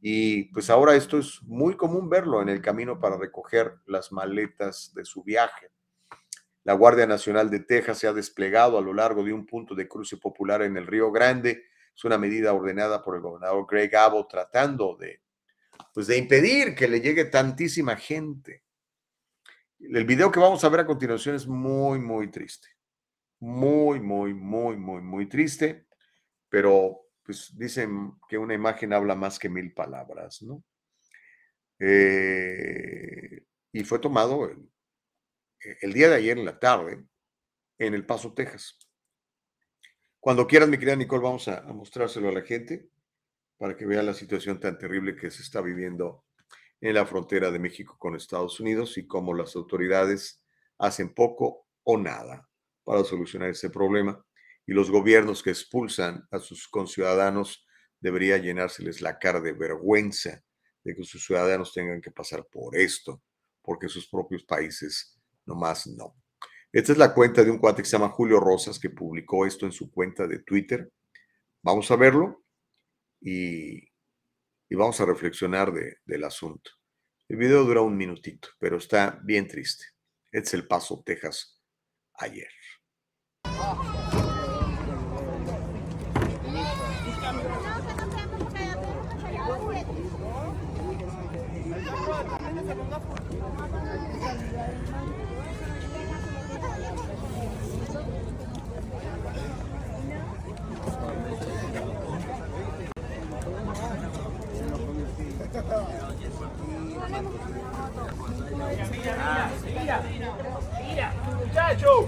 Y pues ahora esto es muy común verlo en el camino para recoger las maletas de su viaje. La Guardia Nacional de Texas se ha desplegado a lo largo de un punto de cruce popular en el Río Grande. Es una medida ordenada por el gobernador Greg Abbott tratando de, pues de impedir que le llegue tantísima gente. El video que vamos a ver a continuación es muy, muy triste. Muy, muy, muy, muy, muy triste. Pero pues dicen que una imagen habla más que mil palabras, ¿no? Eh, y fue tomado el día de ayer en la tarde en El Paso, Texas. Cuando quieras, mi querida Nicole, vamos a, mostrárselo a la gente para que vea la situación tan terrible que se está viviendo en la frontera de México con Estados Unidos y cómo las autoridades hacen poco o nada para solucionar ese problema. Y los gobiernos que expulsan a sus conciudadanos debería llenárseles la cara de vergüenza de que sus ciudadanos tengan que pasar por esto, porque sus propios países nomás no. Esta es la cuenta de un cuate que se llama Julio Rosas, que publicó esto en su cuenta de Twitter. Vamos a verlo y, vamos a reflexionar del asunto. El video dura un minutito, pero está bien triste. Este es El Paso, Texas, ayer. Mira, mira, mira, muchacho.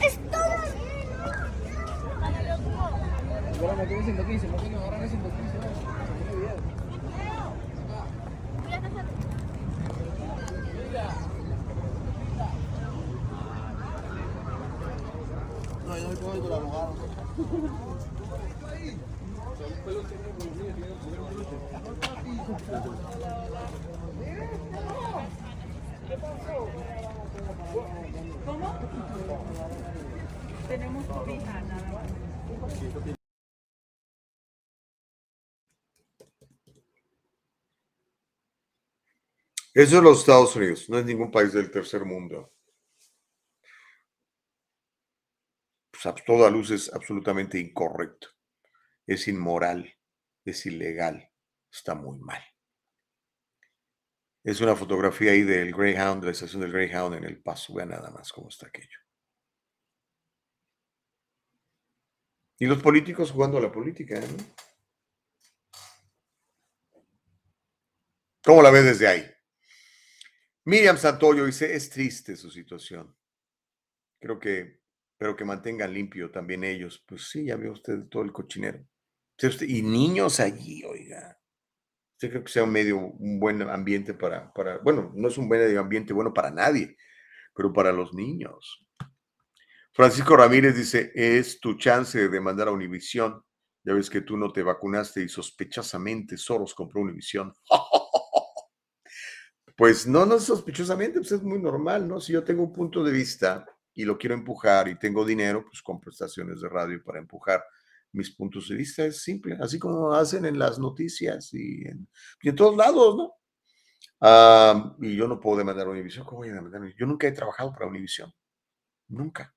Es todo. Ahora me quedé 115, me quedé ahora 115. No, yo no voy con el abogado. ¿Cómo? Tenemos nada más. Eso es los Estados Unidos, no es ningún país del tercer mundo. Pues a toda luz es absolutamente incorrecto, es inmoral, es ilegal, está muy mal. Es una fotografía ahí del Greyhound, de la estación del Greyhound en el paso. Vean nada más cómo está aquello. Y los políticos jugando a la política, ¿eh? ¿Cómo la ves desde ahí? Miriam Santoyo dice, es triste su situación. Creo que, pero que mantengan limpio también ellos. Pues sí, ya vio usted todo el cochinero. Y niños allí, oiga. ¿Usted cree que sea un medio, un buen ambiente para, para, bueno, no es un buen ambiente bueno para nadie, pero para los niños? Francisco Ramírez dice, es tu chance de demandar a Univisión. Ya ves que tú no te vacunaste y sospechosamente Soros compró Univisión. Pues no, no sospechosamente, pues es muy normal, ¿no? Si yo tengo un punto de vista y lo quiero empujar y tengo dinero, pues compro estaciones de radio para empujar mis puntos de vista. Es simple, así como hacen en las noticias y en, todos lados, ¿no? Ah, y yo no puedo demandar a Univision. ¿Cómo voy a demandar? Yo nunca he trabajado para Univision. Nunca.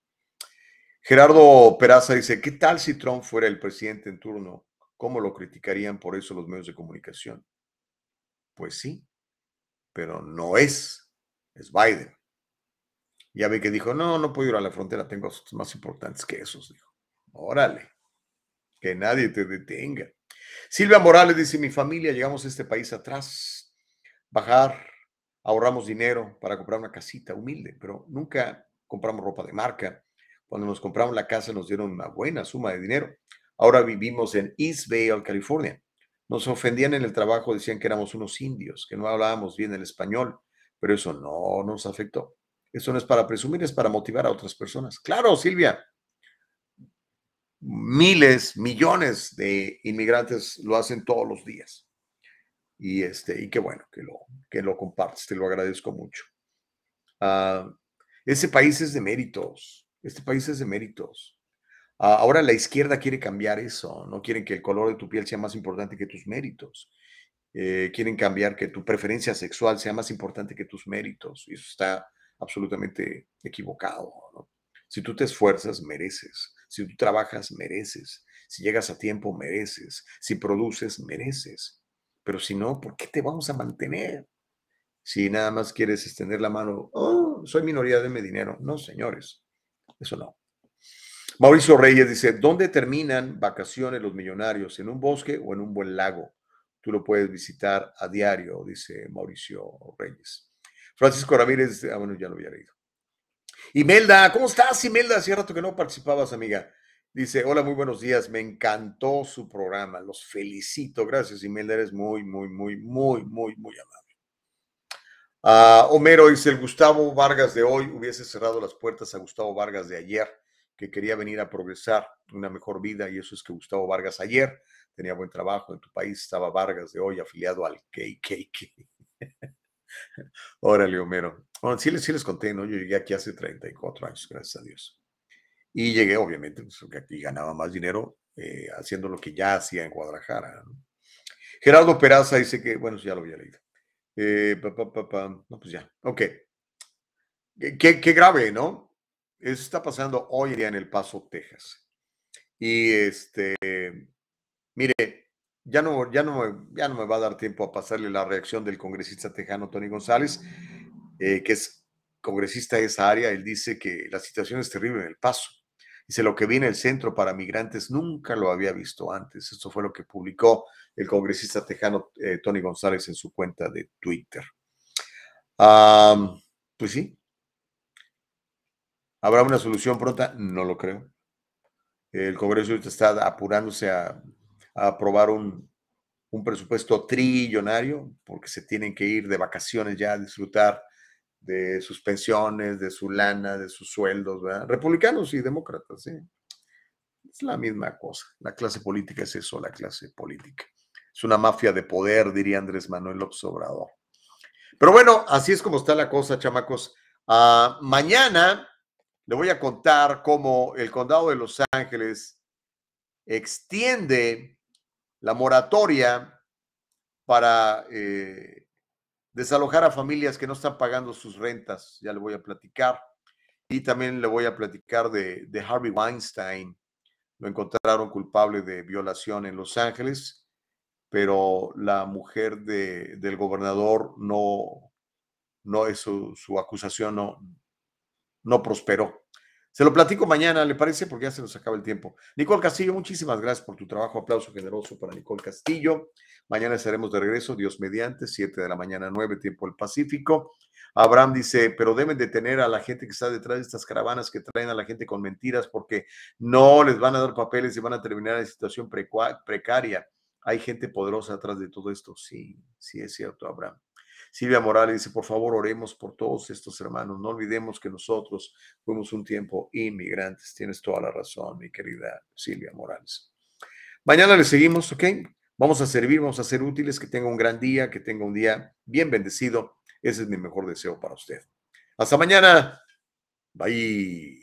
Gerardo Peraza dice, ¿qué tal si Trump fuera el presidente en turno? ¿Cómo lo criticarían por eso los medios de comunicación? Pues sí, pero no es, es Biden. Ya ve que dijo, no, no puedo ir a la frontera, tengo asuntos más importantes que esos, dijo. Órale, que nadie te detenga. Silvia Morales dice, mi familia, llegamos a este país atrás, bajar, ahorramos dinero para comprar una casita humilde, pero nunca compramos ropa de marca. Cuando nos compramos la casa nos dieron una buena suma de dinero. Ahora vivimos en East California. Nos ofendían en el trabajo, decían que éramos unos indios, que no hablábamos bien el español, pero eso no nos afectó. Eso no es para presumir, es para motivar a otras personas. Claro, Silvia. Miles, millones de inmigrantes lo hacen todos los días. Y, este, y qué bueno que lo, que lo compartes, te lo agradezco mucho. Ah, ese país es de méritos, este país es de méritos. Ah, ahora la izquierda quiere cambiar eso, no quieren que el color de tu piel sea más importante que tus méritos. Eh, quieren cambiar que tu preferencia sexual sea más importante que tus méritos. Y eso está absolutamente equivocado. Si tú te esfuerzas, mereces. Si tú trabajas, mereces. Si llegas a tiempo, mereces. Si produces, mereces. Pero si no, ¿por qué te vamos a mantener? Si nada más quieres extender la mano, oh, soy minoría, deme dinero. No, señores, eso no. Mauricio Reyes dice, ¿dónde terminan vacaciones los millonarios? ¿En un bosque o en un buen lago? Tú lo puedes visitar a diario, dice Mauricio Reyes. Francisco Ramírez, ah, bueno, ya lo había leído. Imelda, ¿cómo estás, Imelda? Hace rato que no participabas, amiga. Dice, hola, muy buenos días, me encantó su programa, los felicito. Gracias, Imelda, eres muy, muy, muy, muy, muy, muy amable. Ah, Homero dice, el Gustavo Vargas de hoy hubiese cerrado las puertas a Gustavo Vargas de ayer, que quería venir a progresar una mejor vida, y eso es que Gustavo Vargas ayer tenía buen trabajo en tu país, estaba Vargas de hoy afiliado al KKK. Órale, Homero. Bueno, sí sí les conté, ¿no? Yo llegué aquí hace 34 años, gracias a Dios. Y llegué, obviamente, pues, porque aquí ganaba más dinero eh, haciendo lo que ya hacía en Guadalajara. Gerardo Peraza dice que, bueno, ya lo había leído. Eh, pa, pa. No, pues ya, ok. Qué grave, ¿no? Eso está pasando hoy día en El Paso, Texas. Y este, mire, ya no, ya, no, ya no me va a dar tiempo a pasarle la reacción del congresista tejano Tony González, eh, que es congresista de esa área. Él dice que la situación es terrible en El Paso. Dice, lo que viene el centro para migrantes nunca lo había visto antes. Esto fue lo que publicó el congresista tejano eh, Tony González en su cuenta de Twitter. Pues sí. ¿Habrá una solución pronta? No lo creo. El Congreso está apurándose a, a aprobar un, un, presupuesto trillonario porque se tienen que ir de vacaciones ya a disfrutar de sus pensiones, de su lana, de sus sueldos, ¿verdad? Republicanos y demócratas, ¿sí? Es la misma cosa. La clase política es eso, la clase política. Es una mafia de poder, diría Andrés Manuel López Obrador. Pero bueno, así es como está la cosa, chamacos. Uh, mañana le voy a contar cómo el condado de Los Ángeles extiende la moratoria para eh, desalojar a familias que no están pagando sus rentas. Ya le voy a platicar. Y también le voy a platicar de, de Harvey Weinstein. Lo encontraron culpable de violación en Los Ángeles, pero la mujer de, del gobernador no, no es su, su acusación no, no prosperó. Se lo platico mañana, ¿le parece? Porque ya se nos acaba el tiempo. Nicole Castillo, muchísimas gracias por tu trabajo. Aplauso generoso para Nicole Castillo. Mañana estaremos de regreso, Dios mediante, 7 de la mañana, 9, tiempo del Pacífico. Abraham dice, pero deben detener a la gente que está detrás de estas caravanas que traen a la gente con mentiras porque no les van a dar papeles y van a terminar en situación precaria. Hay gente poderosa atrás de todo esto. Sí, sí es cierto, Abraham. Silvia Morales dice, por favor, oremos por todos estos hermanos. No olvidemos que nosotros fuimos un tiempo inmigrantes. Tienes toda la razón, mi querida Silvia Morales. Mañana le seguimos, ¿ok? Vamos a servir, vamos a ser útiles, que tenga un gran día, que tenga un día bien bendecido. Ese es mi mejor deseo para usted. Hasta mañana. Bye.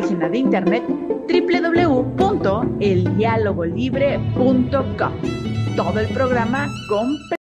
página de internet www.eldialogolibre.com. Todo el programa completo.